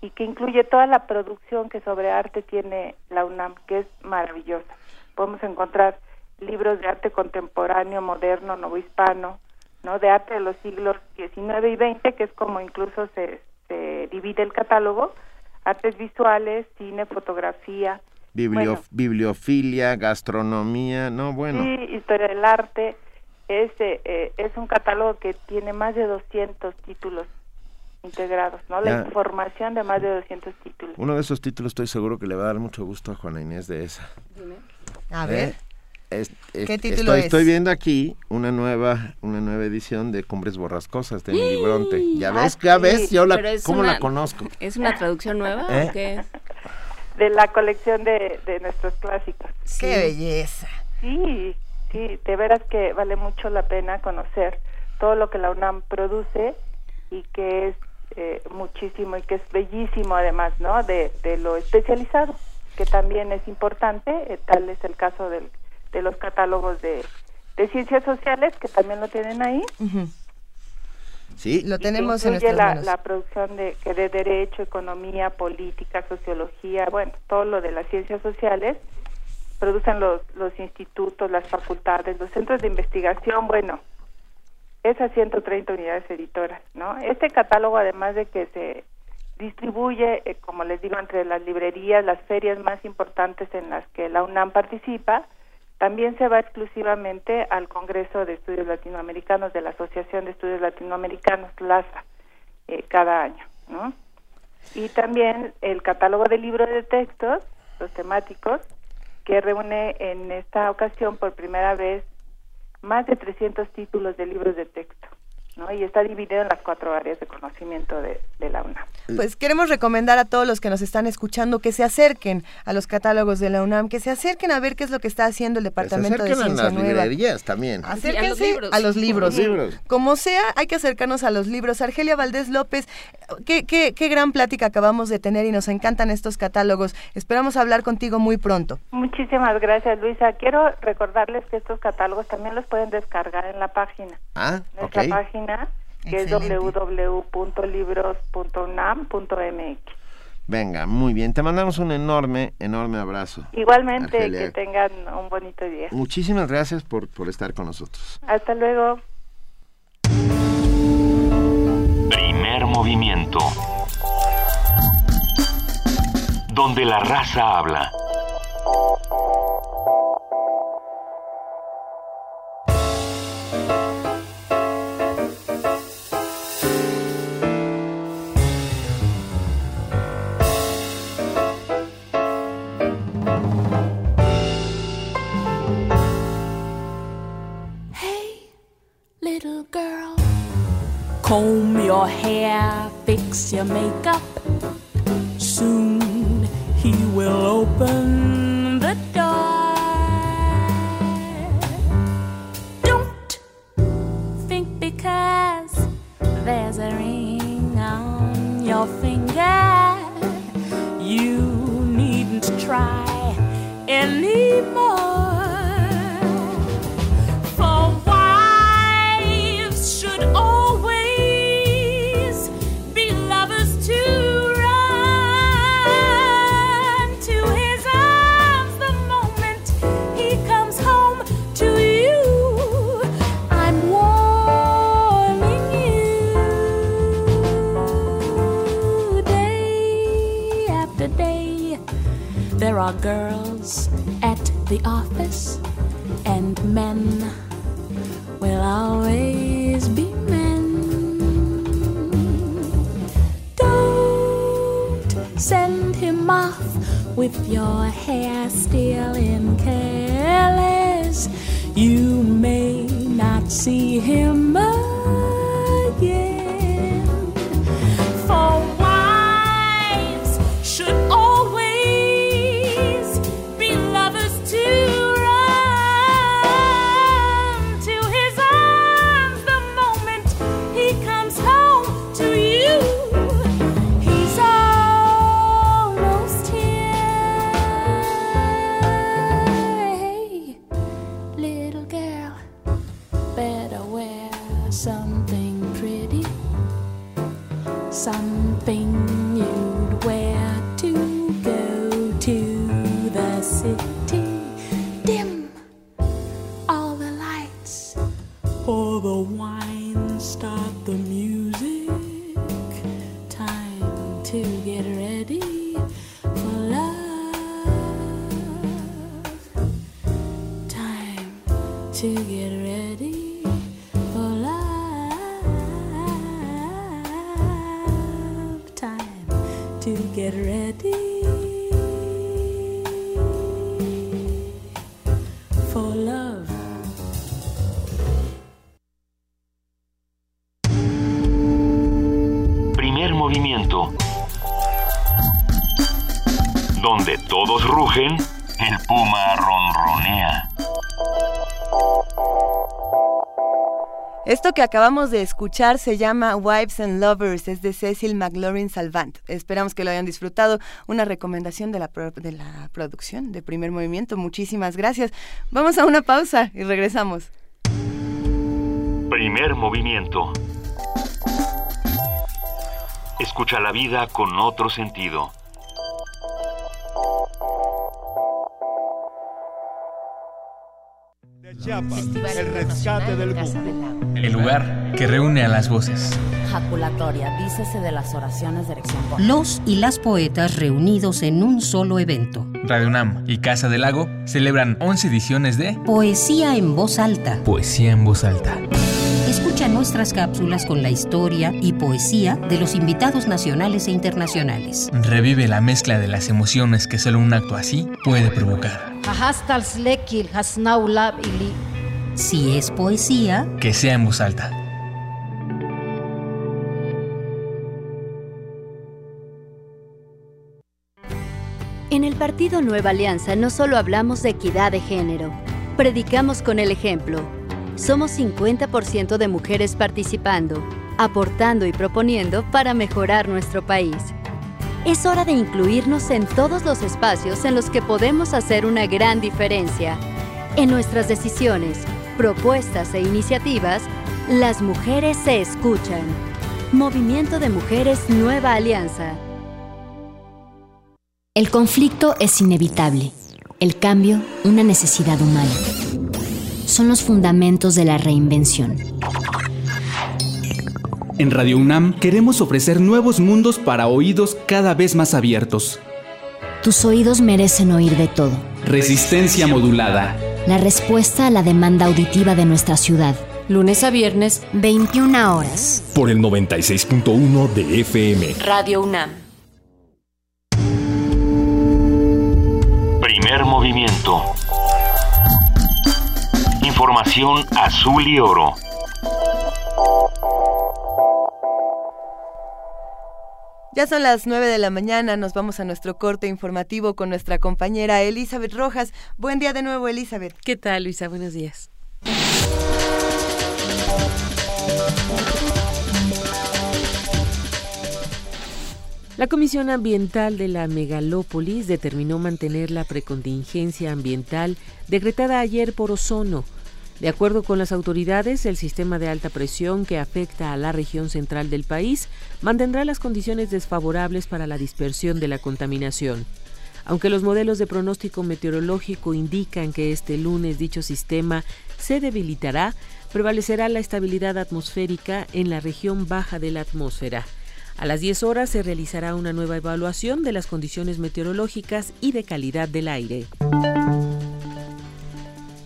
y que incluye toda la producción que sobre arte tiene la UNAM, que es maravillosa. Podemos encontrar libros de arte contemporáneo, moderno, novohispano, ¿no? de arte de los siglos XIX y XX, que es como incluso se, se divide el catálogo, artes visuales, cine, fotografía. bibliofilia, gastronomía, no, bueno. Sí, historia del arte. Es, eh, es un catálogo que tiene más de 200 títulos integrados, ¿no? La información de más de 200 títulos. Uno de esos títulos estoy seguro que le va a dar mucho gusto a Juana Inés de esa. A ver. ¿Eh? ¿Qué título estoy, es? Estoy viendo aquí una nueva una nueva edición de Cumbres Borrascosas de mi libronte. Ya ves, ya ves, yo la, ¿cómo la conozco? ¿Es una traducción nueva o ¿Eh? De la colección de, de nuestros clásicos. ¡Qué belleza! Sí, sí, de veras que vale mucho la pena conocer todo lo que la UNAM produce y que es eh, muchísimo y que es bellísimo además, ¿no? De, de lo especializado, que también es importante, eh, tal es el caso del de los catálogos de, de ciencias sociales, que también lo tienen ahí. Sí, lo tenemos en nuestras la, la producción de, que de derecho, economía, política, sociología, bueno, todo lo de las ciencias sociales, producen los, los institutos, las facultades, los centros de investigación, bueno, esas 130 unidades editoras, ¿no? Este catálogo, además de que se distribuye, eh, como les digo, entre las librerías, las ferias más importantes en las que la UNAM participa, también se va exclusivamente al Congreso de Estudios Latinoamericanos de la Asociación de Estudios Latinoamericanos, LASA, eh, cada año. Y también el catálogo de libros de textos, los temáticos, que reúne en esta ocasión por primera vez más de 300 títulos de libros de texto. ¿No? y está dividido en las cuatro áreas de conocimiento de, la UNAM. Pues queremos recomendar a todos los que nos están escuchando que se acerquen a los catálogos de la UNAM, que se acerquen a ver qué es lo que está haciendo el Departamento de Ciencia a las librerías también. Acérquense a los libros. Como sea, hay que acercarnos a los libros. Argelia Valdés López, qué, qué, qué gran plática acabamos de tener y nos encantan estos catálogos. Esperamos hablar contigo muy pronto. Muchísimas gracias, Luisa. Quiero recordarles que estos catálogos también los pueden descargar en la página. Ah, Nuestra página que es www.libros.unam.mx. Venga, muy bien. Te mandamos un enorme, enorme abrazo. Igualmente, que tengan un bonito día. Muchísimas gracias por, por estar con nosotros. Hasta luego. Primer movimiento. Donde la raza habla. Comb your hair, fix your makeup. Soon he will open the door. Don't think because there's a ring on your finger, you needn't try anymore. The office, and men will always be men. Don't send him off with your hair still in careless. You may not see him again. Esto que acabamos de escuchar se llama Wives and Lovers, es de Cecil McLaurin Salvant. Esperamos que lo hayan disfrutado. Una recomendación de la, de la producción de primer movimiento. Muchísimas gracias. Vamos a una pausa y regresamos. Primer movimiento. Escucha la vida con otro sentido. Chiapas, el rescate del mundo. El lugar que reúne a las voces. Jaculatoria, dícese de las oraciones de erección. Los y las poetas reunidos en un solo evento. Radio UNAM y Casa del Lago celebran 11 ediciones de Poesía en voz alta. Poesía en voz alta. Escucha nuestras cápsulas con la historia y poesía de los invitados nacionales e internacionales. Revive la mezcla de las emociones que solo un acto así puede provocar. Si es poesía, que sea en voz alta. En el Partido Nueva Alianza no solo hablamos de equidad de género, predicamos con el ejemplo. Somos 50% de mujeres participando, aportando y proponiendo para mejorar nuestro país. Es hora de incluirnos en todos los espacios en los que podemos hacer una gran diferencia. En nuestras decisiones, propuestas e iniciativas, las mujeres se escuchan. Movimiento de Mujeres Nueva Alianza. El conflicto es inevitable, el cambio una necesidad humana. Son los fundamentos de la reinvención. En Radio UNAM queremos ofrecer nuevos mundos para oídos cada vez más abiertos. Tus oídos merecen oír de todo. Resistencia modulada. La respuesta a la demanda auditiva de nuestra ciudad. Lunes a viernes, 21 horas. Por el 96.1 de FM. Radio UNAM. Primer movimiento. Información azul y oro. Ya son las 9 de la mañana, nos vamos a nuestro corte informativo con nuestra compañera Elizabeth Rojas. Buen día de nuevo, Elizabeth. ¿Qué tal, Luisa? Buenos días. La Comisión Ambiental de la Megalópolis determinó mantener la precontingencia ambiental decretada ayer por ozono. De acuerdo con las autoridades, el sistema de alta presión que afecta a la región central del país mantendrá las condiciones desfavorables para la dispersión de la contaminación. Aunque los modelos de pronóstico meteorológico indican que este lunes dicho sistema se debilitará, prevalecerá la estabilidad atmosférica en la región baja de la atmósfera. A las 10 horas se realizará una nueva evaluación de las condiciones meteorológicas y de calidad del aire.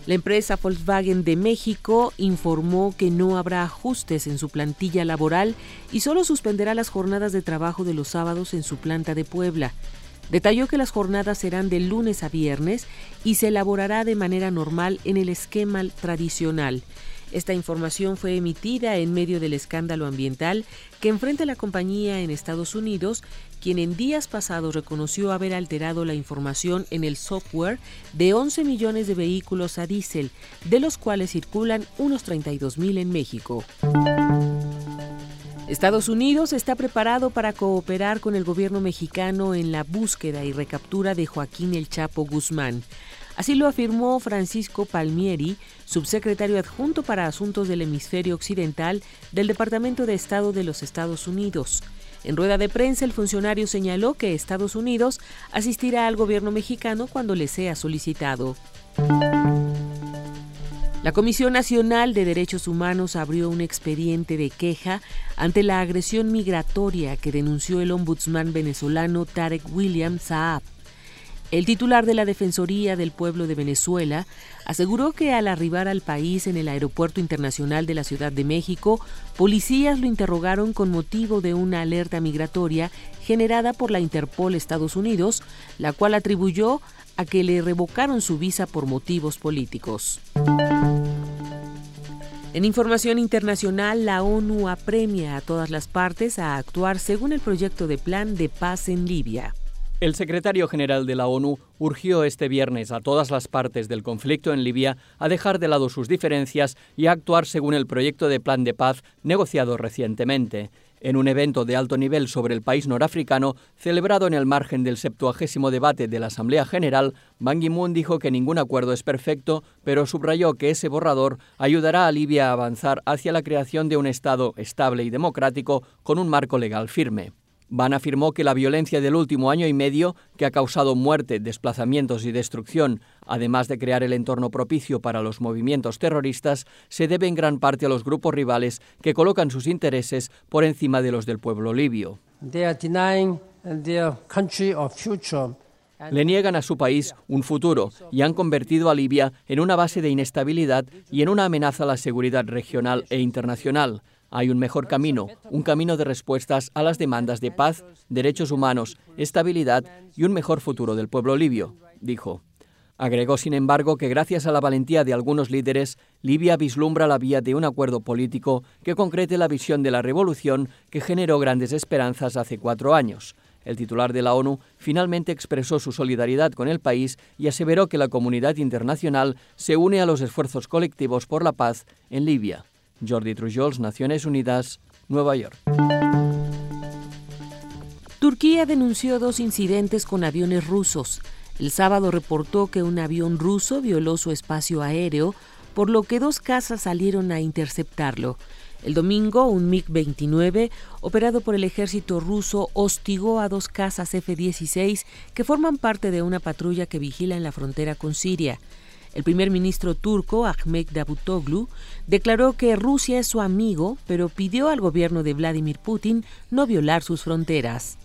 La empresa Volkswagen de México informó que no habrá ajustes en su plantilla laboral y solo suspenderá las jornadas de trabajo de los sábados en su planta de Puebla. Detalló que las jornadas serán de lunes a viernes y se elaborará de manera normal en el esquema tradicional. Esta información fue emitida en medio del escándalo ambiental que enfrenta la compañía en Estados Unidos, quien en días pasados reconoció haber alterado la información en el software de 11 millones de vehículos a diésel, de los cuales circulan unos 32 mil en México. Estados Unidos está preparado para cooperar con el gobierno mexicano en la búsqueda y recaptura de Joaquín El Chapo Guzmán. Así lo afirmó Francisco Palmieri, subsecretario adjunto para Asuntos del Hemisferio Occidental del Departamento de Estado de los Estados Unidos. En rueda de prensa, el funcionario señaló que Estados Unidos asistirá al gobierno mexicano cuando le sea solicitado. La Comisión Nacional de Derechos Humanos abrió un expediente de queja ante la agresión migratoria que denunció el ombudsman venezolano Tarek William Saab. El titular de la Defensoría del Pueblo de Venezuela aseguró que al arribar al país en el Aeropuerto Internacional de la Ciudad de México, policías lo interrogaron con motivo de una alerta migratoria generada por la Interpol Estados Unidos, la cual atribuyó a que le revocaron su visa por motivos políticos. En información internacional, la ONU apremia a todas las partes a actuar según el proyecto de plan de paz en Libia. El secretario general de la ONU urgió este viernes a todas las partes del conflicto en Libia a dejar de lado sus diferencias y a actuar según el proyecto de plan de paz negociado recientemente. En un evento de alto nivel sobre el país norafricano, celebrado en el margen del septuagésimo debate de la Asamblea General, Ban Ki-moon dijo que ningún acuerdo es perfecto, pero subrayó que ese borrador ayudará a Libia a avanzar hacia la creación de un Estado estable y democrático con un marco legal firme. Ban afirmó que la violencia del último año y medio, que ha causado muerte, desplazamientos y destrucción, además de crear el entorno propicio para los movimientos terroristas, se debe en gran parte a los grupos rivales que colocan sus intereses por encima de los del pueblo libio. Le niegan a su país un futuro y han convertido a Libia en una base de inestabilidad y en una amenaza a la seguridad regional e internacional. Hay un mejor camino, un camino de respuestas a las demandas de paz, derechos humanos, estabilidad y un mejor futuro del pueblo libio, dijo. Agregó, sin embargo, que gracias a la valentía de algunos líderes, Libia vislumbra la vía de un acuerdo político que concrete la visión de la revolución que generó grandes esperanzas hace cuatro años. El titular de la ONU finalmente expresó su solidaridad con el país y aseveró que la comunidad internacional se une a los esfuerzos colectivos por la paz en Libia. Jordi Trujols, Naciones Unidas, Nueva York. Turquía denunció dos incidentes con aviones rusos. El sábado reportó que un avión ruso violó su espacio aéreo, por lo que dos casas salieron a interceptarlo. El domingo, un MiG-29, operado por el ejército ruso, hostigó a dos casas F-16 que forman parte de una patrulla que vigila en la frontera con Siria. El primer ministro turco, Ahmet Davutoglu, declaró que Rusia es su amigo, pero pidió al gobierno de Vladimir Putin no violar sus fronteras.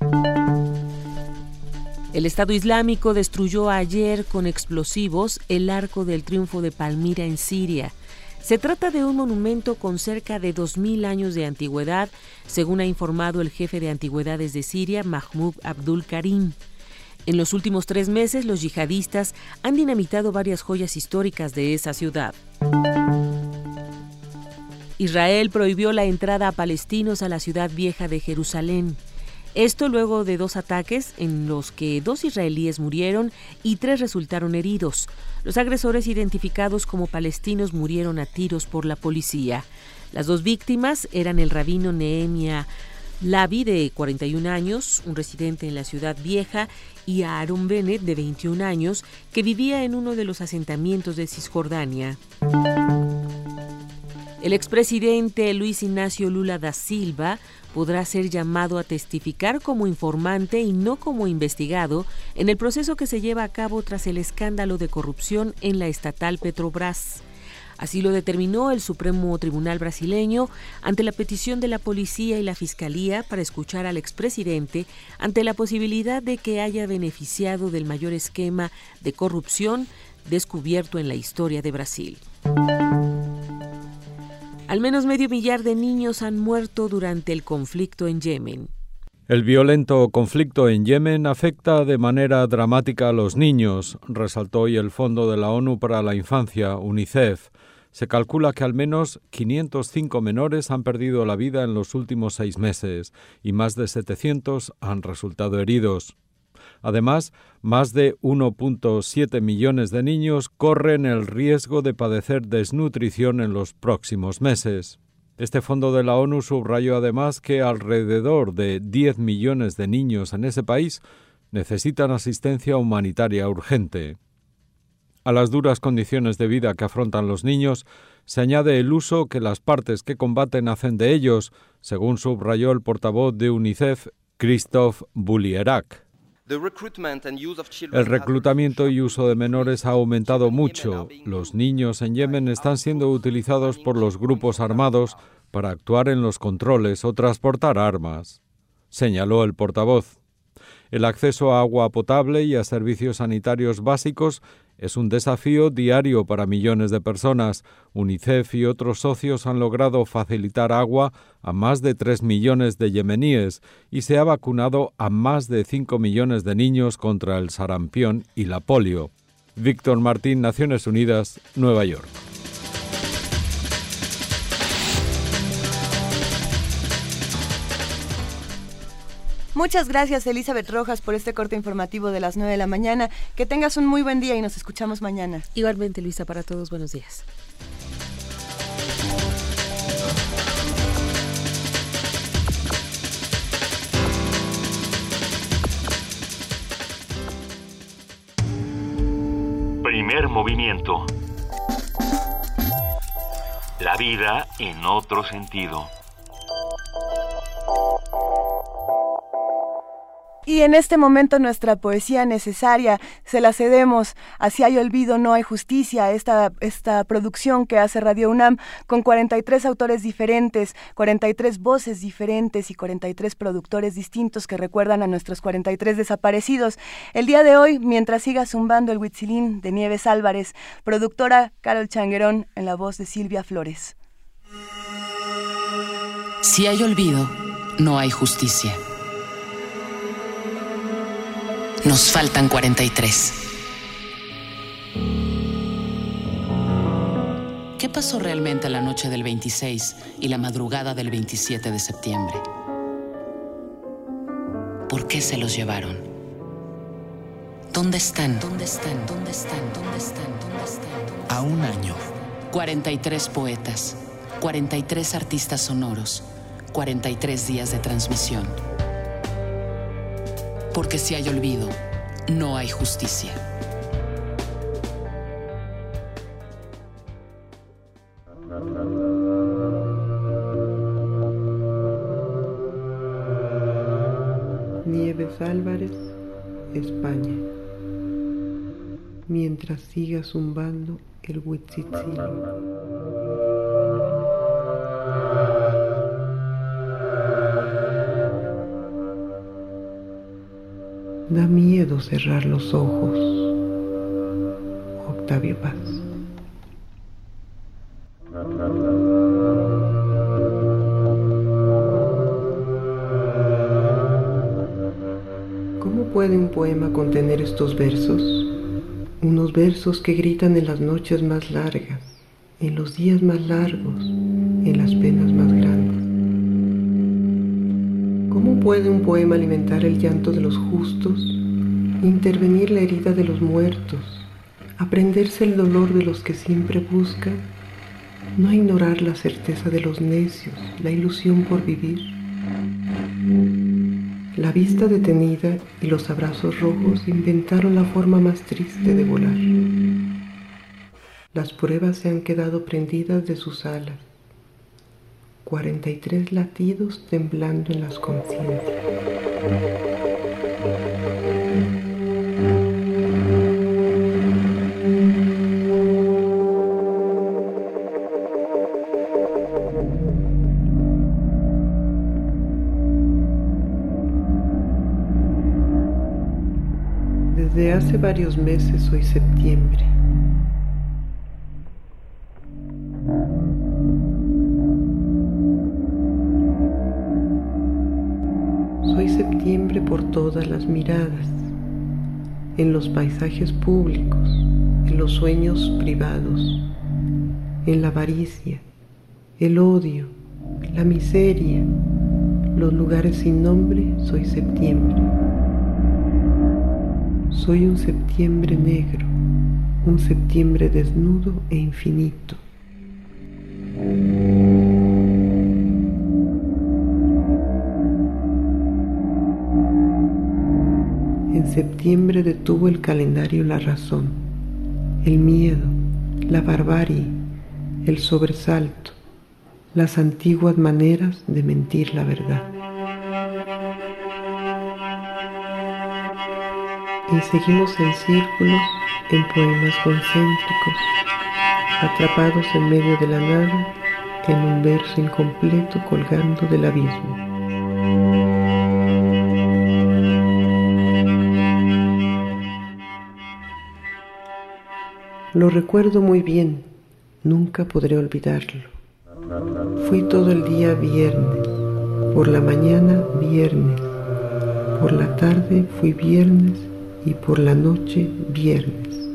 El Estado Islámico destruyó ayer con explosivos el arco del triunfo de Palmira en Siria. Se trata de un monumento con cerca de 2.000 años de antigüedad, según ha informado el jefe de antigüedades de Siria, Mahmoud Abdul Karim. En los últimos tres meses, los yihadistas han dinamitado varias joyas históricas de esa ciudad. Israel prohibió la entrada a palestinos a la ciudad vieja de Jerusalén. Esto luego de dos ataques en los que dos israelíes murieron y tres resultaron heridos. Los agresores identificados como palestinos murieron a tiros por la policía. Las dos víctimas eran el rabino Nehemia Lavi, de 41 años, un residente en la ciudad vieja, y Aaron Bennett, de 21 años, que vivía en uno de los asentamientos de Cisjordania. El expresidente Luis Ignacio Lula da Silva podrá ser llamado a testificar como informante y no como investigado en el proceso que se lleva a cabo tras el escándalo de corrupción en la estatal Petrobras. Así lo determinó el Supremo Tribunal brasileño ante la petición de la policía y la fiscalía para escuchar al expresidente ante la posibilidad de que haya beneficiado del mayor esquema de corrupción descubierto en la historia de Brasil. Al menos medio millar de niños han muerto durante el conflicto en Yemen. El violento conflicto en Yemen afecta de manera dramática a los niños, resaltó hoy el Fondo de la ONU para la Infancia, UNICEF. Se calcula que al menos 505 menores han perdido la vida en los últimos seis meses y más de 700 han resultado heridos. Además, más de 1.7 millones de niños corren el riesgo de padecer desnutrición en los próximos meses. Este fondo de la ONU subrayó además que alrededor de 10 millones de niños en ese país necesitan asistencia humanitaria urgente. A las duras condiciones de vida que afrontan los niños se añade el uso que las partes que combaten hacen de ellos, según subrayó el portavoz de UNICEF, Christophe Boulierac. El reclutamiento y uso de menores ha aumentado mucho. Los niños en Yemen están siendo utilizados por los grupos armados para actuar en los controles o transportar armas, señaló el portavoz. El acceso a agua potable y a servicios sanitarios básicos es un desafío diario para millones de personas. UNICEF y otros socios han logrado facilitar agua a más de 3 millones de yemeníes y se ha vacunado a más de 5 millones de niños contra el sarampión y la polio. Víctor Martín, Naciones Unidas, Nueva York. Muchas gracias Elizabeth Rojas por este corte informativo de las 9 de la mañana. Que tengas un muy buen día y nos escuchamos mañana. Igualmente Luisa, para todos buenos días. Primer movimiento. La vida en otro sentido. Y en este momento nuestra poesía necesaria se la cedemos a Si hay olvido, no hay justicia, esta, esta producción que hace Radio UNAM con 43 autores diferentes, 43 voces diferentes y 43 productores distintos que recuerdan a nuestros 43 desaparecidos. El día de hoy, mientras siga zumbando el Huitzilín de Nieves Álvarez, productora Carol Changuerón en la voz de Silvia Flores. Si hay olvido, no hay justicia. Nos faltan 43. ¿Qué pasó realmente la noche del 26 y la madrugada del 27 de septiembre? ¿Por qué se los llevaron? ¿Dónde están? ¿Dónde están? ¿Dónde están? ¿Dónde están? ¿Dónde están? A un año. 43 poetas, 43 artistas sonoros, 43 días de transmisión. Porque si hay olvido, no hay justicia. Nieves Álvarez, España. Mientras siga zumbando el huitzitzil. Da miedo cerrar los ojos. Octavio Paz. ¿Cómo puede un poema contener estos versos? Unos versos que gritan en las noches más largas, en los días más largos, en las penas más grandes. ¿Cómo puede un poema alimentar el llanto de los justos, intervenir la herida de los muertos, aprenderse el dolor de los que siempre buscan, no ignorar la certeza de los necios, la ilusión por vivir? La vista detenida y los abrazos rojos inventaron la forma más triste de volar. Las pruebas se han quedado prendidas de sus alas. 43 latidos temblando en las conciencias. Desde hace varios meses hoy septiembre. Miradas, en los paisajes públicos, en los sueños privados, en la avaricia, el odio, la miseria, los lugares sin nombre, soy septiembre. Soy un septiembre negro, un septiembre desnudo e infinito. Septiembre detuvo el calendario la razón, el miedo, la barbarie, el sobresalto, las antiguas maneras de mentir la verdad. Y seguimos en círculos, en poemas concéntricos, atrapados en medio de la nada, en un verso incompleto colgando del abismo. Lo recuerdo muy bien, nunca podré olvidarlo. Fui todo el día viernes, por la mañana viernes, por la tarde fui viernes y por la noche viernes.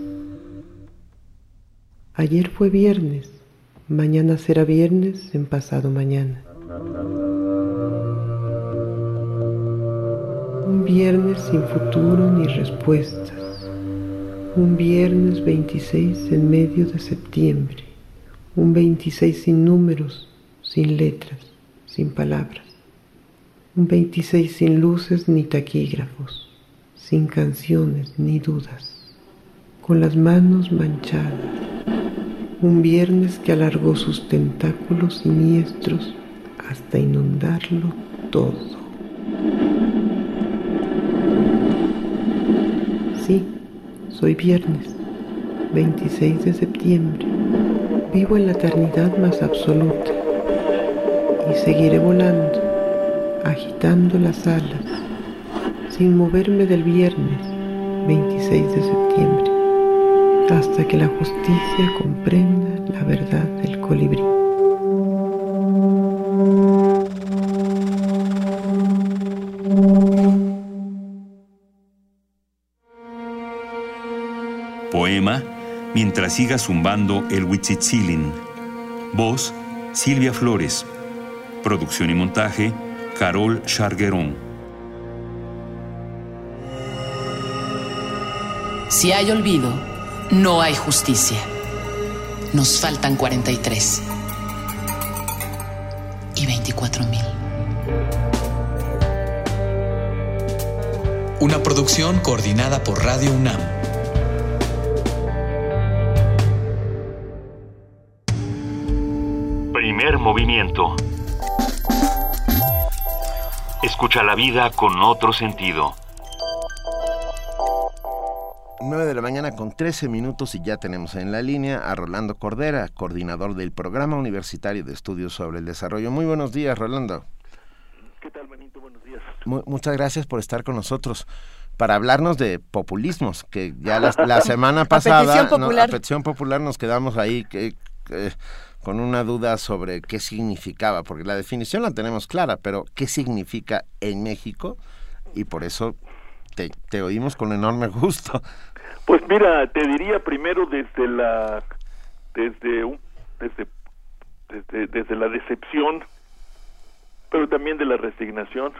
Ayer fue viernes, mañana será viernes en pasado mañana. Un viernes sin futuro ni respuestas. Un viernes 26 en medio de septiembre. Un 26 sin números, sin letras, sin palabras. Un 26 sin luces ni taquígrafos, sin canciones ni dudas, con las manos manchadas. Un viernes que alargó sus tentáculos siniestros hasta inundarlo todo. Sí, soy viernes, 26 de septiembre. Vivo en la eternidad más absoluta y seguiré volando, agitando las alas, sin moverme del viernes 26 de septiembre, hasta que la justicia comprenda la verdad del colibrí. Poema Mientras siga zumbando el Huitzitzilin. Voz Silvia Flores. Producción y montaje Carol Charguerón. Si hay olvido, no hay justicia. Nos faltan 43 y 24 mil. Una producción coordinada por Radio UNAM. Primer movimiento. Escucha la vida con otro sentido. 9 de la mañana con 13 minutos y ya tenemos en la línea a Rolando Cordera, coordinador del Programa Universitario de Estudios sobre el Desarrollo. Muy buenos días, Rolando. ¿Qué tal, Benito? Buenos días. Mu- muchas gracias por estar con nosotros para hablarnos de populismos, que ya la, la semana A pasada, no, popular. a petición popular nos quedamos ahí que- que- con una duda sobre qué significaba, porque la definición la tenemos clara, pero qué significa en México y por eso te, te oímos con enorme gusto. Pues mira, te diría primero desde la desde un desde desde, desde la decepción, pero también de la resignación,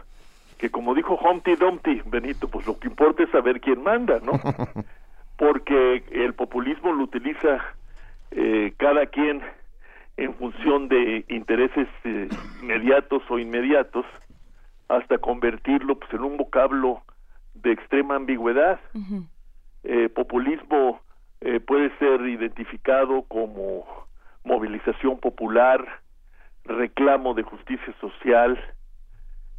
que como dijo Humpty Dumpty, Benito, pues lo que importa es saber quién manda, ¿no? Porque el populismo lo utiliza eh, cada quien en función de intereses eh, inmediatos o inmediatos, hasta convertirlo pues en un vocablo de extrema ambigüedad eh, populismo eh, puede ser identificado como movilización popular, reclamo de justicia social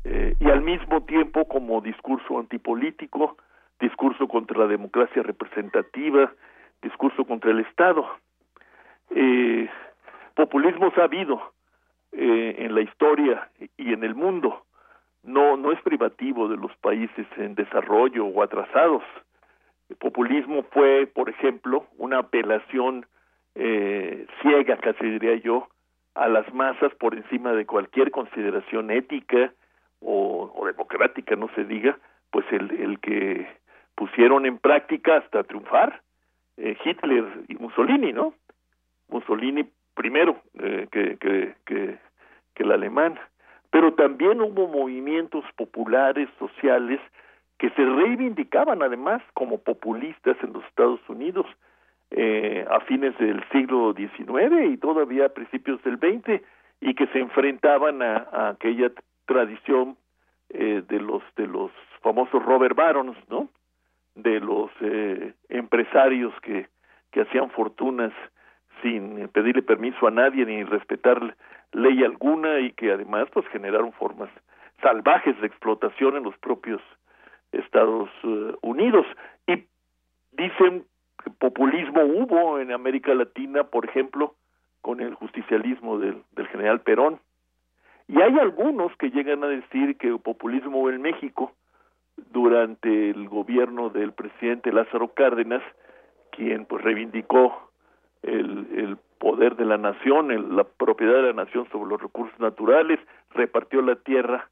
eh, y al mismo tiempo como discurso antipolítico, discurso contra la democracia representativa, discurso contra el Estado. Eh, populismos ha habido eh, en la historia y en el mundo. No, no es privativo de los países en desarrollo o atrasados. El populismo fue, por ejemplo, una apelación eh, ciega, casi diría yo, a las masas por encima de cualquier consideración ética o, democrática, no se diga, pues el, el que pusieron en práctica hasta triunfar eh, Hitler y Mussolini, ¿no? Mussolini primero eh, que, que, que, que el alemán, pero también hubo movimientos populares, sociales, que se reivindicaban además como populistas en los Estados Unidos eh, a fines del siglo XIX y todavía a principios del XX y que se enfrentaban a, a aquella tradición eh, de los de los famosos Robert Barons, ¿no? De los eh, empresarios que que hacían fortunas sin pedirle permiso a nadie ni respetar ley alguna y que además pues generaron formas salvajes de explotación en los propios Estados eh, Unidos y dicen que populismo hubo en América Latina, por ejemplo, con el justicialismo del, del general Perón. Y hay algunos que llegan a decir que el populismo en México durante el gobierno del presidente Lázaro Cárdenas, quien pues reivindicó el, el poder de la nación, el- la propiedad de la nación sobre los recursos naturales, repartió la tierra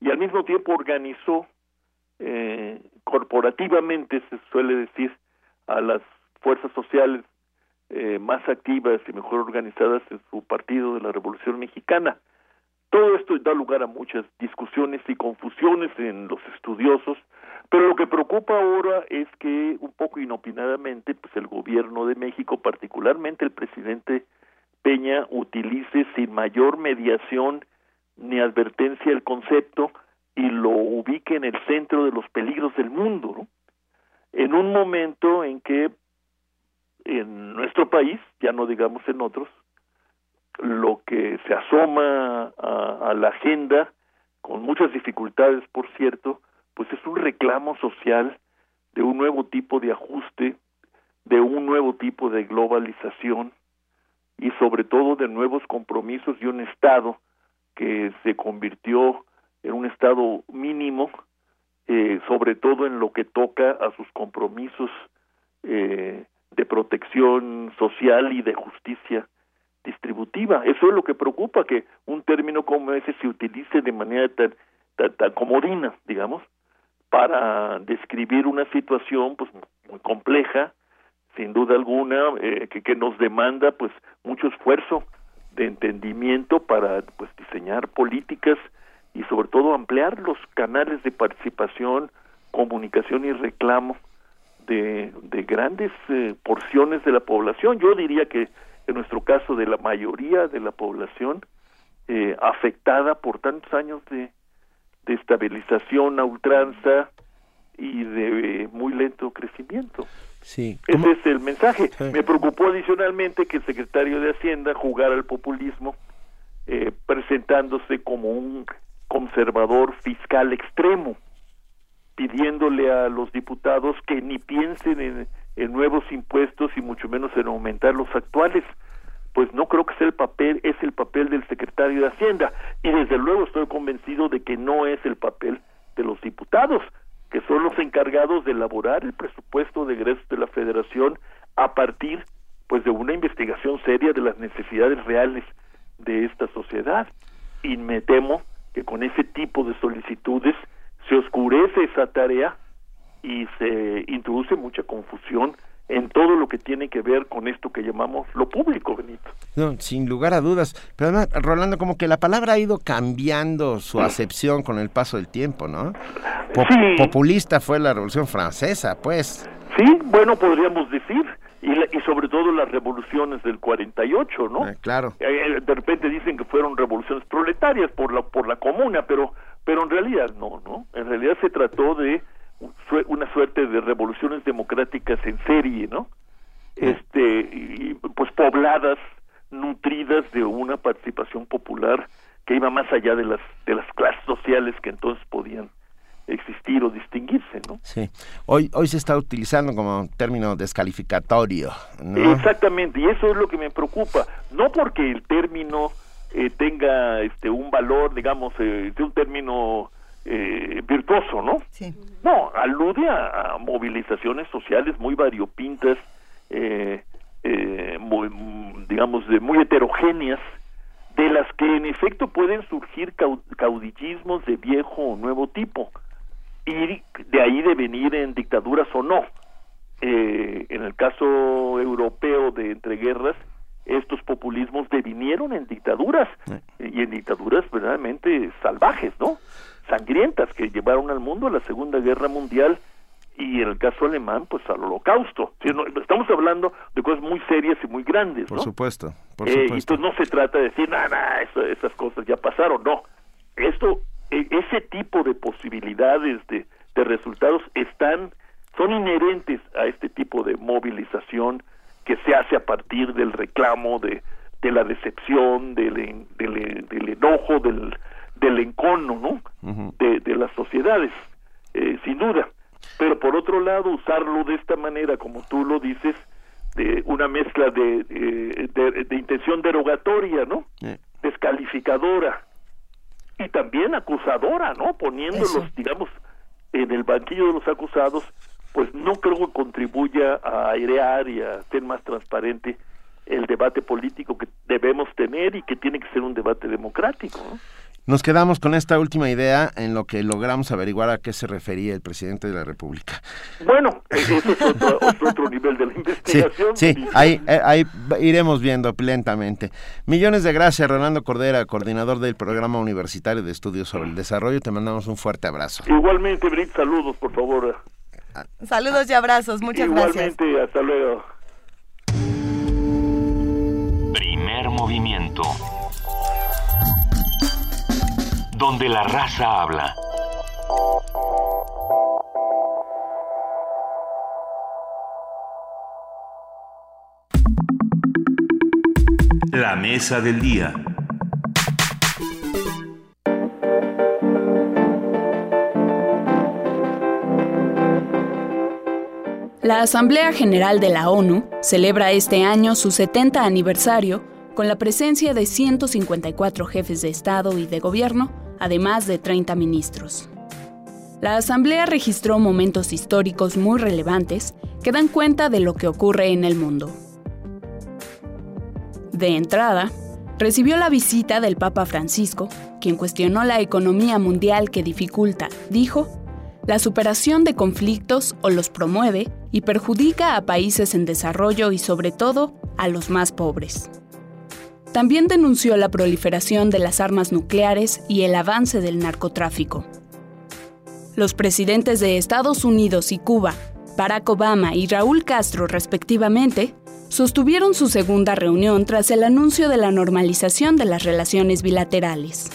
y al mismo tiempo organizó eh, corporativamente, se suele decir, a las fuerzas sociales eh, más activas y mejor organizadas en su partido de la Revolución Mexicana. Todo esto da lugar a muchas discusiones y confusiones en los estudiosos, pero lo que preocupa ahora es que un poco inopinadamente, pues el gobierno de México, particularmente el presidente Peña, utilice sin mayor mediación ni advertencia el concepto y lo ubique en el centro de los peligros del mundo. En un momento en que en nuestro país, ya no digamos en otros, lo que se asoma a, la agenda, con muchas dificultades, por cierto, pues es un reclamo social de un nuevo tipo de ajuste, de un nuevo tipo de globalización y sobre todo de nuevos compromisos y un Estado que se convirtió en un Estado mínimo, eh, sobre todo en lo que toca a sus compromisos eh, de protección social y de justicia distributiva. Eso es lo que preocupa, que un término como ese se utilice de manera tan, tan, comodina, digamos, para describir una situación pues muy compleja, sin duda alguna, eh, que, que nos demanda pues mucho esfuerzo de entendimiento para pues diseñar políticas y sobre todo ampliar los canales de participación, comunicación y reclamo de, de grandes eh, porciones de la población. Yo diría que en nuestro caso de la mayoría de la población eh, afectada por tantos años de, de estabilización a ultranza y de eh, muy lento crecimiento. Sí. Ese es el mensaje. Me preocupó adicionalmente que el secretario de Hacienda jugara al populismo eh, presentándose como un conservador fiscal extremo, pidiéndole a los diputados que ni piensen en, en nuevos impuestos y mucho menos en aumentar los actuales pues no creo que sea el papel, es el papel del secretario de Hacienda. Y desde luego estoy convencido de que no es el papel de los diputados, que son los encargados de elaborar el presupuesto de egresos de la Federación a partir pues de una investigación seria de las necesidades reales de esta sociedad. Y me temo que con ese tipo de solicitudes se oscurece esa tarea y se introduce mucha confusión en todo lo que tiene que ver con esto que llamamos lo público, Benito. No, sin lugar a dudas. Pero además, Rolando, como que la palabra ha ido cambiando su acepción con el paso del tiempo, ¿no? Populista fue la Revolución Francesa, pues. Sí, bueno, podríamos decir. Y, y sobre todo las revoluciones del 48, ¿no? Eh, claro. Eh, eh, de repente dicen que fueron revoluciones proletarias por la por la comuna, pero pero en realidad no, ¿no? En realidad se trató de una suerte de revoluciones democráticas en serie, ¿no? Este, y, pues pobladas, nutridas de una participación popular que iba más allá de las de las clases sociales que entonces podían existir o distinguirse, ¿no? Sí. Hoy hoy se está utilizando como término descalificatorio, ¿no? Exactamente, y eso es lo que me preocupa, no porque el término eh, tenga este un valor, digamos, eh, de un término eh, virtuoso, ¿no? Sí. No, alude a, movilizaciones sociales muy variopintas, eh, eh, muy, digamos, de muy heterogéneas, de las que en efecto pueden surgir caudillismos de viejo o nuevo tipo, y de ahí de venir en dictaduras o no. Eh, en el caso europeo de entreguerras, estos populismos devinieron en dictaduras, y en dictaduras verdaderamente salvajes, ¿no? Sangrientas que llevaron al mundo a la Segunda Guerra Mundial y en el caso alemán, pues al holocausto. Estamos hablando de cosas muy serias y muy grandes, Por supuesto, por eh, entonces no se trata de decir, nada, esas cosas ya pasaron, no. Esto, e, ese tipo de posibilidades de, de resultados están, son inherentes a este tipo de movilización que se hace a partir del reclamo, de, de la decepción, del, del, del enojo, del, del encono, ¿no? de, de, las sociedades, eh, sin duda. Pero por otro lado, usarlo de esta manera, como tú lo dices, de una mezcla de, de, intención derogatoria, ¿no? Descalificadora y también acusadora, ¿no? Poniéndolos, digamos, en el banquillo de los acusados, pues no creo que contribuya a airear y a hacer más transparente el debate político que debemos tener y que tiene que ser un debate democrático. ¿no? Nos quedamos con esta última idea en lo que logramos averiguar a qué se refería el presidente de la República. Bueno, eso es otro, nivel de la investigación. Sí, ahí, eh, ahí, iremos viendo lentamente. Millones de gracias, Rolando Cordera, coordinador del Programa Universitario de Estudios sobre el Desarrollo. Te mandamos un fuerte abrazo. Igualmente, Brit, saludos, por favor. Saludos y abrazos, muchas gracias. Igualmente, hasta luego. Primer movimiento donde la raza habla. La mesa del día. La Asamblea General de la ONU celebra este año su 70 aniversario con la presencia de 154 jefes de Estado y de Gobierno, además de 30 ministros. La Asamblea registró momentos históricos muy relevantes que dan cuenta de lo que ocurre en el mundo. De entrada, recibió la visita del Papa Francisco, quien cuestionó la economía mundial que dificulta, dijo, la superación de conflictos o los promueve y perjudica a países en desarrollo y sobre todo a los más pobres. También denunció la proliferación de las armas nucleares y el avance del narcotráfico. Los presidentes de Estados Unidos y Cuba, Barack Obama y Raúl Castro respectivamente, sostuvieron su segunda reunión tras el anuncio de la normalización de las relaciones bilaterales.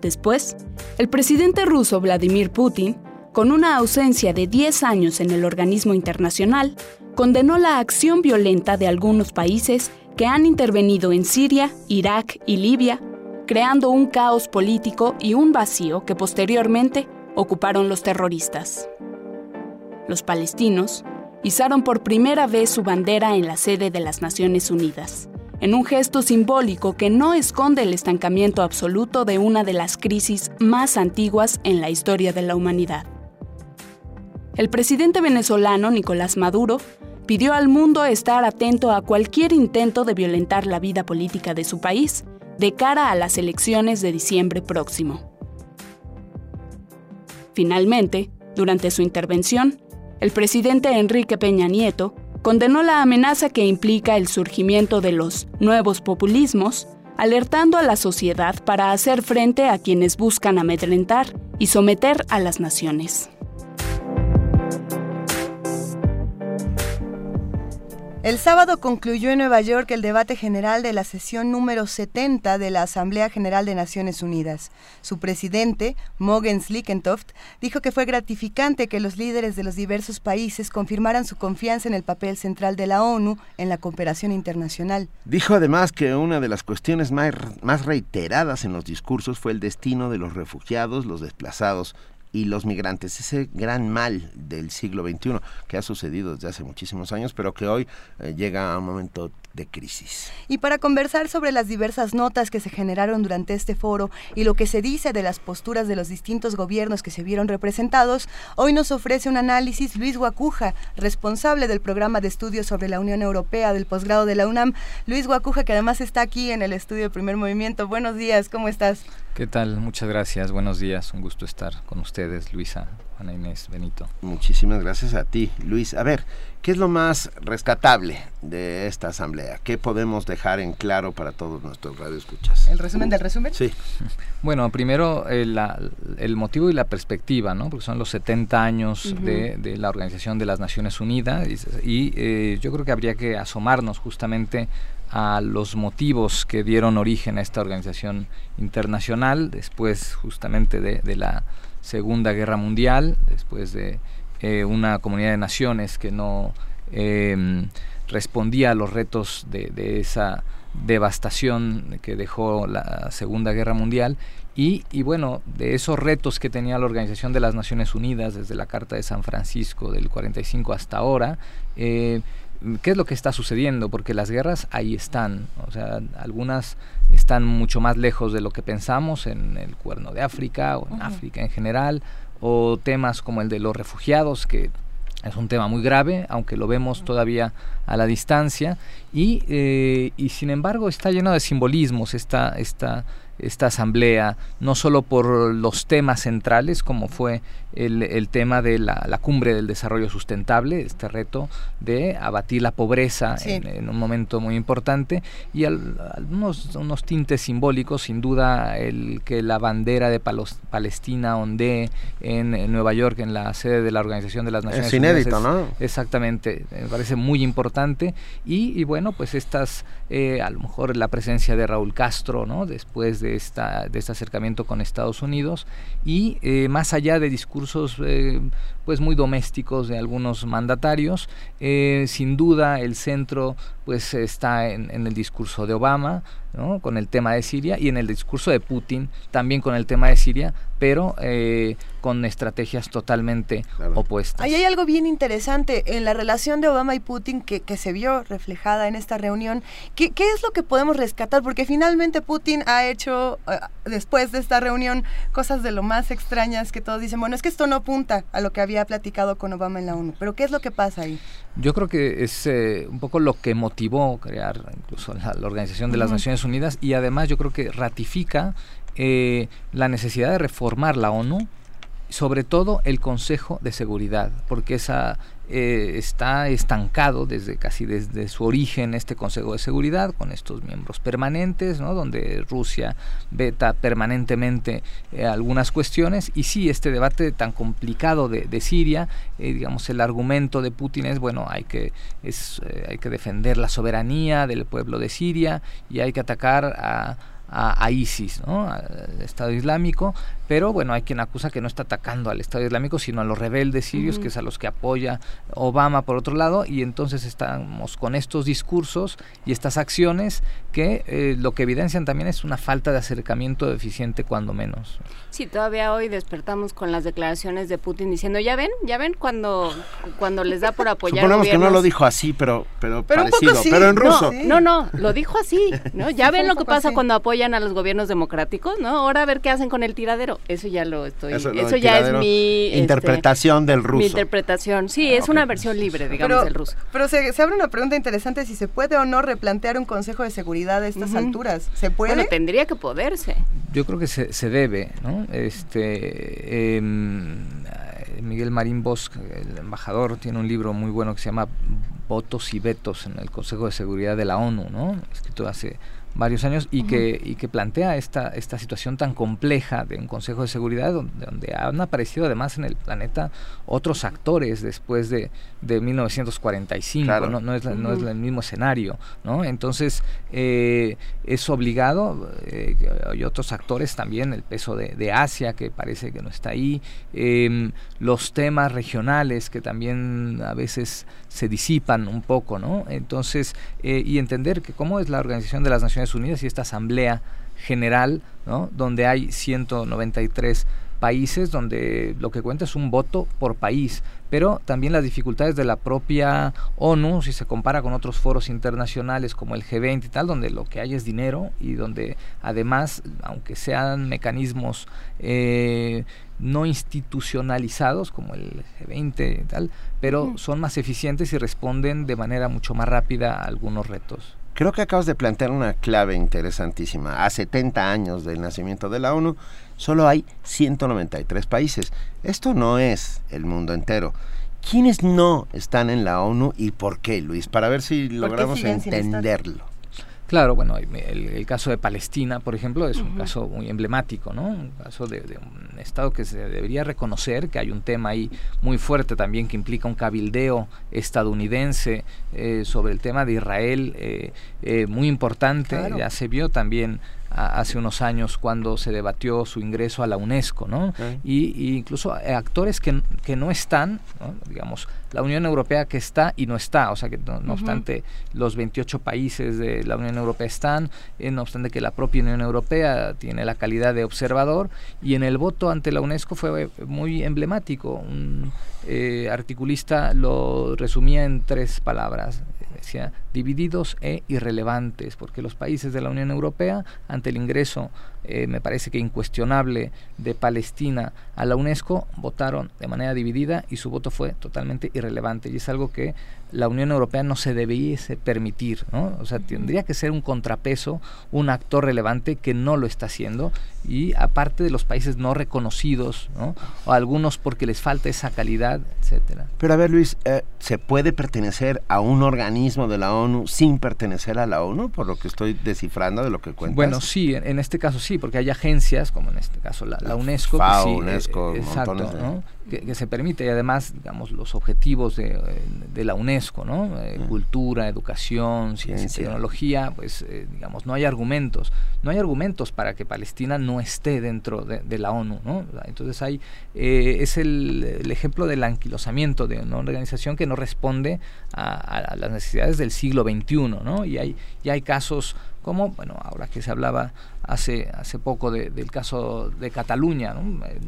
Después, el presidente ruso Vladimir Putin, con una ausencia de 10 años en el organismo internacional, condenó la acción violenta de algunos países que han intervenido en Siria, Irak y Libia, creando un caos político y un vacío que posteriormente ocuparon los terroristas. Los palestinos izaron por primera vez su bandera en la sede de las Naciones Unidas, en un gesto simbólico que no esconde el estancamiento absoluto de una de las crisis más antiguas en la historia de la humanidad. El presidente venezolano Nicolás Maduro pidió al mundo estar atento a cualquier intento de violentar la vida política de su país de cara a las elecciones de diciembre próximo. Finalmente, durante su intervención, el presidente Enrique Peña Nieto condenó la amenaza que implica el surgimiento de los nuevos populismos, alertando a la sociedad para hacer frente a quienes buscan amedrentar y someter a las naciones. El sábado concluyó en Nueva York el debate general de la sesión número 70 de la Asamblea General de Naciones Unidas. Su presidente, Mogens Slickentoft, dijo que fue gratificante que los líderes de los diversos países confirmaran su confianza en el papel central de la ONU en la cooperación internacional. Dijo además que una de las cuestiones más reiteradas en los discursos fue el destino de los refugiados, los desplazados y los migrantes, ese gran mal del siglo XXI que ha sucedido desde hace muchísimos años, pero que hoy eh, llega a un momento de crisis. Y para conversar sobre las diversas notas que se generaron durante este foro y lo que se dice de las posturas de los distintos gobiernos que se vieron representados, hoy nos ofrece un análisis Luis Guacuja, responsable del programa de estudios sobre la Unión Europea del posgrado de la UNAM. Luis Guacuja, que además está aquí en el estudio de Primer Movimiento. Buenos días, ¿cómo estás? ¿Qué tal? Muchas gracias, buenos días, un gusto estar con ustedes, Luisa, Ana Inés, Benito. Muchísimas gracias a ti, Luis. A ver, ¿qué es lo más rescatable de esta asamblea? ¿Qué podemos dejar en claro para todos nuestros radioescuchas? ¿El resumen del resumen? Sí. Bueno, primero el, el motivo y la perspectiva, ¿no? Porque son los 70 años de, de, la Organización de las Naciones Unidas y, eh, yo creo que habría que asomarnos justamente a los motivos que dieron origen a esta organización internacional después justamente de, la Segunda Guerra Mundial, después de eh, una comunidad de naciones que no em, respondía a los retos de, esa devastación que dejó la Segunda Guerra Mundial. Y, y, bueno, de esos retos que tenía la Organización de las Naciones Unidas desde la Carta de San Francisco del 45 hasta ahora, eh, qué es lo que está sucediendo, porque las guerras ahí están, o sea, algunas están mucho más lejos de lo que pensamos en el cuerno de África o en África en general, o temas como el de los refugiados, que es un tema muy grave, aunque lo vemos todavía a la distancia, y, eh, y sin embargo está lleno de simbolismos esta, esta, esta asamblea, no solo por los temas centrales, como fue el, tema de la, cumbre del desarrollo sustentable, este reto de abatir la pobreza en, un momento muy importante, y algunos unos tintes simbólicos, sin duda el que la bandera de Palestina ondee en, Nueva York, en la sede de la Organización de las Naciones es inédito, ¿no? Exactamente, me parece muy importante, y, bueno, pues estas, eh, a lo mejor la presencia de Raúl Castro, ¿no? Después de, esta, de este acercamiento con Estados Unidos, y eh, más allá de discursos eh, pues muy domésticos de algunos mandatarios. Eh, sin duda el centro pues está en, en el discurso de Obama, ¿no? con el tema de Siria y en el discurso de Putin también con el tema de Siria, pero eh, con estrategias totalmente opuestas. Ahí hay algo bien interesante en la relación de Obama y Putin que, que se vio reflejada en esta reunión. ¿Qué, ¿Qué, es lo que podemos rescatar? Porque finalmente Putin ha hecho, uh, después de esta reunión, cosas de lo más extrañas que todos dicen, bueno, es que esto no apunta a lo que había platicado con Obama en la ONU, pero ¿qué es lo que pasa ahí? Yo creo que es eh, un poco lo que motivó crear incluso la, la Organización de las uh -huh. Naciones Unidas y además yo creo que ratifica eh, la necesidad de reformar la ONU, sobre todo el Consejo de Seguridad, porque esa eh, está estancado desde casi desde su origen este Consejo de Seguridad con estos miembros permanentes, ¿no? donde Rusia veta permanentemente eh, algunas cuestiones y sí este debate tan complicado de, de Siria, eh, digamos el argumento de Putin es bueno hay que es hay que defender la soberanía del pueblo de Siria y hay que atacar a a, a, ISIS, ¿no? al Estado Islámico, pero bueno, hay quien acusa que no está atacando al Estado Islámico, sino a los rebeldes sirios, uh -huh. que es a los que apoya Obama por otro lado, y entonces estamos con estos discursos y estas acciones que eh, lo que evidencian también es una falta de acercamiento eficiente cuando menos. Sí, todavía hoy despertamos con las declaraciones de Putin diciendo, ya ven, ya ven cuando, cuando les da por apoyar Suponemos gobiernos. que no lo dijo así, pero, pero, pero parecido, sí. pero en ruso. No, no, no, lo dijo así, ¿no? Ya ven lo que pasa así. cuando apoyan a los gobiernos democráticos, ¿no? Ahora a ver qué hacen con el tiradero. Eso ya lo estoy. Eso, eso ya es mi interpretación este, del ruso. Mi interpretación. Sí, es okay. una versión libre, digamos, pero, del ruso. Pero se, se, abre una pregunta interesante si se puede o no replantear un Consejo de Seguridad a estas uh -huh. alturas. ¿Se puede? Bueno, tendría que poderse. Yo creo que se, se debe, ¿no? Este eh, Miguel Marín Bosch, el embajador, tiene un libro muy bueno que se llama Votos y Vetos en el Consejo de Seguridad de la ONU, ¿no? Escrito hace varios años y, uh -huh. que, y que plantea esta, esta situación tan compleja de un Consejo de Seguridad donde, donde han aparecido además en el planeta otros actores después de, de 1945, claro. ¿no? No, es, uh -huh. no es el mismo escenario, ¿no? Entonces eh, es obligado, eh, hay otros actores también, el peso de, de, Asia que parece que no está ahí, eh, los temas regionales que también a veces se disipan un poco, ¿no? Entonces, y entender que cómo es la Organización de las Naciones Unidas y esta Asamblea General, ¿no? donde hay 193 países, donde lo que cuenta es un voto por país, pero también las dificultades de la propia ONU, si se compara con otros foros internacionales como el G20 y tal, donde lo que hay es dinero y donde además, aunque sean mecanismos eh, no institucionalizados como el G20 y tal, pero -huh. son más eficientes y responden de manera mucho más rápida a algunos retos. Creo que acabas de plantear una clave interesantísima. A 70 años del nacimiento de la ONU, solo hay 193 países. Esto no es el mundo entero. ¿Quiénes no están en la ONU y por qué, Luis? Para ver si logramos entenderlo. Claro, bueno, el, el, caso de Palestina, por ejemplo, es un uh -huh. caso muy emblemático, ¿no? Un caso de, de, un Estado que se debería reconocer, que hay un tema ahí muy fuerte también que implica un cabildeo estadounidense eh, sobre el tema de Israel, eh, eh, muy importante, claro. ya se vio también hace unos años cuando se debatió su ingreso a la UNESCO, ¿no? Okay. Y, y, incluso actores que, que no están, ¿no? digamos, la Unión Europea que está y no está, o sea que no, no uh -huh. obstante los 28 países de la Unión Europea están, eh, no obstante que la propia Unión Europea tiene la calidad de observador y en el voto ante la UNESCO fue muy emblemático, un eh, articulista lo resumía en tres palabras, divididos e irrelevantes, porque los países de la Unión Europea, ante el ingreso, eh, me parece que incuestionable, de Palestina a la UNESCO, votaron de manera dividida y su voto fue totalmente irrelevante. Y es algo que la Unión Europea no se debiese permitir, ¿no? O sea, tendría que ser un contrapeso, un actor relevante que no lo está haciendo y aparte de los países no reconocidos, ¿no? O algunos porque les falta esa calidad, etcétera. Pero a ver, Luis, eh, ¿se puede pertenecer a un organismo de la ONU sin pertenecer a la ONU, por lo que estoy descifrando de lo que cuentas? Bueno, sí, en, en este caso sí, sí, porque hay agencias, como en este caso la, UNESCO, FAO, que UNESCO, exacto, ¿no? Que, se permite y además digamos los objetivos de, de la UNESCO no eh, cultura educación ciencia, y tecnología pues eh, digamos no hay argumentos no hay argumentos para que Palestina no esté dentro de, la ONU no entonces hay eh, es el, el, ejemplo del anquilosamiento de una organización que no responde a, a, las necesidades del siglo XXI no y hay y hay casos como, bueno, ahora que se hablaba hace, hace poco del caso de Cataluña,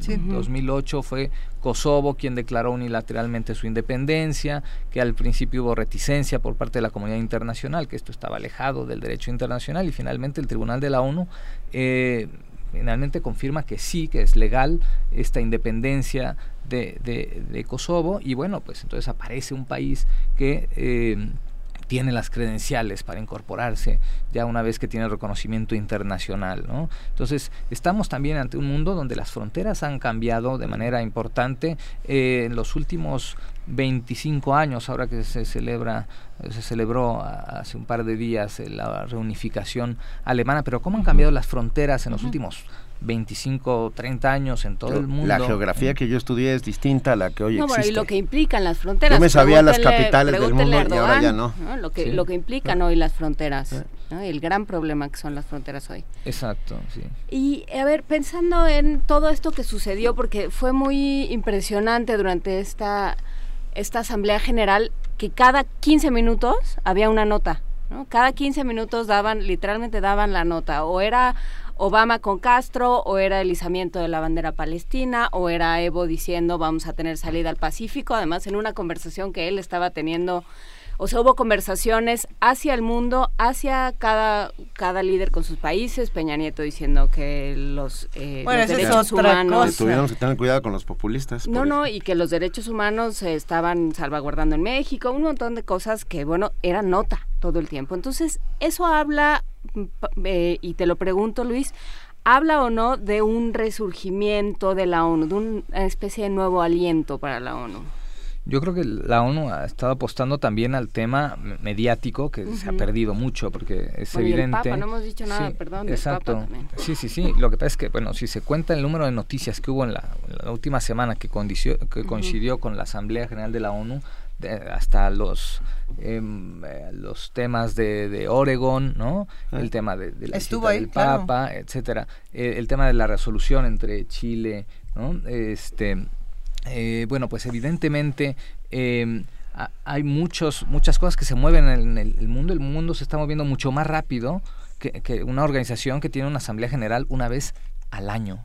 en 2008 fue Kosovo quien declaró unilateralmente su independencia, que al principio hubo reticencia por parte de la comunidad internacional, que esto estaba alejado del derecho internacional y finalmente el Tribunal de la ONU eh, finalmente confirma que sí, que es legal esta independencia de, de, Kosovo. Y bueno, pues entonces aparece un país que... Eh, tiene las credenciales para incorporarse ya una vez que tiene reconocimiento internacional. ¿no? Entonces, estamos también ante un mundo donde las fronteras han cambiado de manera importante eh, en los últimos 25 años, ahora que se celebra, se celebró hace un par de días la reunificación alemana, pero cómo han cambiado las fronteras en los últimos 25, 30 años en todo el mundo. La geografía que yo estudié es distinta a la que hoy no, existe. y lo que implican las fronteras. Yo me sabía las capitales del mundo y ahora ya no. Lo, que, lo que implican hoy las fronteras, el gran problema que son las fronteras hoy. Exacto, sí. Y a ver, pensando en todo esto que sucedió, porque fue muy impresionante durante esta, esta Asamblea General que cada 15 minutos había una nota. ¿no? Cada 15 minutos daban, literalmente daban la nota, o era Obama con Castro, o era el izamiento de la bandera palestina, o era Evo diciendo vamos a tener salida al Pacífico, además en una conversación que él estaba teniendo o sea, hubo conversaciones hacia el mundo, hacia cada, cada líder con sus países, Peña Nieto diciendo que los, eh, derechos humanos... Tuvieron que tener cuidado con los populistas. No, no, y que los derechos humanos se estaban salvaguardando en México, un montón de cosas que, bueno, era nota todo el tiempo. Entonces, eso habla, mm, eh, y te lo pregunto, Luis, ¿habla o no de un resurgimiento de la ONU, de una especie de nuevo aliento para la ONU? Yo creo que la ONU ha estado apostando también al tema mediático, que se ha perdido mucho, porque es evidente. Papa, no hemos dicho nada, perdón. Exacto. Sí, sí, sí. Lo que pasa es que, bueno, si se cuenta el número de noticias que hubo en la, última semana que, que coincidió con la Asamblea General de la ONU, hasta los em, eh, los temas de, de Oregon, ¿no? Ah. El tema de, la Estuvo del Papa, etcétera. El, el, tema de la resolución entre Chile, ¿no? Este eh, bueno, pues evidentemente em, hay muchos, muchas cosas que se mueven en el, mundo. El mundo se está moviendo mucho más rápido que, que, una organización que tiene una asamblea general una vez al año.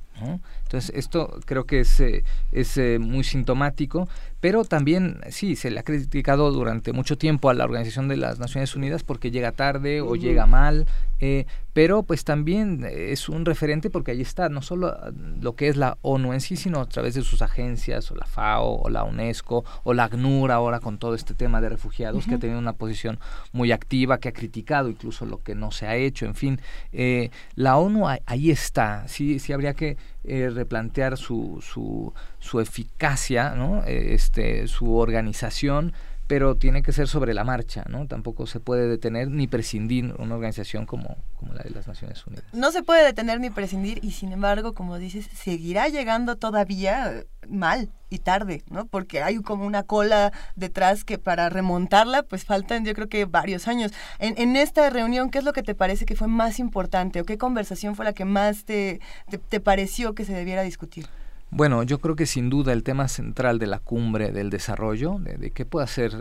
Entonces, esto creo que es, eh, es eh, muy sintomático, pero también, sí, se le ha criticado durante mucho tiempo a la Organización de las Naciones Unidas porque llega tarde o llega mal, eh, pero pues también es un referente porque ahí está no solo lo que es la ONU en sí, sino a través de sus agencias, o la FAO, o la UNESCO, o la ACNUR ahora con todo este tema de refugiados, que ha tenido una posición muy activa, que ha criticado incluso lo que no se ha hecho, en fin, la ONU ahí está, sí, sí habría que eh, replantear su, su, su eficacia, ¿no? este, su organización, pero tiene que ser sobre la marcha, ¿no? Tampoco se puede detener ni prescindir una organización como, como la de las Naciones Unidas. No se puede detener ni prescindir y sin embargo, como dices, seguirá llegando todavía mal y tarde, ¿no? Porque hay como una cola detrás que para remontarla, pues faltan yo creo que varios años. En, en esta reunión, ¿qué es lo que te parece que fue más importante o qué conversación fue la que más te, te pareció que se debiera discutir? Bueno, yo creo que sin duda el tema central de la cumbre del desarrollo, de, qué puede hacer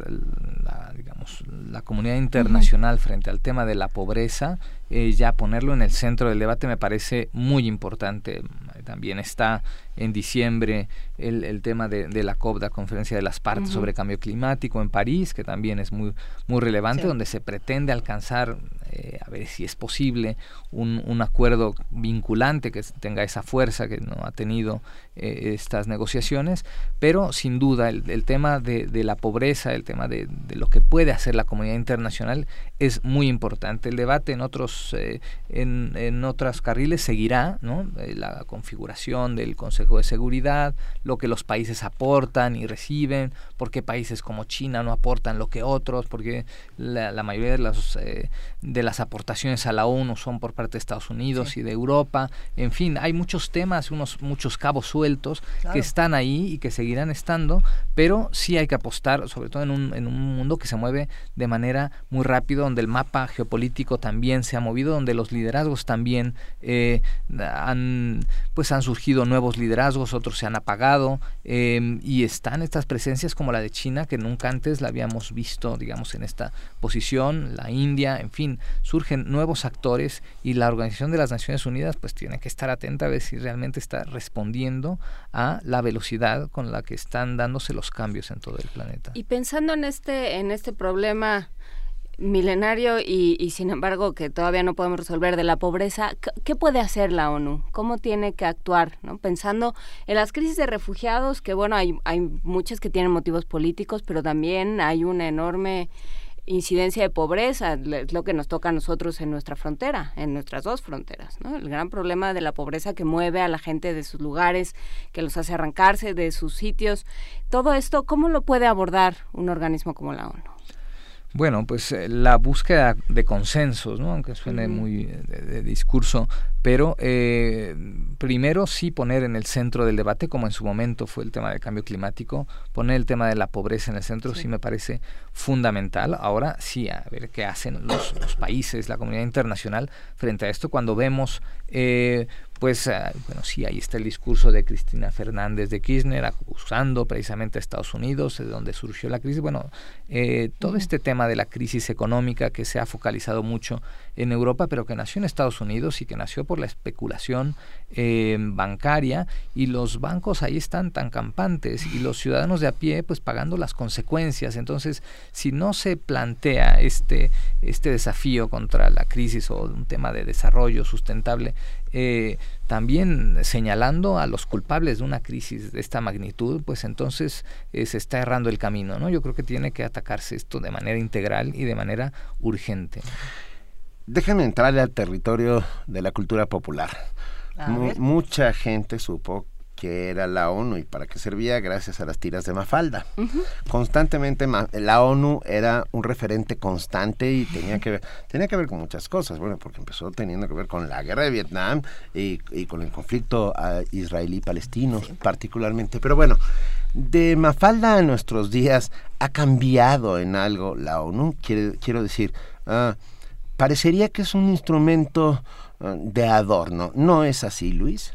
la, digamos, la comunidad internacional frente al tema de la pobreza, eh, ya ponerlo en el centro del debate me parece muy importante. También está en diciembre el, el tema de, de, la COP, la Conferencia de las Partes sobre Cambio Climático en París, que también es muy, muy relevante, donde se pretende alcanzar eh, a ver si es posible un, un, acuerdo vinculante que tenga esa fuerza que no ha tenido eh, estas negociaciones, pero sin duda el, tema de, de, la pobreza, el tema de, de, lo que puede hacer la comunidad internacional es muy importante. El debate en otros, eh, en, en otros carriles seguirá, ¿no? la configuración configuración del Consejo de Seguridad, lo que los países aportan y reciben, por qué países como China no aportan lo que otros, porque la, la mayoría de, los, eh, de las aportaciones a la ONU son por parte de Estados Unidos y de Europa. En fin, hay muchos temas, unos muchos cabos sueltos que están ahí y que seguirán estando, pero sí hay que apostar, sobre todo en un, en un mundo que se mueve de manera muy rápido, donde el mapa geopolítico también se ha movido, donde los liderazgos también eh, han, pues han surgido nuevos liderazgos, otros se han apagado eh, y están estas presencias como la de China que nunca antes la habíamos visto, digamos, en esta posición, la India, en fin, surgen nuevos actores y la Organización de las Naciones Unidas pues tiene que estar atenta a ver si realmente está respondiendo a la velocidad con la que están dándose los cambios en todo el planeta. Y pensando en este en este problema milenario y, sin embargo que todavía no podemos resolver de la pobreza, ¿qué puede hacer la ONU? ¿Cómo tiene que actuar? ¿no? Pensando en las crisis de refugiados, que bueno, hay, hay muchas que tienen motivos políticos, pero también hay una enorme incidencia de pobreza, es lo que nos toca a nosotros en nuestra frontera, en nuestras dos fronteras, ¿no? El gran problema de la pobreza que mueve a la gente de sus lugares, que los hace arrancarse de sus sitios. Todo esto, ¿cómo lo puede abordar un organismo como la ONU? Bueno, pues eh, la búsqueda de consensos, ¿no? aunque suene muy de, discurso, pero eh, primero sí poner en el centro del debate, como en su momento fue el tema del cambio climático, poner el tema de la pobreza en el centro sí, me parece fundamental. Ahora sí, a ver qué hacen los, los, países, la comunidad internacional frente a esto, cuando vemos eh, pues ah, bueno, sí, ahí está el discurso de Cristina Fernández de Kirchner acusando precisamente a Estados Unidos, de donde surgió la crisis. Bueno, eh, todo este tema de la crisis económica que se ha focalizado mucho en Europa, pero que nació en Estados Unidos y que nació por la especulación eh, bancaria y los bancos ahí están tan campantes y los ciudadanos de a pie pues pagando las consecuencias. Entonces, si no se plantea este, este desafío contra la crisis o un tema de desarrollo sustentable, eh, también señalando a los culpables de una crisis de esta magnitud, pues entonces eh, se está errando el camino, ¿no? Yo creo que tiene que atacarse esto de manera integral y de manera urgente. Déjenme entrar al territorio de la cultura popular. mucha gente supo que era la ONU y para qué servía gracias a las tiras de Mafalda. Constantemente la ONU era un referente constante y tenía que ver, tenía que ver con muchas cosas, bueno, porque empezó teniendo que ver con la guerra de Vietnam y, con el conflicto ah, israelí-palestino particularmente. Pero bueno, de Mafalda a nuestros días ha cambiado en algo la ONU, quiero decir, ah, parecería que es un instrumento ah, de adorno. ¿No es así, Luis?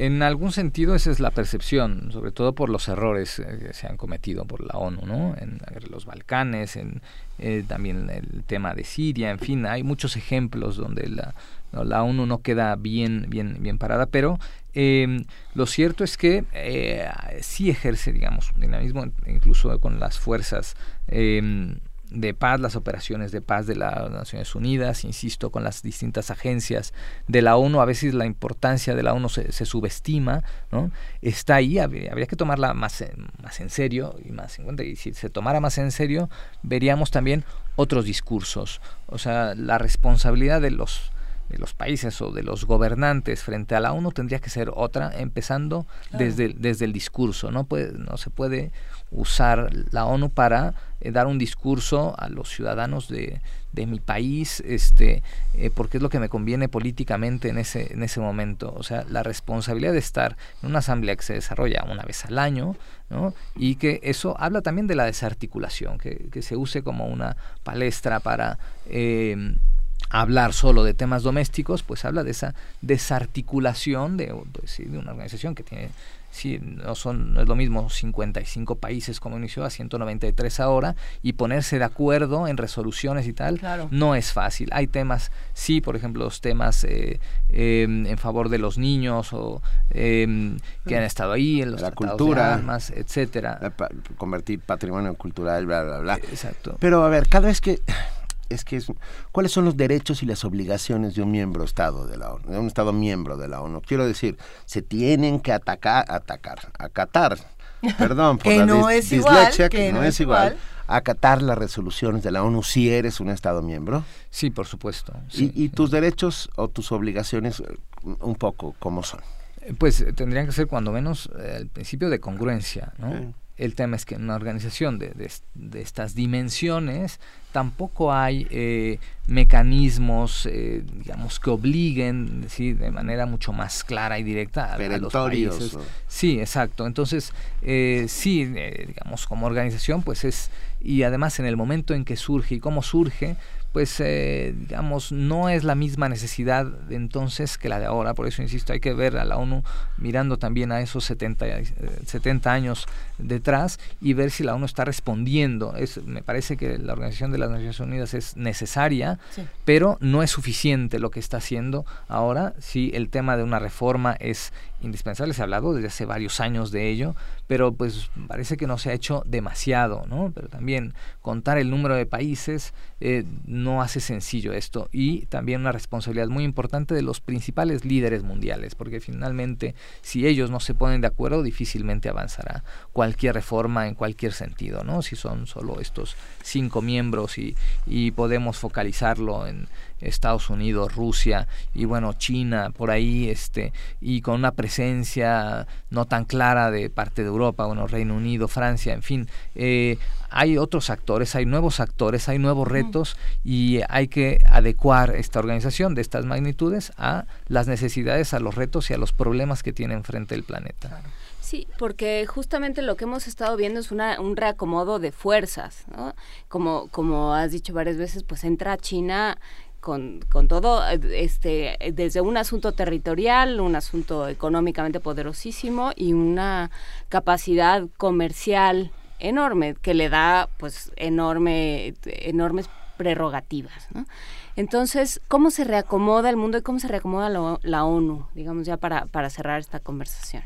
En algún sentido esa es la percepción, sobre todo por los errores eh, que se han cometido por la ONU, ¿no? En los Balcanes, en eh, también el tema de Siria, en fin, hay muchos ejemplos donde la, la ONU no queda bien, bien, bien parada, pero eh, lo cierto es que eh, sí ejerce, digamos, un dinamismo, incluso con las fuerzas eh, de paz, las operaciones de paz de las Naciones Unidas, insisto, con las distintas agencias de la ONU, a veces la importancia de la ONU se, subestima, ¿no? Está ahí, habría, que tomarla más, más en serio y más en cuenta, y si se tomara más en serio, veríamos también otros discursos, o sea, la responsabilidad de los de los países o de los gobernantes frente a la ONU tendría que ser otra, empezando desde, desde el discurso. No, puede, no se puede usar la ONU para eh, dar un discurso a los ciudadanos de, de mi país, este, eh, porque es lo que me conviene políticamente en ese, en ese momento. O sea, la responsabilidad de estar en una asamblea que se desarrolla una vez al año, ¿no? y que eso habla también de la desarticulación, que, que se use como una palestra para... Eh, hablar solo de temas domésticos, pues habla de esa desarticulación de, pues, de una organización que tiene sí, no, son, no es lo mismo 55 países como inició a 193 ahora y ponerse de acuerdo en resoluciones y tal no es fácil. Hay temas, sí, por ejemplo, los temas eh, em, en favor de los niños o em, que han estado ahí, en los la cultura, armas, etcétera. convertir patrimonio cultural, bla, bla, bla. Exacto. Pero a ver, cada vez que es que es, cuáles son los derechos y las obligaciones de un miembro Estado de la ONU, de un Estado miembro de la ONU. Quiero decir, se tienen que atacar, atacar, acatar, perdón por que no es igual, que, no, es igual, acatar las resoluciones de la ONU si eres un Estado miembro. Sí, por supuesto. y, tus derechos o tus obligaciones, un poco, ¿cómo son? Pues tendrían que ser cuando menos el principio de congruencia, ¿no? El tema es que en una organización de, de, estas dimensiones tampoco hay eh, mecanismos, eh, digamos, que obliguen, ¿sí? de manera mucho más clara y directa a, los países. Sí, exacto. Entonces, eh, sí, digamos, como organización, pues es, y además en el momento en que surge y cómo surge, pues eh, digamos no es la misma necesidad de entonces que la de ahora. Por eso insisto hay que ver a la ONU mirando también a esos 70, 70 eh, años detrás y ver si la ONU está respondiendo. Es me parece que la organización de las Naciones Unidas es necesaria pero no es suficiente lo que está haciendo ahora. Si el tema de una reforma es indispensable se ha hablado desde hace varios años de ello pero pues parece que no se ha hecho demasiado no pero también contar el número de países eh, no hace sencillo esto y también una responsabilidad muy importante de los principales líderes mundiales, porque finalmente si ellos no se ponen de acuerdo difícilmente avanzará cualquier reforma en cualquier sentido, ¿no? Si son solo estos cinco miembros y, y podemos focalizarlo en Estados Unidos, Rusia y bueno, China por ahí, este, y con una presencia no tan clara de parte de Europa, bueno, Reino Unido, Francia, en fin, eh, hay otros actores, hay nuevos actores, hay nuevos retos y hay que adecuar esta organización de estas magnitudes a las necesidades, a los retos y a los problemas que tiene enfrente el planeta. Sí, porque justamente lo que hemos estado viendo es una, un reacomodo de fuerzas, ¿no? Como, como has dicho varias veces, pues entra China con, con, todo, este, desde un asunto territorial, un asunto económicamente poderosísimo y una capacidad comercial enorme que le da pues enorme enormes prerrogativas entonces cómo se reacomoda el mundo y cómo se reacomoda la, ONU digamos ya para, para cerrar esta conversación.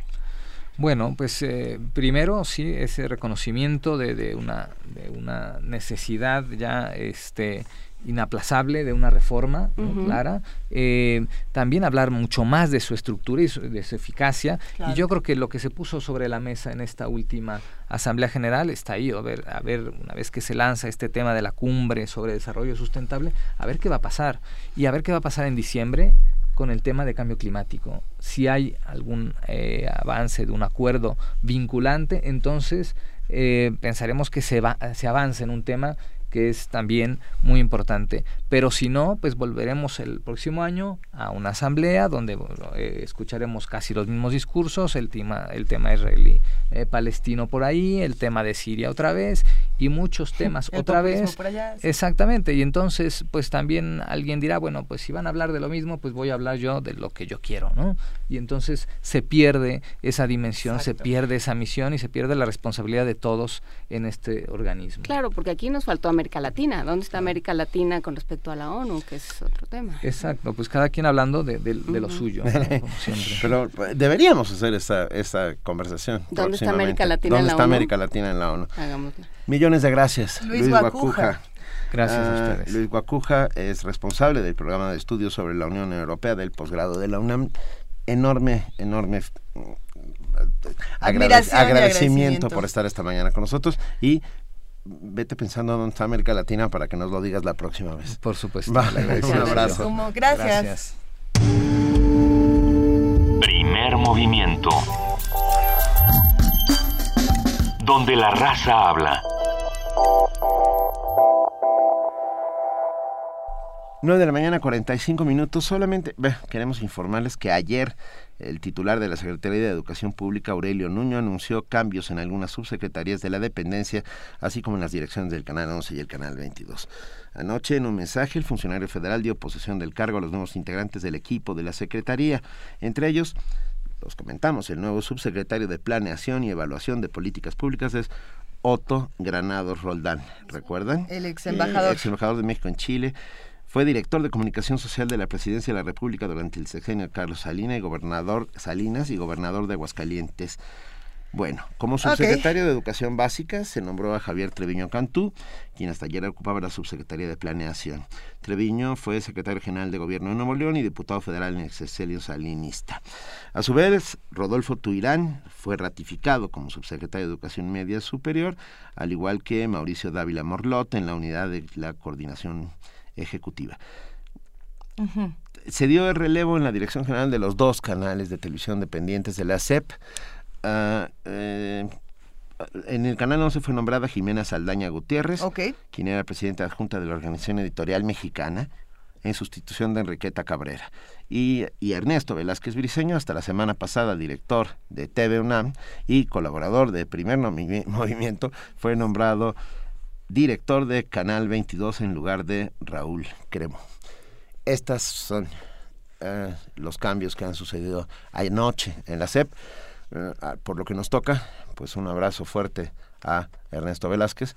Bueno, pues eh, primero sí ese reconocimiento de, de, una, de una necesidad ya este inaplazable de una reforma clara. Eh, también hablar mucho más de su estructura y de su eficacia. Y yo creo que lo que se puso sobre la mesa en esta última Asamblea General está ahí. A ver, a ver, una vez que se lanza este tema de la cumbre sobre desarrollo sustentable, a ver qué va a pasar. Y a ver qué va a pasar en diciembre con el tema de cambio climático. Si hay algún eh, avance de un acuerdo vinculante, entonces eh, pensaremos que se, va, se avance en un tema que es también muy importante. Pero si no, pues volveremos el próximo año a una asamblea donde eh, escucharemos casi los mismos discursos, el tema, el tema israelí eh, palestino por ahí, el tema de Siria otra vez y muchos temas otra vez. Exactamente, y entonces pues también alguien dirá, bueno, pues si van a hablar de lo mismo, pues voy a hablar yo de lo que yo quiero, ¿no? Y entonces se pierde esa dimensión, se pierde esa misión y se pierde la responsabilidad de todos en este organismo. Claro, porque aquí nos faltó América Latina. ¿Dónde está América Latina con respecto a la ONU, que es otro tema? Exacto, pues cada quien hablando de, lo suyo, Pero pues, deberíamos hacer esta, esta conversación. ¿Dónde está América Latina en la está América Latina en la ONU? Hagámoslo. Millones de gracias. Luis, Guacuja. Gracias a ah, ustedes. Luis Guacuja es responsable del programa de estudios sobre la Unión Europea del posgrado de la UNAM. Enorme, enorme agradecimiento, por estar esta mañana con nosotros y vete pensando dónde está América Latina para que nos lo digas la próxima vez. Por supuesto. un abrazo. gracias. Primer movimiento. Donde la raza habla. 9 de la mañana, 45 minutos. Solamente queremos informarles que ayer el titular de la Secretaría de Educación Pública, Aurelio Nuño, anunció cambios en algunas subsecretarías de la dependencia, así como en las direcciones del Canal 11 y el Canal 22. Anoche, en un mensaje, el funcionario federal dio posesión del cargo a los nuevos integrantes del equipo de la Secretaría. Entre ellos, los comentamos, el nuevo subsecretario de Planeación y Evaluación de Políticas Públicas es Otto Granados Roldán. ¿Recuerdan? El ex embajador. ex embajador de México en Chile. Fue director de comunicación social de la Presidencia de la República durante el sexenio Carlos Salinas y gobernador Salinas y gobernador de Aguascalientes. Bueno, como subsecretario de Educación Básica se nombró a Javier Treviño Cantú, quien hasta ayer ocupaba la subsecretaría de Planeación. Treviño fue secretario general de Gobierno de Nuevo León y diputado federal en el Excelio Salinista. A su vez, Rodolfo Tuirán fue ratificado como subsecretario de Educación Media Superior, al igual que Mauricio Dávila Morlot en la unidad de la coordinación ejecutiva. se dio el relevo en la dirección general de los dos canales de televisión dependientes de la SEP. Ah, eh, en el canal 11 fue nombrada Jimena Saldaña Gutiérrez, quien era presidenta adjunta de la Organización Editorial Mexicana, en sustitución de Enriqueta Cabrera. Y, y, Ernesto Velázquez Briceño, hasta la semana pasada director de TV UNAM y colaborador de Primer Movimiento, fue nombrado director de Canal 22 en lugar de Raúl Cremo. Estas son eh, los cambios que han sucedido anoche en la SEP. Eh, por lo que nos toca, pues un abrazo fuerte a Ernesto Velázquez.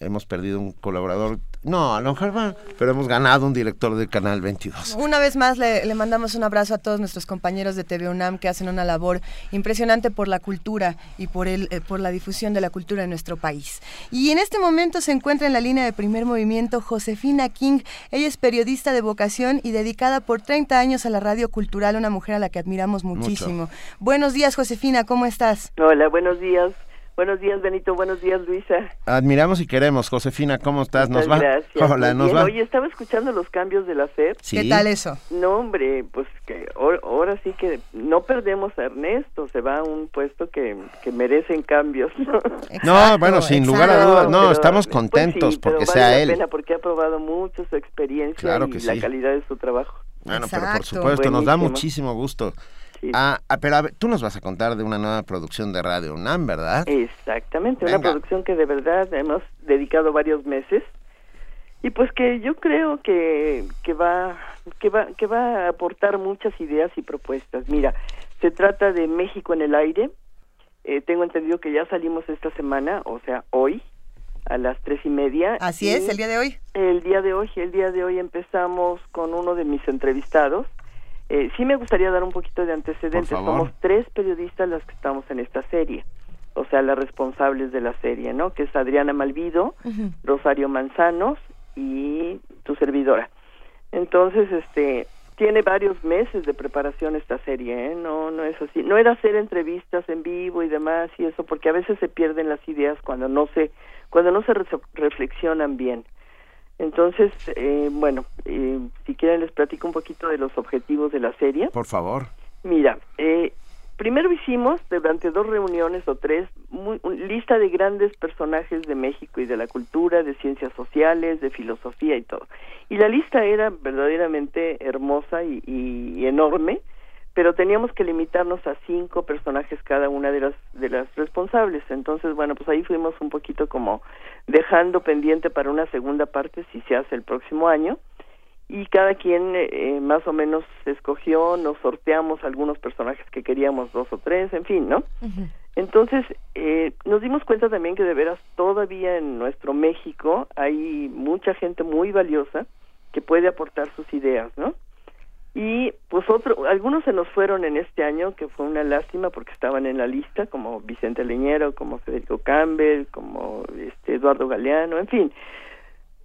Hemos perdido un colaborador no, a lo mejor pero hemos ganado un director del Canal 22. Una vez más le, mandamos un abrazo a todos nuestros compañeros de TV UNAM que hacen una labor impresionante por la cultura y por, el, eh, por la difusión de la cultura en nuestro país. Y en este momento se encuentra en la línea de primer movimiento Josefina King. Ella es periodista de vocación y dedicada por 30 años a la radio cultural, una mujer a la que admiramos muchísimo. Buenos días, Josefina, ¿cómo estás? Hola, buenos días. Buenos días, Benito. Buenos días, Luisa. Admiramos y queremos. Josefina, ¿cómo estás? ¿Nos va? Gracias. Hola, ¿nos va? Oye, estaba escuchando los cambios de la SEP. ¿Qué tal eso? No, hombre, pues que ahora sí que no perdemos a Ernesto. Se va a un puesto que, que merecen cambios. no, bueno, sin lugar a dudas. No, estamos pues contentos porque sea vale él. La pena porque ha probado mucho su experiencia y la calidad de su trabajo. Bueno, pero por supuesto, nos da muchísimo gusto. Ah, ah, pero a ver, tú nos vas a contar de una nueva producción de Radio UNAM, ¿verdad? Exactamente, una producción que de verdad hemos dedicado varios meses y pues que yo creo que, que va que va que va a aportar muchas ideas y propuestas. Mira, se trata de México en el aire. Eh, tengo entendido que ya salimos esta semana, o sea, hoy a las tres y media. Así es, el día de hoy. El día de hoy, el día de hoy empezamos con uno de mis entrevistados eh, sí me gustaría dar un poquito de antecedentes. Somos tres periodistas las que estamos en esta serie, o sea, las responsables de la serie, ¿no? Que es Adriana Malvido, Rosario Manzanos y tu servidora. Entonces, este, tiene varios meses de preparación esta serie, ¿eh? No, no es así. No era hacer entrevistas en vivo y demás y eso, porque a veces se pierden las ideas cuando no se, cuando no se reflexionan bien. Entonces, eh, bueno, eh, si quieren les platico un poquito de los objetivos de la serie. Por favor. Mira, eh, primero hicimos durante dos reuniones o tres muy, lista de grandes personajes de México y de la cultura, de ciencias sociales, de filosofía y todo. Y la lista era verdaderamente hermosa y enorme pero teníamos que limitarnos a cinco personajes cada una de las de las responsables. Entonces bueno pues ahí fuimos un poquito como dejando pendiente para una segunda parte si se hace el próximo año. Y cada quien eh, más o menos escogió nos sorteamos algunos personajes que queríamos dos o tres en fin no entonces eh, nos dimos cuenta también que de veras todavía en nuestro México hay mucha gente muy valiosa que puede aportar sus ideas no y pues otro, algunos se nos fueron en este año, que fue una lástima porque estaban en la lista, como Vicente Leñero, como Federico Campbell, como este Eduardo Galeano, en fin.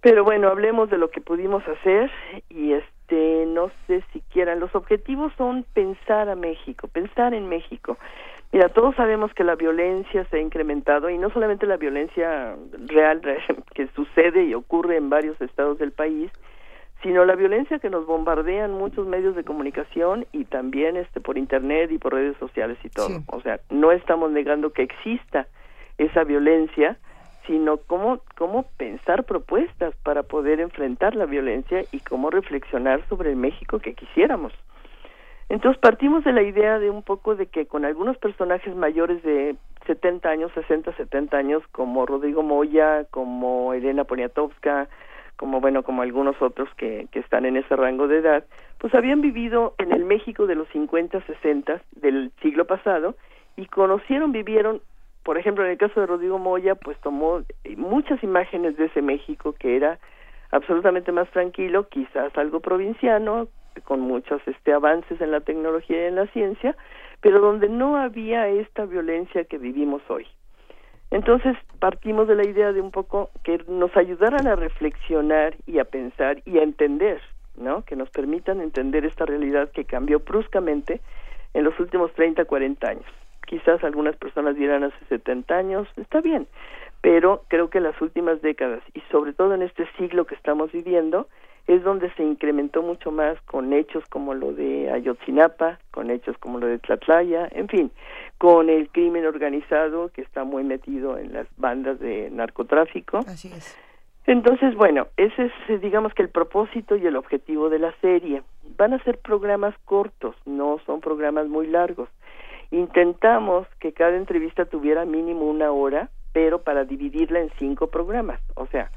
Pero bueno, hablemos de lo que pudimos hacer y este no sé si quieran, los objetivos son pensar a México, pensar en México. Mira, todos sabemos que la violencia se ha incrementado y no solamente la violencia real que sucede y ocurre en varios estados del país, sino la violencia que nos bombardean muchos medios de comunicación y también este por internet y por redes sociales y todo. O sea, no estamos negando que exista esa violencia, sino cómo cómo pensar propuestas para poder enfrentar la violencia y cómo reflexionar sobre el México que quisiéramos. Entonces partimos de la idea de un poco de que con algunos personajes mayores de 70 años, 60, 70 años, como Rodrigo Moya, como Elena Poniatowska, como bueno, como algunos otros que, que están en ese rango de edad, pues habían vivido en el México de los 50, 60 del siglo pasado y conocieron, vivieron, por ejemplo, en el caso de Rodrigo Moya, pues tomó muchas imágenes de ese México que era absolutamente más tranquilo, quizás algo provinciano, con muchos este avances en la tecnología y en la ciencia, pero donde no había esta violencia que vivimos hoy. Entonces partimos de la idea de un poco que nos ayudaran a reflexionar y a pensar y a entender, ¿no? Que nos permitan entender esta realidad que cambió bruscamente en los últimos 30, 40 años. Quizás algunas personas dirán hace 70 años, está bien, pero creo que las últimas décadas y sobre todo en este siglo que estamos viviendo, es donde se incrementó mucho más con hechos como lo de Ayotzinapa, con hechos como lo de Tlatlaya, en fin, con el crimen organizado que está muy metido en las bandas de narcotráfico. Así es. Entonces, bueno, ese es, eh, digamos que el propósito y el objetivo de la serie. Van a ser programas cortos, no son programas muy largos. Intentamos que cada entrevista tuviera mínimo una hora, pero para dividirla en cinco programas. O sea,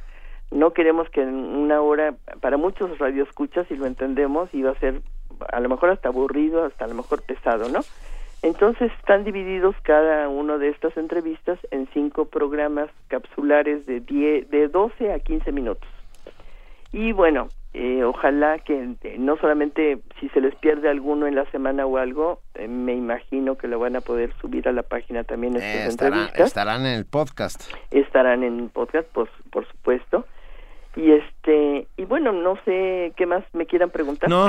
no queremos que en una hora, para muchos radioescuchas, si lo entendemos, iba a ser a lo mejor hasta aburrido, hasta a lo mejor pesado, ¿no? Entonces están divididos cada uno de estas entrevistas en cinco programas capsulares de, de 12 a 15 minutos. Y bueno, eh, ojalá que eh, no solamente si se les pierde alguno en la semana o algo, eh, me imagino que lo van a poder subir a la página también estas estarán, entrevistas. estarán en el podcast. Estarán en el podcast, pues, por supuesto. Y este y bueno, no sé qué más me quieran preguntar. No,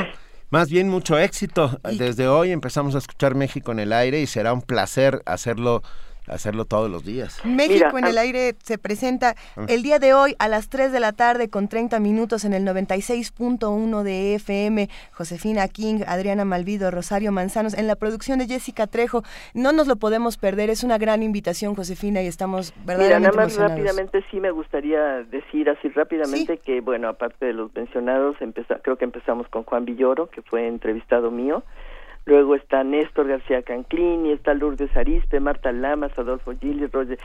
más bien mucho éxito. Desde hoy empezamos a escuchar México en el aire y será un placer hacerlo hacerlo todos los días. México en el aire se presenta el día de hoy a las 3 de la tarde con 30 minutos en el 96.1 de FM. Josefina King, Adriana Malvido, Rosario Manzanos, en la producción de Jessica Trejo. No nos lo podemos perder, es una gran invitación, Josefina, y estamos verdaderamente Mira, nada más rápidamente sí me gustaría decir así rápidamente que, bueno, aparte de los mencionados, creo que empezamos con Juan Villoro, que fue entrevistado mío luego está Néstor García Canclini, está Lourdes Arispe, Marta Lamas, Adolfo Gili, Roger,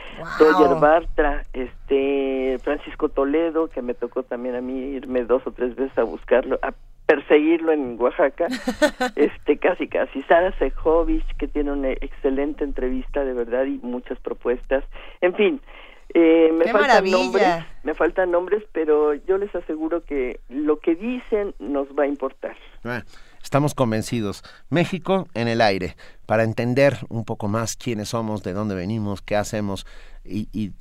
Bartra, este Francisco Toledo, que me tocó también a mí irme dos o tres veces a buscarlo, a perseguirlo en Oaxaca, este casi casi. Sara Sejovic, que tiene una excelente entrevista de verdad y muchas propuestas, en fin, eh, me faltan nombres, me faltan nombres, pero yo les aseguro que lo que dicen nos va a importar. Ah, estamos convencidos. México en el aire, para entender un poco más quiénes somos, de dónde venimos, qué hacemos y, y,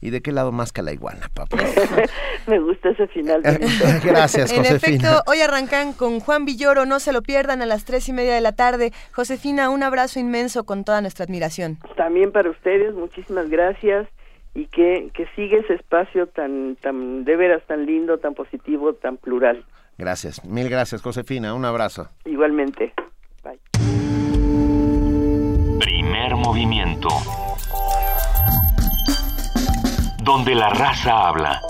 y, de qué lado más que la iguana, papá. Me gusta ese final. Gracias, Josefina. En efecto, hoy arrancan con Juan Villoro, no se lo pierdan a las tres y media de la tarde. Josefina, un abrazo inmenso con toda nuestra admiración. También para ustedes, muchísimas gracias y que, que sigue ese espacio tan, tan de veras tan lindo, tan positivo, tan plural. Gracias, mil gracias Josefina, un abrazo. Igualmente. Bye. Primer movimiento. Donde la raza habla.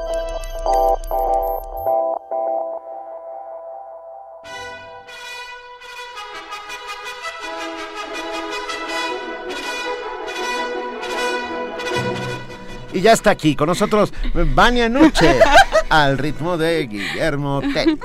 Y ya está aquí con nosotros Vania Nuche, al ritmo de Guillermo Tell.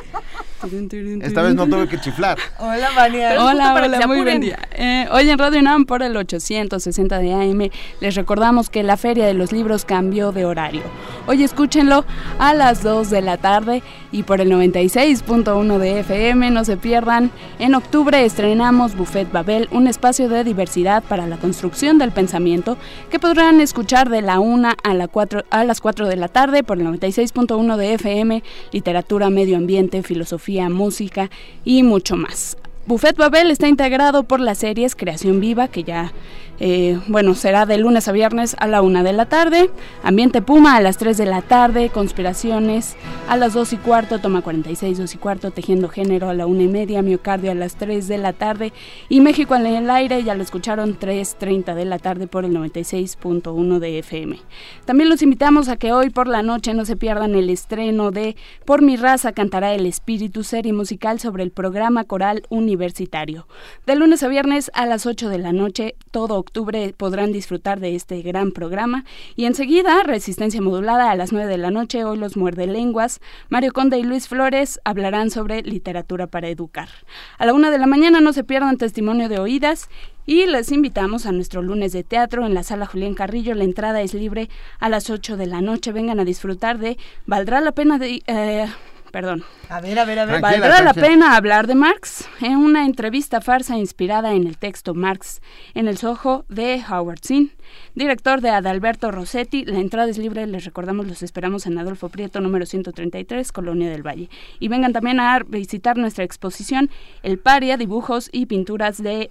Esta vez no tuve que chiflar. Hola, Vania. Hola, hola, muy buen día. Eh, hoy en Radio UNAM por el 860 de AM les recordamos que la Feria de los Libros cambió de horario. Hoy escúchenlo a las 2 de la tarde y por el 96.1 de FM no se pierdan. En octubre estrenamos Buffet Babel, un espacio de diversidad para la construcción del pensamiento que podrán escuchar de la 1 a, la 4, a las 4 de la tarde por el 96.1 de FM, literatura, medio ambiente, filosofía música y mucho más. Buffet Babel está integrado por las series Creación Viva, que ya eh, bueno, será de lunes a viernes a la una de la tarde. Ambiente Puma a las 3 de la tarde. Conspiraciones a las 2 y cuarto. Toma 46, 2 y cuarto. Tejiendo Género a la una y media. Miocardio a las 3 de la tarde. Y México en el aire, ya lo escucharon, 3.30 de la tarde por el 96.1 de FM. También los invitamos a que hoy por la noche no se pierdan el estreno de Por mi raza cantará el espíritu, serie musical sobre el programa coral universitario. De lunes a viernes a las 8 de la noche, todo octubre podrán disfrutar de este gran programa. Y enseguida, Resistencia Modulada a las 9 de la noche, hoy los muerde lenguas. Mario Conde y Luis Flores hablarán sobre literatura para educar. A la 1 de la mañana no se pierdan testimonio de oídas y les invitamos a nuestro lunes de teatro en la sala Julián Carrillo. La entrada es libre a las 8 de la noche. Vengan a disfrutar de Valdrá la pena de... Eh, perdón. A ver, a ver, a ver. ¿Valdrá la pena hablar de Marx? En una entrevista farsa inspirada en el texto Marx en el Soho de Howard Zinn, director de Adalberto Rossetti. La entrada es libre, les recordamos, los esperamos en Adolfo Prieto, número 133, Colonia del Valle. Y vengan también a visitar nuestra exposición El Paria, dibujos y pinturas de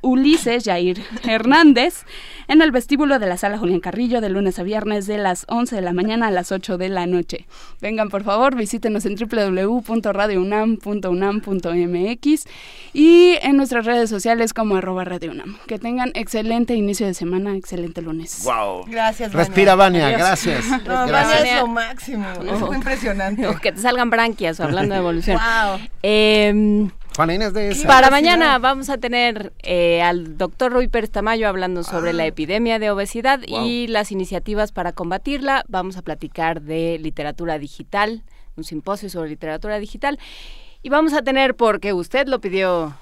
Ulises Jair Hernández en el vestíbulo de la sala Julián Carrillo de lunes a viernes de las 11 de la mañana a las 8 de la noche. Vengan, por favor, visítenos en www.radiounam.unam.mx y en nuestras redes sociales como arroba Radio UNAM. Que tengan excelente inicio de semana, excelente lunes. Wow. Gracias, Respira, Vania, gracias. No, gracias. Vania es lo máximo. Fue impresionante. Que te salgan branquias, hablando de evolución. wow. Eh, Juana Inés de esa. Para mañana vamos a tener eh, al doctor Rui Pérez Tamayo hablando sobre la epidemia de obesidad y las iniciativas para combatirla. Vamos a platicar de literatura digital, un simposio sobre literatura digital. Y vamos a tener, porque usted lo pidió,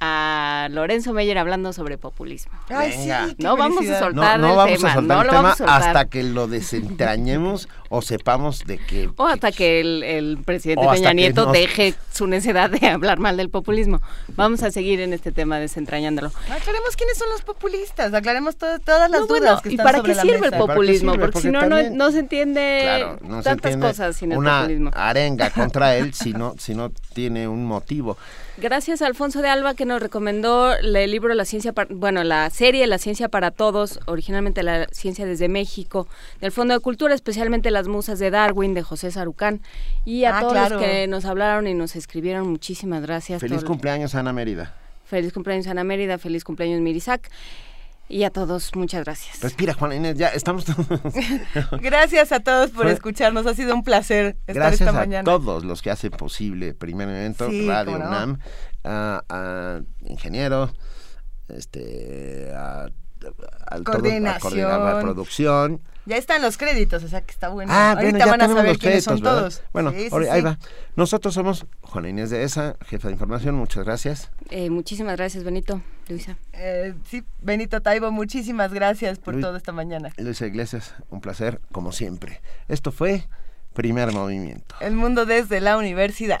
a Lorenzo Meyer hablando sobre populismo. Ay, sí, Venga. No vamos a soltar No, no el tema, no el lo tema vamos a soltar. hasta que lo desentrañemos o sepamos de qué. O hasta que el, el presidente Peña Nieto nos- deje su necedad de hablar mal del populismo. Vamos a seguir en este tema desentrañándolo. Aclaremos quiénes son los populistas, aclaremos to- todas las No, dudas bueno, que ¿y están para sobre qué la sirve mesa. el populismo? sirve? Porque, Porque si no, no, también- no se entiende Claro, no se tantas entiende cosas sin el una populismo. arenga contra él si no, si no tiene un motivo. Gracias a Alfonso de Alba que nos recomendó el libro La ciencia, para- bueno, la serie La ciencia para todos, originalmente La ciencia desde México, del Fondo de Cultura, especialmente Las musas de Darwin de José Sarucán y a Ah, todos claro. los que nos hablaron y nos escribieron, muchísimas gracias. Feliz cumpleaños, Ana Mérida. Feliz cumpleaños Ana Mérida, feliz cumpleaños Mirisac y a todos muchas gracias. Respira, Juana Inés, ya estamos. Gracias a todos por escucharnos, ha sido un placer estar Gracias esta a mañana. todos los que hacen posible Primer Evento, Sí, Radio no. UNAM, a, a ingeniero, este, a, todo- a Coordinación. coordinar la producción. Ya están los créditos, o sea que está bueno. Ah, Ahorita bueno, ya van a saber los quiénes son créditos, ¿verdad? todos. Bueno, Sí, sí, ahora- ahí sí. va. Nosotros somos Juana Inés de ESA, jefa de información, muchas gracias. Eh, muchísimas gracias Benito, Luisa. Eh, sí, Benito Taibo, muchísimas gracias por Luis- todo esta mañana. Luisa Iglesias, un placer, como siempre. Esto fue Primer Movimiento. El mundo desde la universidad.